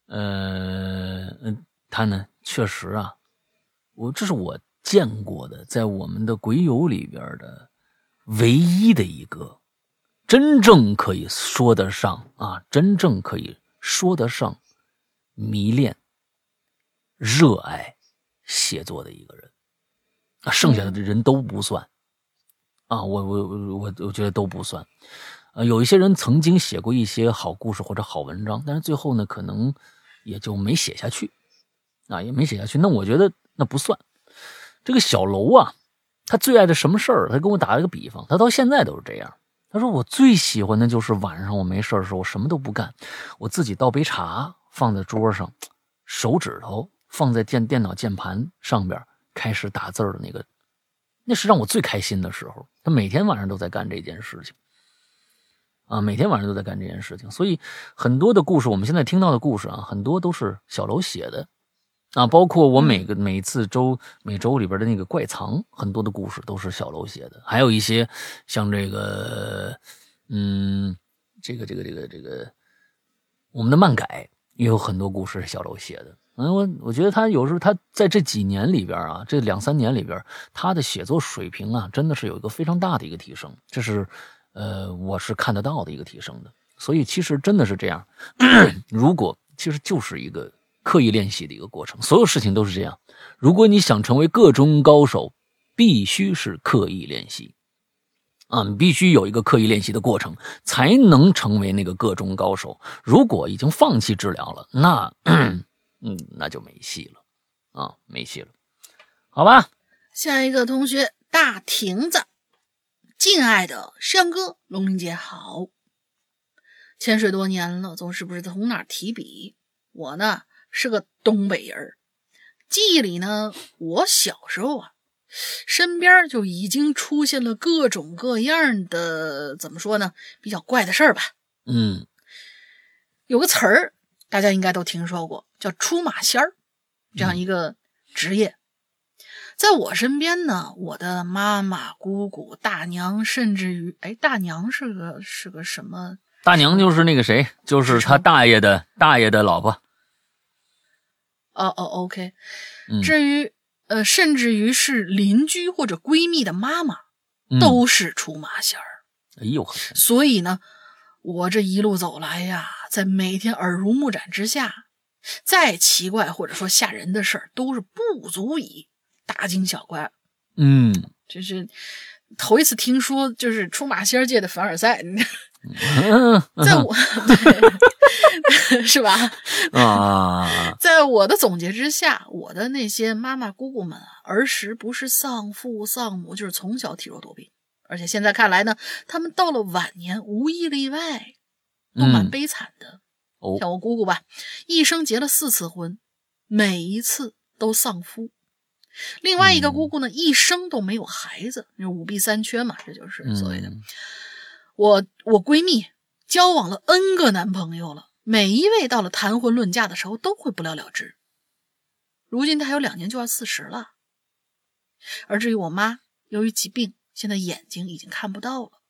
呃，他呢确实啊，我这是我见过的，在我们的鬼友里边的唯一的一个真正可以说得上啊，真正可以说得上迷恋、热爱写作的一个人啊，剩下的人都不算。啊，我我我我觉得都不算，呃，有一些人曾经写过一些好故事或者好文章，但是最后呢，可能也就没写下去，啊，也没写下去。那我觉得那不算。这个小楼啊，他最爱的什么事儿？他跟我打了个比方，他到现在都是这样。他说我最喜欢的就是晚上我没事的时候，我什么都不干，我自己倒杯茶放在桌上，手指头放在电电脑键盘上边，开始打字的那个。那是让我最开心的时候。他每天晚上都在干这件事情，啊，每天晚上都在干这件事情。所以很多的故事，我们现在听到的故事啊，很多都是小楼写的，啊，包括我每个每次周每周里边的那个怪藏，很多的故事都是小楼写的。还有一些像这个，嗯，这个这个这个这个，我们的漫改也有很多故事是小楼写的。嗯，我我觉得他有时候他在这几年里边啊，这两三年里边，他的写作水平啊，真的是有一个非常大的一个提升，这是，呃，我是看得到的一个提升的。所以其实真的是这样，如果其实就是一个刻意练习的一个过程。所有事情都是这样。如果你想成为个中高手，必须是刻意练习啊，你必须有一个刻意练习的过程，才能成为那个个中高手。如果已经放弃治疗了，那嗯，那就没戏了啊，没戏了。好吧，下一个同学大亭子，敬爱的山哥，龙玲姐好。潜水多年了，总是不知道从哪提笔。我呢是个东北人，记忆里呢，我小时候啊，身边就已经出现了各种各样的，怎么说呢，比较怪的事儿吧。嗯，有个词儿大家应该都听说过，叫出马仙儿，这样一个职业。在我身边呢，我的妈妈、姑姑、大娘，甚至于，哎，大娘是个是个什么？大娘就是那个谁，就是他大爷的大爷的老婆。哦哦，OK。至于呃，甚至于是邻居或者闺蜜的妈妈，都是出马仙儿。哎呦，所以呢，我这一路走来呀，在每天耳濡目染之下，再奇怪或者说吓人的事儿，都是不足以大惊小怪。嗯，这是头一次听说，就是出马仙界的凡尔赛。(laughs) 在我，(laughs) 是吧？啊，(laughs) 在我的总结之下，我的那些妈妈姑姑们啊，儿时不是丧父丧母，就是从小体弱多病，而且现在看来呢，他们到了晚年，无一例外都蛮悲惨的。像我姑姑吧，一生结了四次婚，每一次都丧夫；另外一个姑姑呢，一生都没有孩子，就五弊三缺嘛，这就是所谓的。我我闺蜜交往了 N 个男朋友了，每一位到了谈婚论嫁的时候都会不了了之。如今她还有两年就要四十了，而至于我妈，由于疾病，现在眼睛已经看不到了。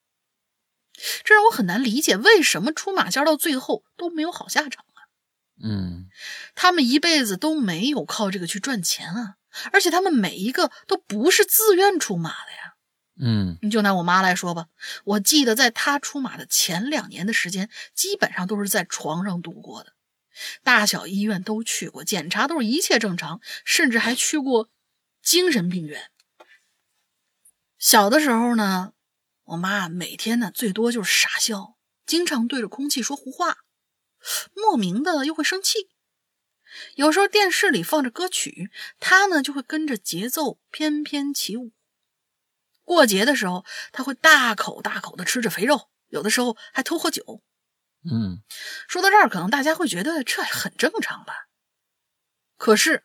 这让我很难理解，为什么出马仙到最后都没有好下场啊？嗯，他们一辈子都没有靠这个去赚钱啊，而且他们每一个都不是自愿出马的呀。嗯，你就拿我妈来说吧，我记得在她出马的前两年的时间，基本上都是在床上度过的，大小医院都去过，检查都是一切正常，甚至还去过精神病院。小的时候呢，我妈每天呢最多就是傻笑，经常对着空气说胡话，莫名的又会生气。有时候电视里放着歌曲，她呢就会跟着节奏翩翩起舞。过节的时候，她会大口大口的吃着肥肉，有的时候还偷喝酒。嗯，说到这儿，可能大家会觉得这很正常吧？可是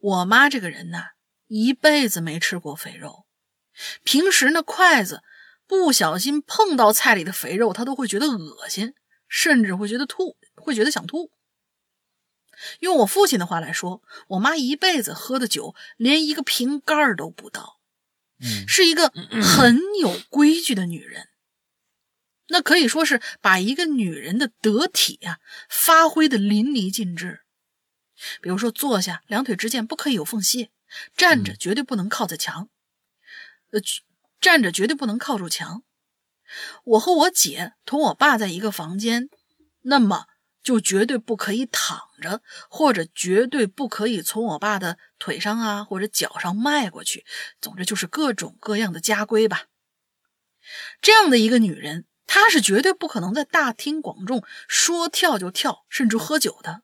我妈这个人呢，一辈子没吃过肥肉，平时那筷子不小心碰到菜里的肥肉，他都会觉得恶心，甚至会觉得吐，会觉得想吐。用我父亲的话来说，我妈一辈子喝的酒连一个瓶盖都不到。是一个很有规矩的女人，那可以说是把一个女人的得体啊发挥的淋漓尽致。比如说，坐下两腿之间不可以有缝隙，站着绝对不能靠在墙，呃，站着绝对不能靠住墙。我和我姐同我爸在一个房间，那么。就绝对不可以躺着，或者绝对不可以从我爸的腿上啊或者脚上迈过去。总之就是各种各样的家规吧。这样的一个女人，她是绝对不可能在大庭广众说跳就跳，甚至喝酒的。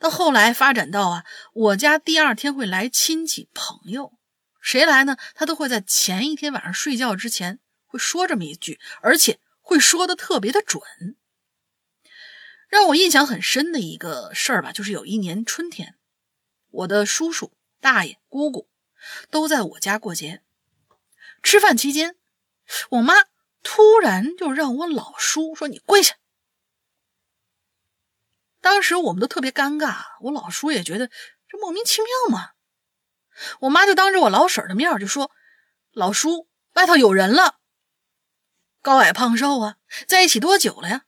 到后来发展到啊，我家第二天会来亲戚朋友，谁来呢？他都会在前一天晚上睡觉之前会说这么一句，而且会说的特别的准。让我印象很深的一个事儿吧，就是有一年春天，我的叔叔、大爷、姑姑都在我家过节。吃饭期间，我妈突然就让我老叔说：“你跪下。”当时我们都特别尴尬，我老叔也觉得这莫名其妙嘛。我妈就当着我老婶的面就说：“老叔，外头有人了，高矮胖瘦啊，在一起多久了呀？”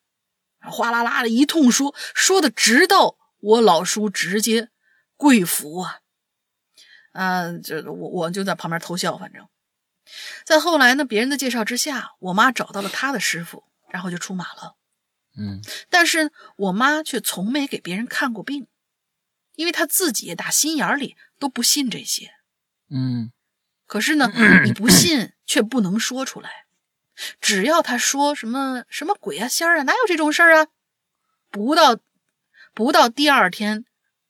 哗啦啦的一通说，说的直到我老叔直接跪服啊！啊，这我我就在旁边偷笑。反正，在后来呢，别人的介绍之下，我妈找到了她的师傅，然后就出马了。嗯，但是我妈却从没给别人看过病，因为她自己打心眼里都不信这些。嗯，可是呢，你不信却不能说出来。只要他说什么什么鬼啊仙儿啊，哪有这种事儿啊？不到不到第二天，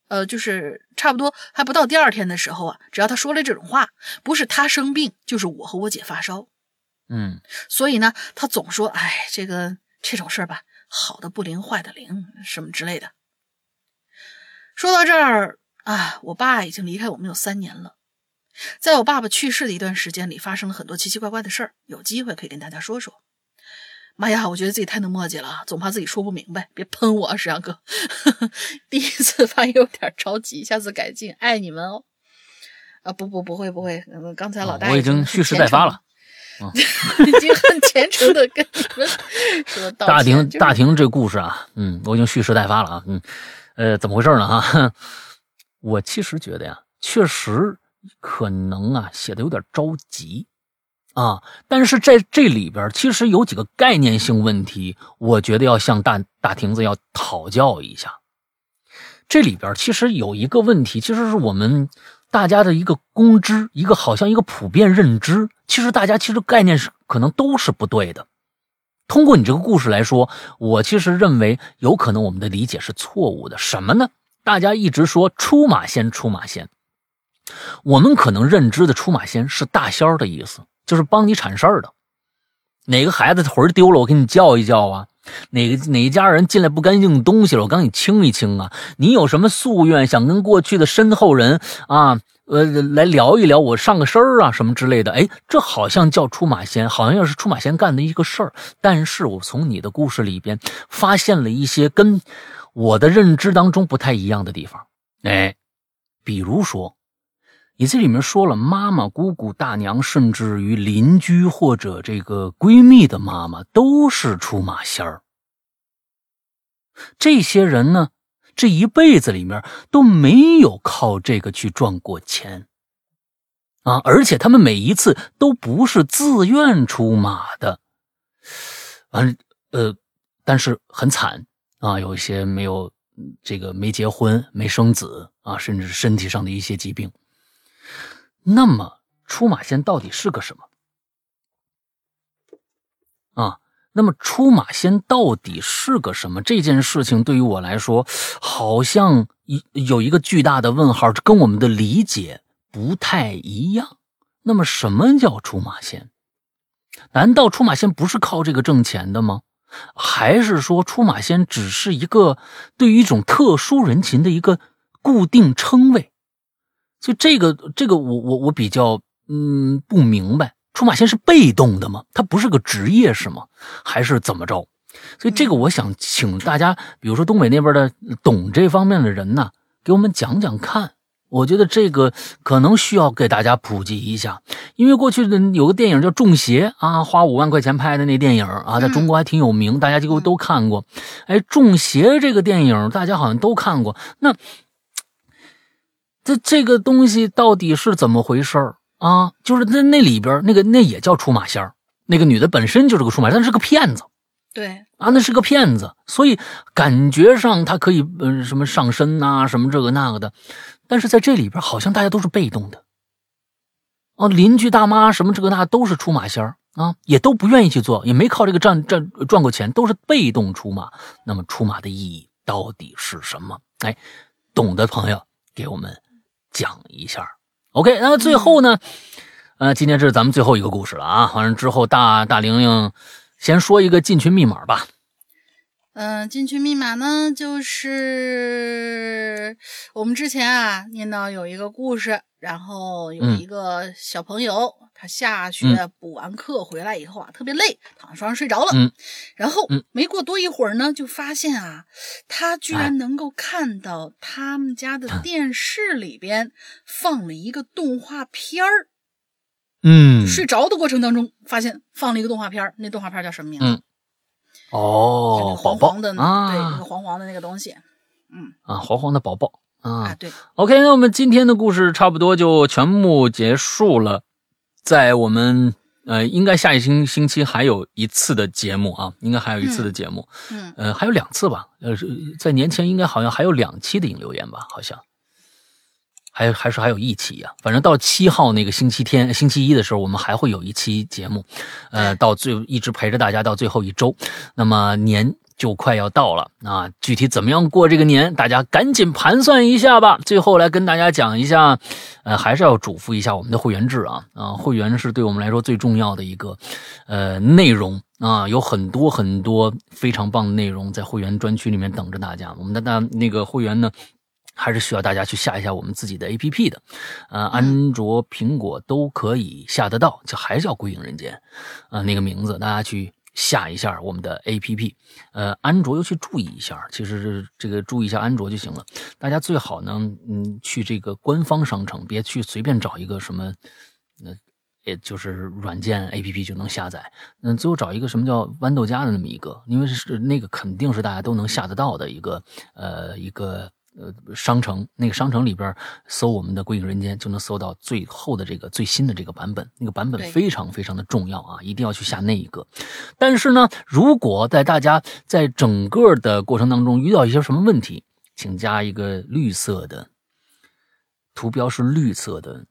呃，就是差不多还不到第二天的时候啊，只要他说了这种话，不是他生病，就是我和我姐发烧。嗯，所以呢，他总说，哎，这个这种事儿吧，好的不灵，坏的灵，什么之类的。说到这儿啊，我爸已经离开我们有三年了。在我爸爸去世的一段时间里，发生了很多奇奇怪怪的事儿，有机会可以跟大家说说。妈呀，我觉得自己太能墨迹了，总怕自己说不明白，别喷我，石阳哥。(laughs) 第一次发言有点着急，下次改进，爱你们哦。啊，不不不会不会，刚才老大我已经蓄势待发了，(laughs) 已经很虔诚的跟你们 (laughs) 说道大庭大庭这故事啊，嗯，我已经蓄势待发了啊，嗯，呃，怎么回事呢？哈，我其实觉得呀，确实。可能啊，写的有点着急啊，但是在这里边其实有几个概念性问题，我觉得要向大大亭子要讨教一下。这里边其实有一个问题，其实是我们大家的一个公知，一个好像一个普遍认知，其实大家其实概念是可能都是不对的。通过你这个故事来说，我其实认为有可能我们的理解是错误的。什么呢？大家一直说出马仙，出马仙。我们可能认知的出马仙是大仙儿的意思，就是帮你铲事儿的。哪个孩子魂儿丢了，我给你叫一叫啊？哪个哪一家人进来不干净东西了，我帮你清一清啊？你有什么夙愿，想跟过去的身后人啊，呃，来聊一聊，我上个身儿啊，什么之类的？哎，这好像叫出马仙，好像要是出马仙干的一个事儿。但是我从你的故事里边发现了一些跟我的认知当中不太一样的地方。哎，比如说。你这里面说了，妈妈、姑姑、大娘，甚至于邻居或者这个闺蜜的妈妈，都是出马仙儿。这些人呢，这一辈子里面都没有靠这个去赚过钱啊，而且他们每一次都不是自愿出马的，完呃，但是很惨啊，有一些没有这个没结婚、没生子啊，甚至身体上的一些疾病。那么出马仙到底是个什么啊？那么出马仙到底是个什么？这件事情对于我来说，好像一有一个巨大的问号，跟我们的理解不太一样。那么什么叫出马仙？难道出马仙不是靠这个挣钱的吗？还是说出马仙只是一个对于一种特殊人群的一个固定称谓？所以这个，这个我我我比较嗯不明白，出马仙是被动的吗？他不是个职业是吗？还是怎么着？所以这个我想请大家，比如说东北那边的懂这方面的人呢，给我们讲讲看。我觉得这个可能需要给大家普及一下，因为过去的有个电影叫《中邪》啊，花五万块钱拍的那电影啊，在中国还挺有名，大家几乎都看过。哎，《中邪》这个电影大家好像都看过，那。这这个东西到底是怎么回事儿啊？就是那那里边那个那也叫出马仙儿，那个女的本身就是个出马，但是个骗子。对啊，那是个骗子，所以感觉上她可以嗯什么上身呐，什么这个那个的，但是在这里边好像大家都是被动的。哦，邻居大妈什么这个那都是出马仙儿啊，也都不愿意去做，也没靠这个赚赚赚过钱，都是被动出马。那么出马的意义到底是什么？哎，懂的朋友给我们。讲一下，OK，那么最后呢，呃，今天这是咱们最后一个故事了啊。完了之后，大大玲玲先说一个进群密码吧。嗯，进群密码呢，就是我们之前啊念到有一个故事，然后有一个小朋友。他下学补完课回来以后啊，特别累，躺在床上睡着了。嗯，然后没过多一会儿呢，就发现啊，他居然能够看到他们家的电视里边放了一个动画片儿。嗯，睡着的过程当中，发现放了一个动画片儿，那动画片叫什么名字？哦，黄黄的啊，对，那个黄黄的那个东西。嗯啊，黄黄的宝宝啊，对。OK，那我们今天的故事差不多就全部结束了。在我们呃，应该下一星星期还有一次的节目啊，应该还有一次的节目，嗯，呃，还有两次吧，呃，在年前应该好像还有两期的引留言吧，好像。还还是还有一期呀，反正到七号那个星期天、星期一的时候，我们还会有一期节目，呃，到最一直陪着大家到最后一周。那么年就快要到了啊，具体怎么样过这个年，大家赶紧盘算一下吧。最后来跟大家讲一下，呃，还是要嘱咐一下我们的会员制啊啊，会员是对我们来说最重要的一个呃内容啊，有很多很多非常棒的内容在会员专区里面等着大家。我们的那那个会员呢？还是需要大家去下一下我们自己的 A P P 的，呃，安卓、苹果都可以下得到，就还是叫《归影人间》啊，那个名字，大家去下一下我们的 A P P。呃，安卓尤其注意一下，其实是这个注意一下安卓就行了。大家最好呢，嗯，去这个官方商城，别去随便找一个什么，那也就是软件 A P P 就能下载。嗯，最后找一个什么叫豌豆荚的那么一个，因为是那个肯定是大家都能下得到的一个，呃，一个。呃，商城那个商城里边搜我们的《归影人间》，就能搜到最后的这个最新的这个版本。那个版本非常非常的重要啊，一定要去下那一个。但是呢，如果在大家在整个的过程当中遇到一些什么问题，请加一个绿色的图标是绿色的，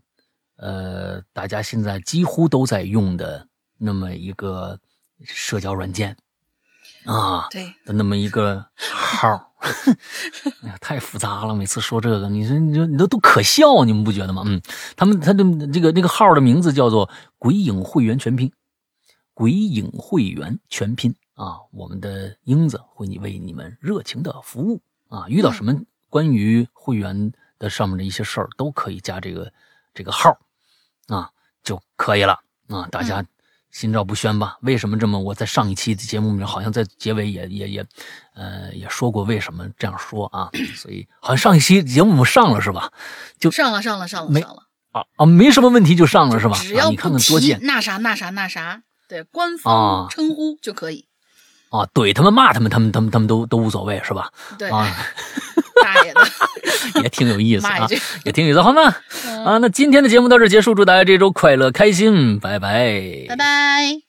呃，大家现在几乎都在用的那么一个社交软件啊，对的那么一个号。(laughs) 哎呀，太复杂了！每次说这个，你说你说你都都可笑，你们不觉得吗？嗯，他们他的这个那个号的名字叫做“鬼影会员全拼”，“鬼影会员全拼”啊，我们的英子会你为你们热情的服务啊，遇到什么关于会员的上面的一些事儿，都可以加这个这个号啊就可以了啊，大家。心照不宣吧？为什么这么？我在上一期的节目里面，好像在结尾也也也，呃，也说过为什么这样说啊？所以好像上一期节目上了是吧？就上了上了上了上了啊啊，没什么问题就上了是吧？只要你看看多见那啥那啥那啥，对，官方称呼就可以啊。怼他们骂他们，他们他们他们都都无所谓是吧？对啊，大爷的 (laughs) 也挺有意思啊，也挺有意思，好吗？嗯啊，那今天的节目到这结束，祝大家这周快乐开心，拜拜，拜拜。